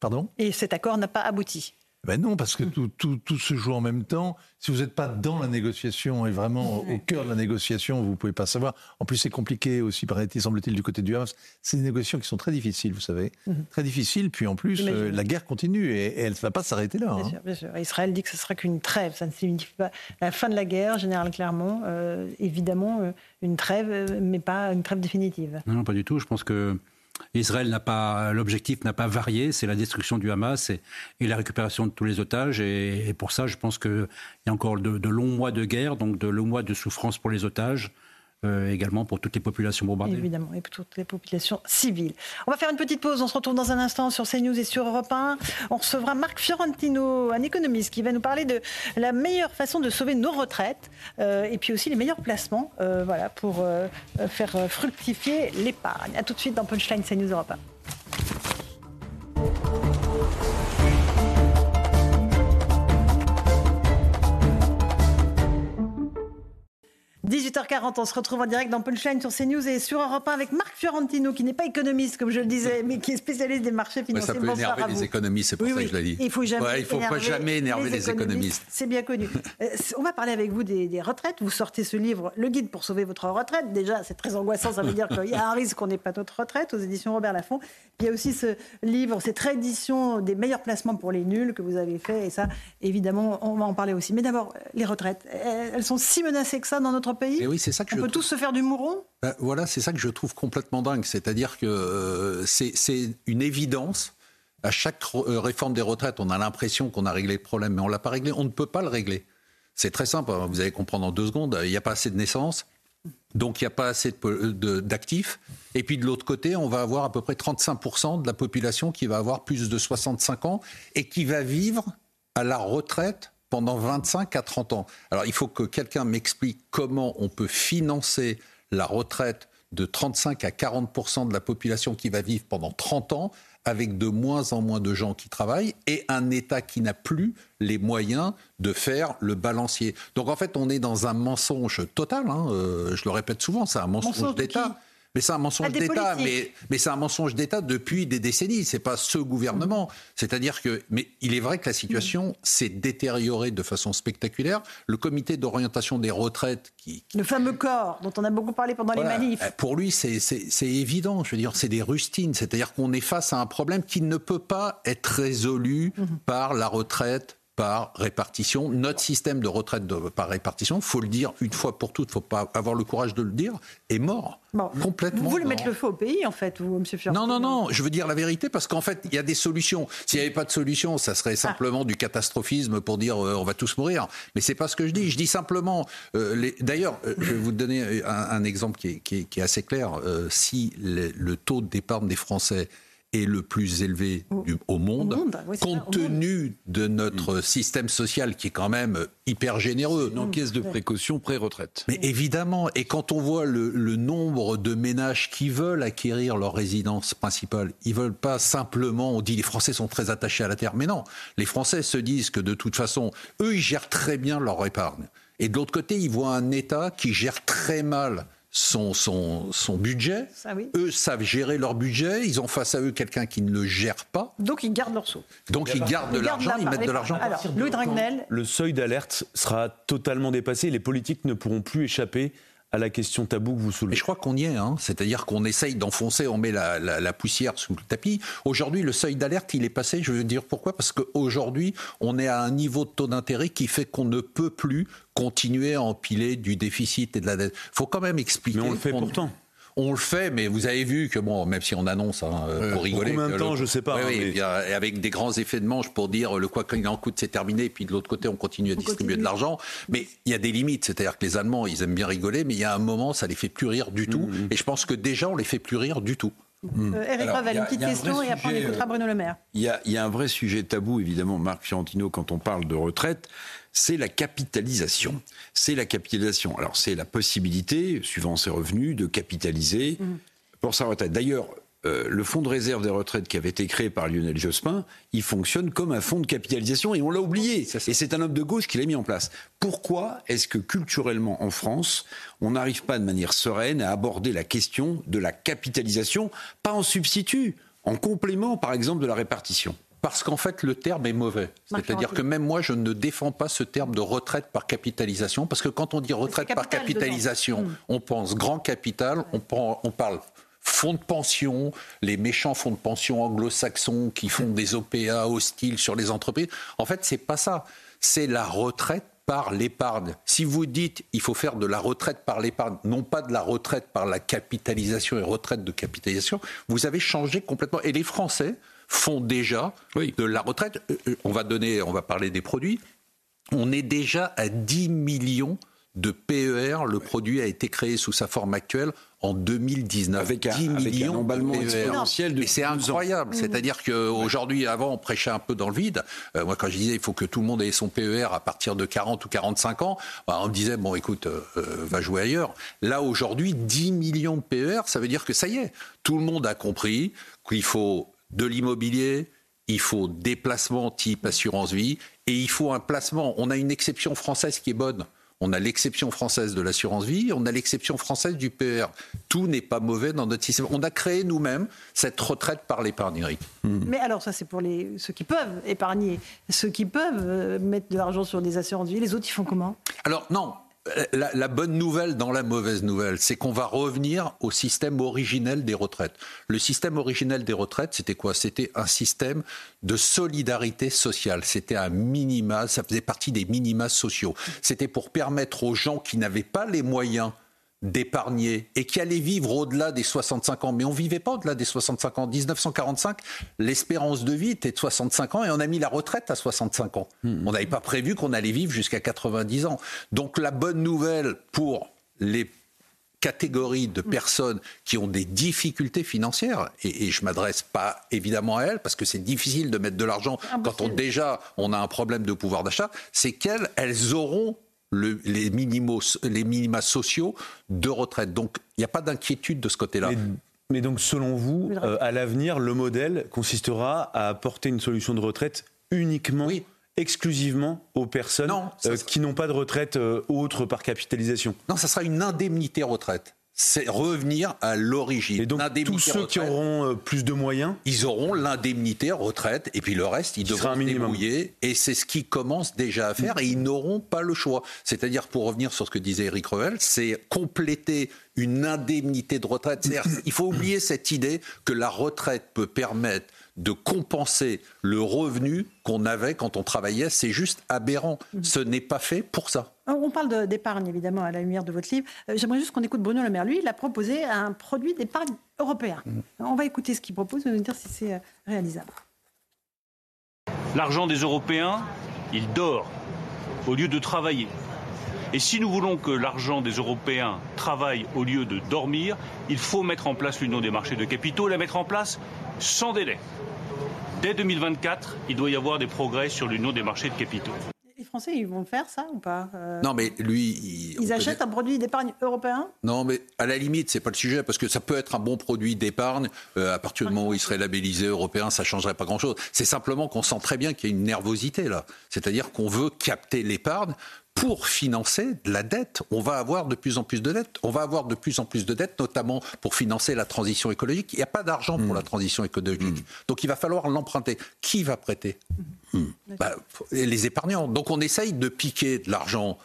Pardon? Et cet accord n'a pas abouti. Ben non, parce que tout, tout, tout, se joue en même temps. Si vous n'êtes pas dans la négociation et vraiment au cœur de la négociation, vous ne pouvez pas savoir. En plus, c'est compliqué aussi, paraît-il, semble-t-il, du côté du Hamas. C'est des négociations qui sont très difficiles, vous savez. Mhm. Très difficiles. Puis en plus, euh, la guerre continue et, elle ne va pas s'arrêter là. Bien, hein. sûr, bien, sûr, Israël dit que ce sera qu'une trêve. Ça ne signifie pas la fin de la guerre, général Clermont. Euh, évidemment, euh, une trêve, mais pas une trêve définitive. Non, non, pas du tout. Je pense que Israël n'a pas, l'objectif n'a pas varié, c'est la destruction du Hamas et, la récupération de tous les otages. Et, pour ça, je pense qu'il y a encore de, longs mois de guerre, donc de longs mois de souffrance pour les otages. Euh, également pour toutes les populations bombardées. Évidemment, et pour toutes les populations civiles. On va faire une petite pause, on se retrouve dans un instant sur CNews et sur Europe 1. On recevra Marc Fiorentino, un économiste, qui va nous parler de la meilleure façon de sauver nos retraites euh, et puis aussi les meilleurs placements euh, voilà, pour faire fructifier l'épargne. A tout de suite dans Punchline CNews Europe 1. 18h40, on se retrouve en direct dans Punchline sur CNews et sur Europe 1 avec Marc Fiorentino, qui n'est pas économiste, comme je le disais, mais qui est spécialiste des marchés financiers. ça peut énerver les économistes, c'est pour ça que je l'ai dit. Il faut jamais il faut pas jamais énerver les, économistes. C'est bien connu. Euh, on va parler avec vous des, retraites. Vous sortez ce livre, Le guide pour sauver votre retraite. Déjà, c'est très angoissant, ça veut dire qu'il y a un risque qu'on n'ait pas notre retraite aux éditions Robert Laffont. il y a aussi ce livre, cette réédition des meilleurs placements pour les nuls que vous avez fait. Et ça, évidemment, on va en parler aussi. Mais d'abord, les retraites, elles sont si menacées que ça dans notre pays et oui, c'est ça que on peut tous se faire du mouron ben, Voilà, c'est ça que je trouve complètement dingue. C'est-à-dire que euh, c'est une évidence. À chaque euh, réforme des retraites, on a l'impression qu'on a réglé le problème, mais on ne l'a pas réglé. On ne peut pas le régler. C'est très simple. Hein. Vous allez comprendre en deux secondes. Il n'y a pas assez de naissances. Donc il n'y a pas assez d'actifs. Et puis de l'autre côté, on va avoir à peu près 35% de la population qui va avoir plus de 65 ans et qui va vivre à la retraite pendant 25 à 30 ans. Alors il faut que quelqu'un m'explique comment on peut financer la retraite de 35 à 40% de la population qui va vivre pendant 30 ans avec de moins en moins de gens qui travaillent et un État qui n'a plus les moyens de faire le balancier. Donc en fait, on est dans un mensonge total. Hein, euh, je le répète souvent, c'est un mensonge, d'État. Mais c'est un mensonge d'État, mais, mais c'est un mensonge d'État depuis des décennies. C'est pas ce gouvernement. C'est-à-dire que, mais il est vrai que la situation s'est détériorée de façon spectaculaire. Le comité d'orientation des retraites, qui, le fameux corps dont on a beaucoup parlé pendant les manifs, eh, pour lui, c'est évident. Je veux dire, c'est des rustines. C'est-à-dire qu'on est face à un problème qui ne peut pas être résolu mhm. par la retraite par répartition. Notre système de retraite par répartition, faut le dire une fois pour toutes, faut pas avoir le courage de le dire, est mort. Complètement. Vous voulez mettre le feu au pays, en fait, vous, M. Fiorti Non, non, non. Je veux dire la vérité parce qu'en fait, il y a des solutions. S'il n'y avait pas de solution, ça serait simplement du catastrophisme pour dire euh, on va tous mourir. Mais c'est pas ce que je dis. Je dis simplement. Euh, D'ailleurs, euh, je vais vous donner un, exemple qui est, assez clair. si le taux d'épargne des Français est le plus élevé au, monde, compte tenu de notre système social qui est quand même hyper généreux. Une encaisse de précaution pré-retraite. Mais évidemment, et quand on voit le, nombre de ménages qui veulent acquérir leur résidence principale, ils veulent pas simplement, on dit les Français sont très attachés à la terre, mais non, les Français se disent que de toute façon, eux, ils gèrent très bien leur épargne. Et de l'autre côté, ils voient un État qui gère très mal son, son, son budget. Eux savent gérer leur budget. Ils ont face à eux quelqu'un qui ne le gère pas. Donc ils gardent leur sous. Donc ils gardent de l'argent, ils mettent de l'argent. Alors, Louis Dragnel. Le seuil d'alerte sera totalement dépassé. Les politiques ne pourront plus échapper à la question tabou que vous soulevez. Mais je crois qu'on y est, hein. c'est-à-dire qu'on essaye d'enfoncer, on met la, poussière sous le tapis. Aujourd'hui, le seuil d'alerte, il est passé. Je veux dire pourquoi? Parce qu'aujourd'hui, on est à un niveau de taux d'intérêt qui fait qu'on ne peut plus continuer à empiler du déficit et de la dette. Il faut quand même expliquer. Mais on le fait pourtant on le fait, mais vous avez vu que, bon, même si on annonce hein, pour rigoler. Combien de temps, je sais pas. Oui, hein, avec des grands effets de manche pour dire le quoi qu'il en coûte, c'est terminé, et puis de l'autre côté, on continue à distribuer de l'argent. Mais il y a des limites, c'est-à-dire que les Allemands, ils aiment bien rigoler, mais il y a un moment, ça les fait plus rire du tout. Mm, mm. Et je pense que déjà, on les fait plus rire du tout. Euh, Eric Ravel, une petite question et après on écoutera Bruno Le Maire. Il y, a, il y a un vrai sujet tabou, évidemment, Marc Fiorentino, quand on parle de retraite c'est la capitalisation. C'est la capitalisation. Alors, c'est la possibilité, suivant ses revenus, de capitaliser mmh. pour sa retraite. D'ailleurs, euh, le fonds de réserve des retraites qui avait été créé par Lionel Jospin, il fonctionne comme un fonds de capitalisation et on l'a oublié. Et c'est un homme de gauche qui l'a mis en place. Pourquoi est-ce que culturellement en France, on n'arrive pas de manière sereine à aborder la question de la capitalisation, pas en substitut, en complément par exemple de la répartition? Parce qu'en fait, le terme est mauvais. C'est-à-dire que même moi, je ne défends pas ce terme de retraite par capitalisation, parce que quand on dit retraite par capitalisation, hmm. on pense grand capital, on, on parle fonds de pension, les méchants fonds de pension anglo-saxons qui font des OPA hostiles sur les entreprises. En fait, c'est pas ça. C'est la retraite par l'épargne. Si vous dites il faut faire de la retraite par l'épargne, non pas de la retraite par la capitalisation et retraite de capitalisation, vous avez changé complètement. Et les Français, font déjà de la retraite. Euh, euh, on va donner, on va parler des produits. On est déjà à 10 millions de PER. Le produit a été créé sous sa forme actuelle en 2019. Avec un, 10 millions emballement e exponentiel de C'est incroyable. C'est-à-dire qu'aujourd'hui, avant, on prêchait un peu dans le vide. Euh, moi, quand je disais il faut que tout le monde ait son PER à partir de 40 ou 45 ans, bah, on me disait bon, écoute, va jouer ailleurs. Là, aujourd'hui, 10 millions de PER, ça veut dire que ça y est, tout le monde a compris qu'il faut de l'immobilier, il faut des placements type assurance vie et il faut un placement. On a une exception française qui est bonne. On a l'exception française de l'assurance vie, on a l'exception française du PR. Tout n'est pas mauvais dans notre système. On a créé nous-mêmes cette retraite par l'épargne, Eric. Hmm. Mais alors, ça, c'est pour les, ceux qui peuvent épargner. Ceux qui peuvent euh, mettre de l'argent sur des assurances vie, les autres, ils font comment? Alors, non, la, bonne nouvelle dans la mauvaise nouvelle, c'est qu'on va revenir au système originel des retraites. Le système originel des retraites, c'était quoi? C'était un système de solidarité sociale. C'était un minima, ça faisait partie des minima sociaux. C'était pour permettre aux gens qui n'avaient pas les moyens d'épargner et qui allaient vivre au-delà des 65 ans. Mais on vivait pas au-delà des 65 ans. En 1945, l'espérance de vie était de 65 ans et on a mis la retraite à 65 ans. Hmm. On n'avait pas prévu qu'on allait vivre jusqu'à 90 ans. Donc la bonne nouvelle pour les catégories de personnes qui ont des difficultés financières, et, et je m'adresse pas évidemment à elles, parce que c'est difficile de mettre de l'argent quand on, déjà on a un problème de pouvoir d'achat, c'est qu'elles elles auront les, minimos, les minima sociaux de retraite. Donc il n'y a pas d'inquiétude de ce côté-là. Mais, donc selon vous, euh, à l'avenir, le modèle consistera à apporter une solution de retraite uniquement exclusivement aux personnes euh, qui n'ont pas de retraite euh, autre par capitalisation? Non, ça sera une indemnité retraite. C'est revenir à l'origine. Et donc tous ceux qui auront euh, plus de moyens Ils auront l'indemnité retraite et puis le reste, ils devront se débrouiller. Et c'est ce qu'ils commencent déjà à faire et ils n'auront pas le choix. C'est-à-dire, pour revenir sur ce que disait Eric Revel, c'est compléter une indemnité de retraite. Il faut oublier cette idée que la retraite peut permettre de compenser le revenu qu'on avait quand on travaillait, c'est juste aberrant. Ce n'est pas fait pour ça. On parle d'épargne, évidemment, à la lumière de votre livre. Euh, j'aimerais juste qu'on écoute Bruno Le Maire. Lui, il a proposé un produit d'épargne européen. Mhm. On va écouter ce qu'il propose et nous dire si c'est euh, réalisable. L'argent des Européens, il dort au lieu de travailler. Et si nous voulons que l'argent des Européens travaille au lieu de dormir, il faut mettre en place l'union des marchés de capitaux, la mettre en place sans délai. Dès 2024, il doit y avoir des progrès sur l'union des marchés de capitaux. Français, ils vont faire ça ou pas euh Non, mais lui, ils achètent un produit d'épargne européen Non, mais à la limite, c'est pas le sujet parce que ça peut être un bon produit d'épargne euh, à partir du moment où il serait labellisé européen, ça changerait pas grand-chose. C'est simplement qu'on sent très bien qu'il y a une nervosité là, c'est-à-dire qu'on veut capter l'épargne pour financer de la dette. On va avoir de plus en plus de dettes. On va avoir de plus en plus de dettes, notamment pour financer la transition écologique. Il n'y a pas d'argent pour hmm. la transition écologique. Hmm. Donc il va falloir l'emprunter. Qui va prêter? Hmm. bah, Les épargnants. Donc on essaye de piquer de l'argent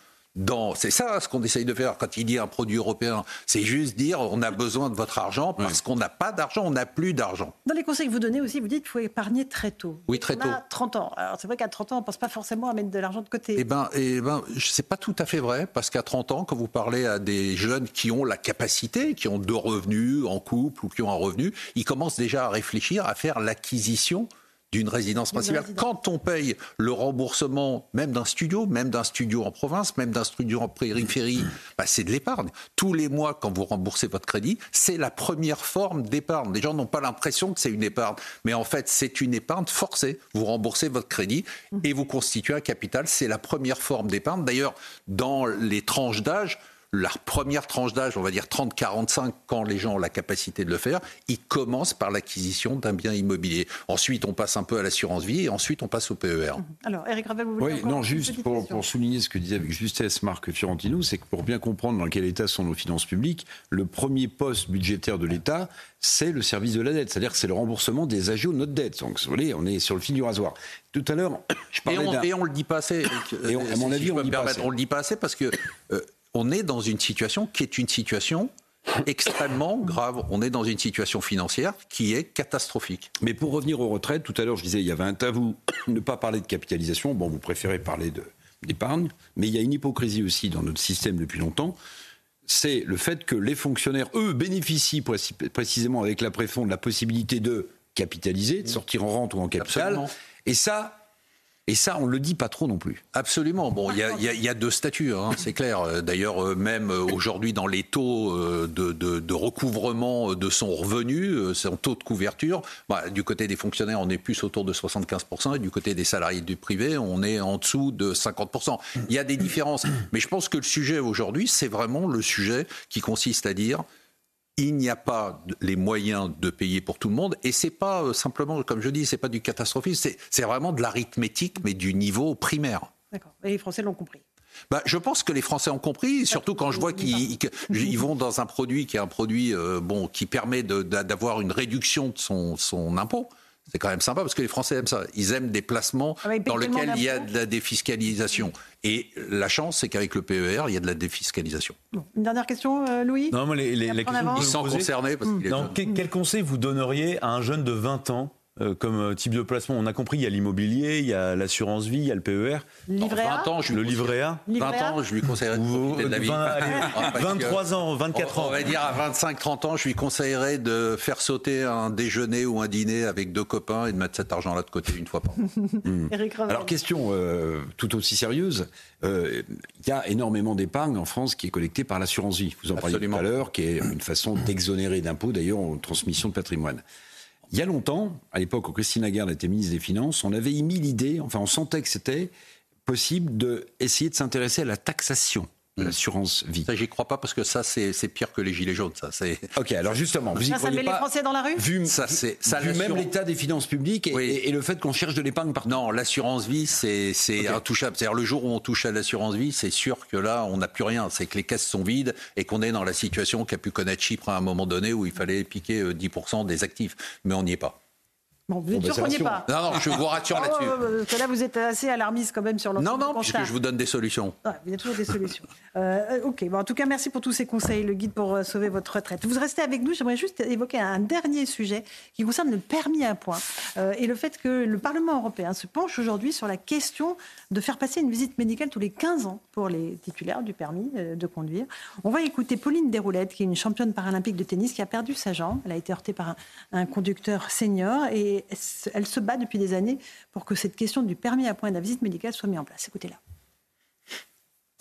c'est ça ce qu'on essaye de faire quand il dit un produit européen. C'est juste dire on a besoin de votre argent parce qu'on n'a pas d'argent, on n'a plus d'argent. Dans les conseils que vous donnez aussi, vous dites qu'il faut épargner très tôt. Oui, très on tôt. A 30 ans. Alors c'est vrai qu'à 30 ans, on ne pense pas forcément à mettre de l'argent de côté. Eh bien, eh ben, c'est pas tout à fait vrai parce qu'à 30 ans, quand vous parlez à des jeunes qui ont la capacité, qui ont deux revenus en couple ou qui ont un revenu, ils commencent déjà à réfléchir à faire l'acquisition d'une résidence principale. Quand on paye le remboursement même d'un studio, même d'un studio en province, même d'un studio en périphérie, bah c'est de l'épargne. Tous les mois, quand vous remboursez votre crédit, c'est la première forme d'épargne. Les gens n'ont pas l'impression que c'est une épargne, mais en fait, c'est une épargne forcée. Vous remboursez votre crédit et vous constituez un capital. C'est la première forme d'épargne. D'ailleurs, dans les tranches d'âge, la première tranche d'âge, on va dire 30-45, quand les gens ont la capacité de le faire, ils commencent par l'acquisition d'un bien immobilier. Ensuite, on passe un peu à l'assurance vie et ensuite on passe au PER. Mhm. Alors, Eric Ravel, vous voulez Oui, non, juste pour, pour, souligner ce que disait avec justesse Marc Fiorentino, c'est que pour bien comprendre dans quel état sont nos finances publiques, le premier poste budgétaire de l'État, c'est le service de la dette, c'est-à-dire que c'est le remboursement des agios de notre dette. Donc, vous voyez, on est sur le fil du rasoir. Tout à l'heure, je parlais et on, ne le dit pas assez. Et à mon avis, on, le dit pas assez. on le dit pas assez parce que euh, on est dans une situation qui est une situation extrêmement grave. On est dans une situation financière qui est catastrophique. Mais pour revenir aux retraites, tout à l'heure, je disais, il y avait un tabou, ne pas parler de capitalisation. Bon, vous préférez parler d'épargne, mais il y a une hypocrisie aussi dans notre système depuis longtemps. C'est le fait que les fonctionnaires, eux, bénéficient précisément avec la préfond de la possibilité de capitaliser, de sortir en rente ou en capital. Et ça, et ça, on ne le dit pas trop non plus. Absolument. Bon, il y, a deux statuts, hein, c'est clair. D'ailleurs, euh, même euh, aujourd'hui, dans les taux euh, de, recouvrement de son revenu, son taux de couverture, bah, du côté des fonctionnaires, on est plus autour de 75%, et du côté des salariés du privé, on est en dessous de 50%. Il y a des différences. Mais je pense que le sujet aujourd'hui, c'est vraiment le sujet qui consiste à dire il n'y a pas les moyens de payer pour tout le monde. Et c'est pas euh, simplement, comme je dis, c'est pas du catastrophisme, c'est vraiment de l'arithmétique, mais du niveau primaire. D'accord. Et les Français l'ont compris. Bah, je pense que les Français ont compris, surtout quand je vois qu'ils vont dans un produit qui est un produit euh, bon, qui permet d'avoir une réduction de son, son impôt. C'est quand même sympa parce que les Français aiment ça. Ils aiment des placements ah dans lesquels il y a de la défiscalisation. Et la chance, c'est qu'avec le PER, il y a de la défiscalisation. une dernière question, euh, Louis Non, moi, les, les, Ils sont concernés. Parce quel conseil vous donneriez à un jeune de 20 ans euh, comme euh, type de placement On a compris, il y a l'immobilier, il y a l'assurance vie, il y a le PER. Livret A. 20 ans, je le livret A. 20 ans, je lui conseillerais de profiter de la vie. 23 ans, 24 ans. On va dire à 25-30 ans, je lui conseillerais de faire sauter un déjeuner ou un dîner avec deux copains et de mettre cet argent-là de côté une fois par an. Hmm. Alors, question euh, tout aussi sérieuse. Il y a énormément d'épargne en France qui est collectée par l'assurance vie. Vous en parliez tout à l'heure, qui est une façon d'exonérer d'impôts, d'ailleurs, en transmission de patrimoine. Il y a longtemps, à l'époque où Christine Lagarde était ministre des Finances, on avait émis l'idée, enfin on sentait que c'était possible d'essayer de s'intéresser à la taxation l'assurance vie. Ça, j'y crois pas parce que ça, c'est pire que les gilets jaunes. Ça, c'est. Ok, alors justement, vous y Ça, ça met les Français dans la rue Vu, Ça, c'est ça. vu même l'état des finances publiques et, Oui. et- et le fait qu'on cherche de l'épargne partout. Non, l'assurance vie, c'est c'est intouchable. C'est-à-dire le jour où on touche à l'assurance vie, c'est sûr que là, on n'a plus rien. C'est que les caisses sont vides et qu'on est dans la situation qu'a pu connaître Chypre à un moment donné où il fallait piquer euh, 10% des actifs. Mais on n'y est pas. Bon, vous êtes Bon, sûr ben, qu'on n'y c'est est pas. Non, non, je vous rassure Ah, là-dessus. que là, vous êtes assez alarmiste quand même sur l'ensemble Non, non, constat. puisque je vous donne des solutions. Ouais, il y a toujours des solutions. Euh, ok, bon, en tout cas, merci pour tous ces conseils, le guide pour euh, sauver votre retraite. Vous restez avec nous, j'aimerais juste évoquer un dernier sujet qui concerne le permis à points euh, et le fait que le Parlement européen se penche aujourd'hui sur la question de faire passer une visite médicale tous les 15 ans pour les titulaires du permis euh, de conduire. On va écouter Pauline Desroulettes, qui est une championne paralympique de tennis qui a perdu sa jambe. Elle a été heurtée par un, conducteur senior et elle se bat depuis des années pour que cette question du permis à points et de la visite médicale soit mise en place. Écoutez-la.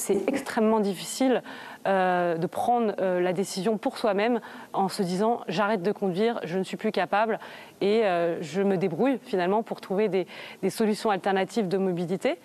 C'est extrêmement difficile euh, de prendre euh, la décision pour soi-même en se disant j'arrête de conduire, je ne suis plus capable et euh, je me débrouille finalement pour trouver des, des solutions alternatives de mobilité.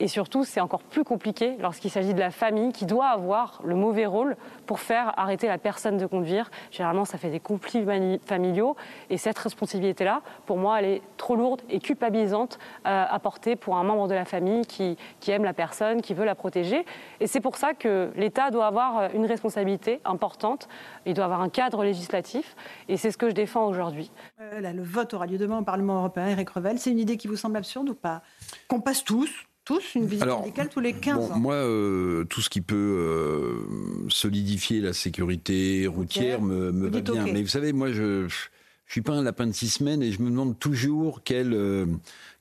Et surtout, c'est encore plus compliqué lorsqu'il s'agit de la famille qui doit avoir le mauvais rôle pour faire arrêter la personne de conduire. Généralement, ça fait des conflits familiaux. Et cette responsabilité-là, pour moi, elle est trop lourde et culpabilisante euh, à porter pour un membre de la famille qui, aime la personne, qui veut la protéger. Et c'est pour ça que l'État doit avoir une responsabilité importante. Il doit avoir un cadre législatif. Et c'est ce que je défends aujourd'hui. Euh, le vote aura lieu demain au Parlement européen. Eric Revel, c'est une idée qui vous semble absurde ou pas? Qu'on passe tous, tous, une visite Alors, médicale tous les 15 Bon, ans moi, euh, tout ce qui peut euh, solidifier la sécurité routière me, me Vous va bien. OK. Mais vous savez, moi, je ne suis pas un lapin de six semaines et je me demande toujours quel, euh,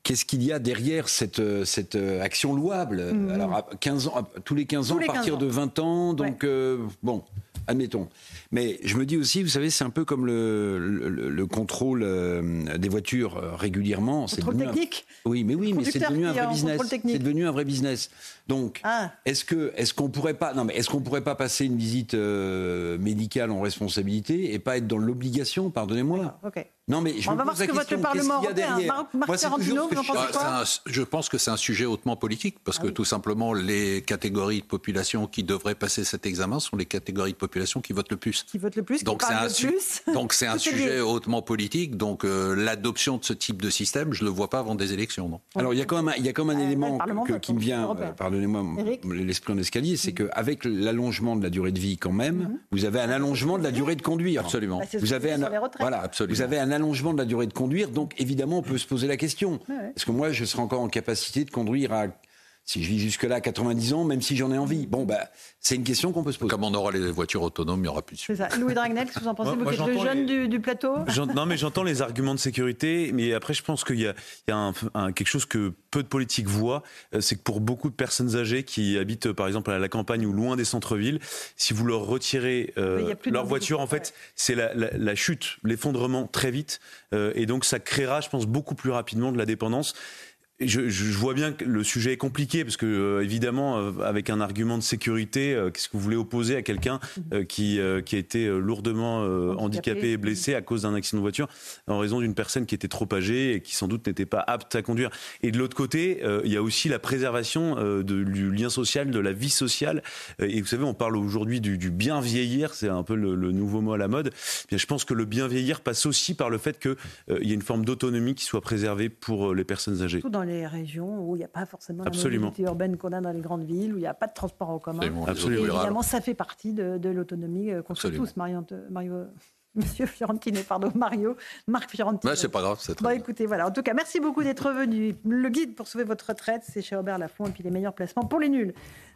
qu'est-ce qu'il y a derrière cette, euh, cette euh, action louable. Mhm. Alors, à 15 ans, à- tous les 15 ans, Tous les à partir 15 ans. de 20 ans, donc euh, bon. Admettons. Mais je me dis aussi, vous savez, c'est un peu comme le, le- le contrôle euh, des voitures euh, régulièrement. C'est Contrôle devenu un- technique Oui, mais oui, mais c'est devenu un vrai business. C'est devenu un vrai business. Donc, Ah. est-ce que est-ce qu'on pourrait pas non mais est-ce qu'on pourrait pas passer une visite euh, médicale en responsabilité et pas être dans l'obligation, pardonnez-moi. Ok. Non mais je On me va voir ce que vote le Parlement qu'est-ce qu'il y a européen? derrière? Marc- Moi, Tarantino, vous en je- pensez Ah, quoi un- je pense que c'est un sujet hautement politique parce Ah que tout simplement les catégories de population qui devraient passer cet examen sont les catégories de population qui votent le plus. Qui votent le plus, Donc qui c'est un, le su- plus? donc c'est un Tout est lié. sujet hautement politique. Donc euh, l'adoption de ce type de système, je ne le vois pas avant des élections. Non. Alors il y a quand même un, il y a quand même un élément que- qui me vient, européen. Pardonnez-moi, l'esprit en escalier, c'est qu'avec l'allongement de la durée de vie quand même, vous avez un allongement de la durée de conduire. Absolument. Bah, Vous avez un, voilà, Absolument. vous avez un allongement de la durée de conduire, donc évidemment on peut se poser la question. Ouais, ouais. Est-ce que moi je serai encore en capacité de conduire à si je vis jusque-là à 90 ans, même si j'en ai envie Bon, bah, c'est une question qu'on peut se poser. Comme on aura les voitures autonomes, il n'y aura plus de C'est ça. Louis Dragnel, qu'est-ce que vous en pensez Moi- Vous moi, qui êtes le jeune les- du, du plateau Non, mais j'entends les arguments de sécurité, mais après, je pense qu'il y a, il y a un- un- quelque chose que peu de politiques voient, euh, c'est que pour beaucoup de personnes âgées qui habitent, par exemple, à la campagne ou loin des centres-villes, si vous leur retirez euh, leur voiture, en fait, c'est la, la- la chute, l'effondrement très vite, euh, et donc ça créera, je pense, beaucoup plus rapidement de la dépendance. Je, je- vois bien que le sujet est compliqué parce que euh, évidemment euh, avec un argument de sécurité, euh, qu'est-ce que vous voulez opposer à quelqu'un euh, qui euh, qui a été euh, lourdement euh, handicapé et blessé à cause d'un accident de voiture en raison d'une personne qui était trop âgée et qui sans doute n'était pas apte à conduire. Et de l'autre côté, euh, il y a aussi la préservation euh, de, du lien social, de la vie sociale. Et vous savez, on parle aujourd'hui du, du bien vieillir, c'est un peu le, le nouveau mot à la mode. Eh Bien, je pense que le bien vieillir passe aussi par le fait qu'il y ait une forme d'autonomie qui soit préservée pour les personnes âgées. Dans les régions où il n'y a pas forcément la Absolument. mobilité urbaine qu'on a dans les grandes villes, où il n'y a pas de transport en commun. Absolument. Et Absolument. évidemment, ça fait partie de, de l'autonomie euh, qu'on souhaite Absolument. tous, Mario, Mario, Monsieur Fiorentino, pardon, Mario, Marc Fiorentino. Ouais, c'est pas grave, c'est très Bon, bien. écoutez, voilà. En tout cas, merci beaucoup d'être venu. Le guide pour sauver votre retraite, c'est chez Robert Laffont, et puis les meilleurs placements pour les nuls.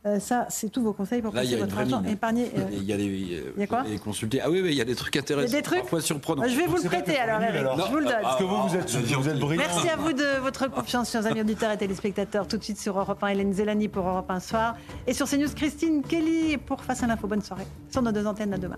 Euh, ça, c'est tous vos conseils pour passer votre argent épargné. euh, Il y a des, Il y a quoi consulté. Ah oui, oui, il y a des trucs intéressants. Il y a des trucs Parfois surprenants. Bah, je vais vous le prêter alors, Eric. Je vous le donne. Parce que vous, vous êtes, vous êtes brillant. Merci à vous de votre confiance, chers amis auditeurs et téléspectateurs. Tout de suite sur Europe 1, Hélène Zélani pour Europe 1 Soir. Et sur CNews, Christine Kelly pour Face à l'info. Bonne soirée. Sur nos deux antennes, à demain.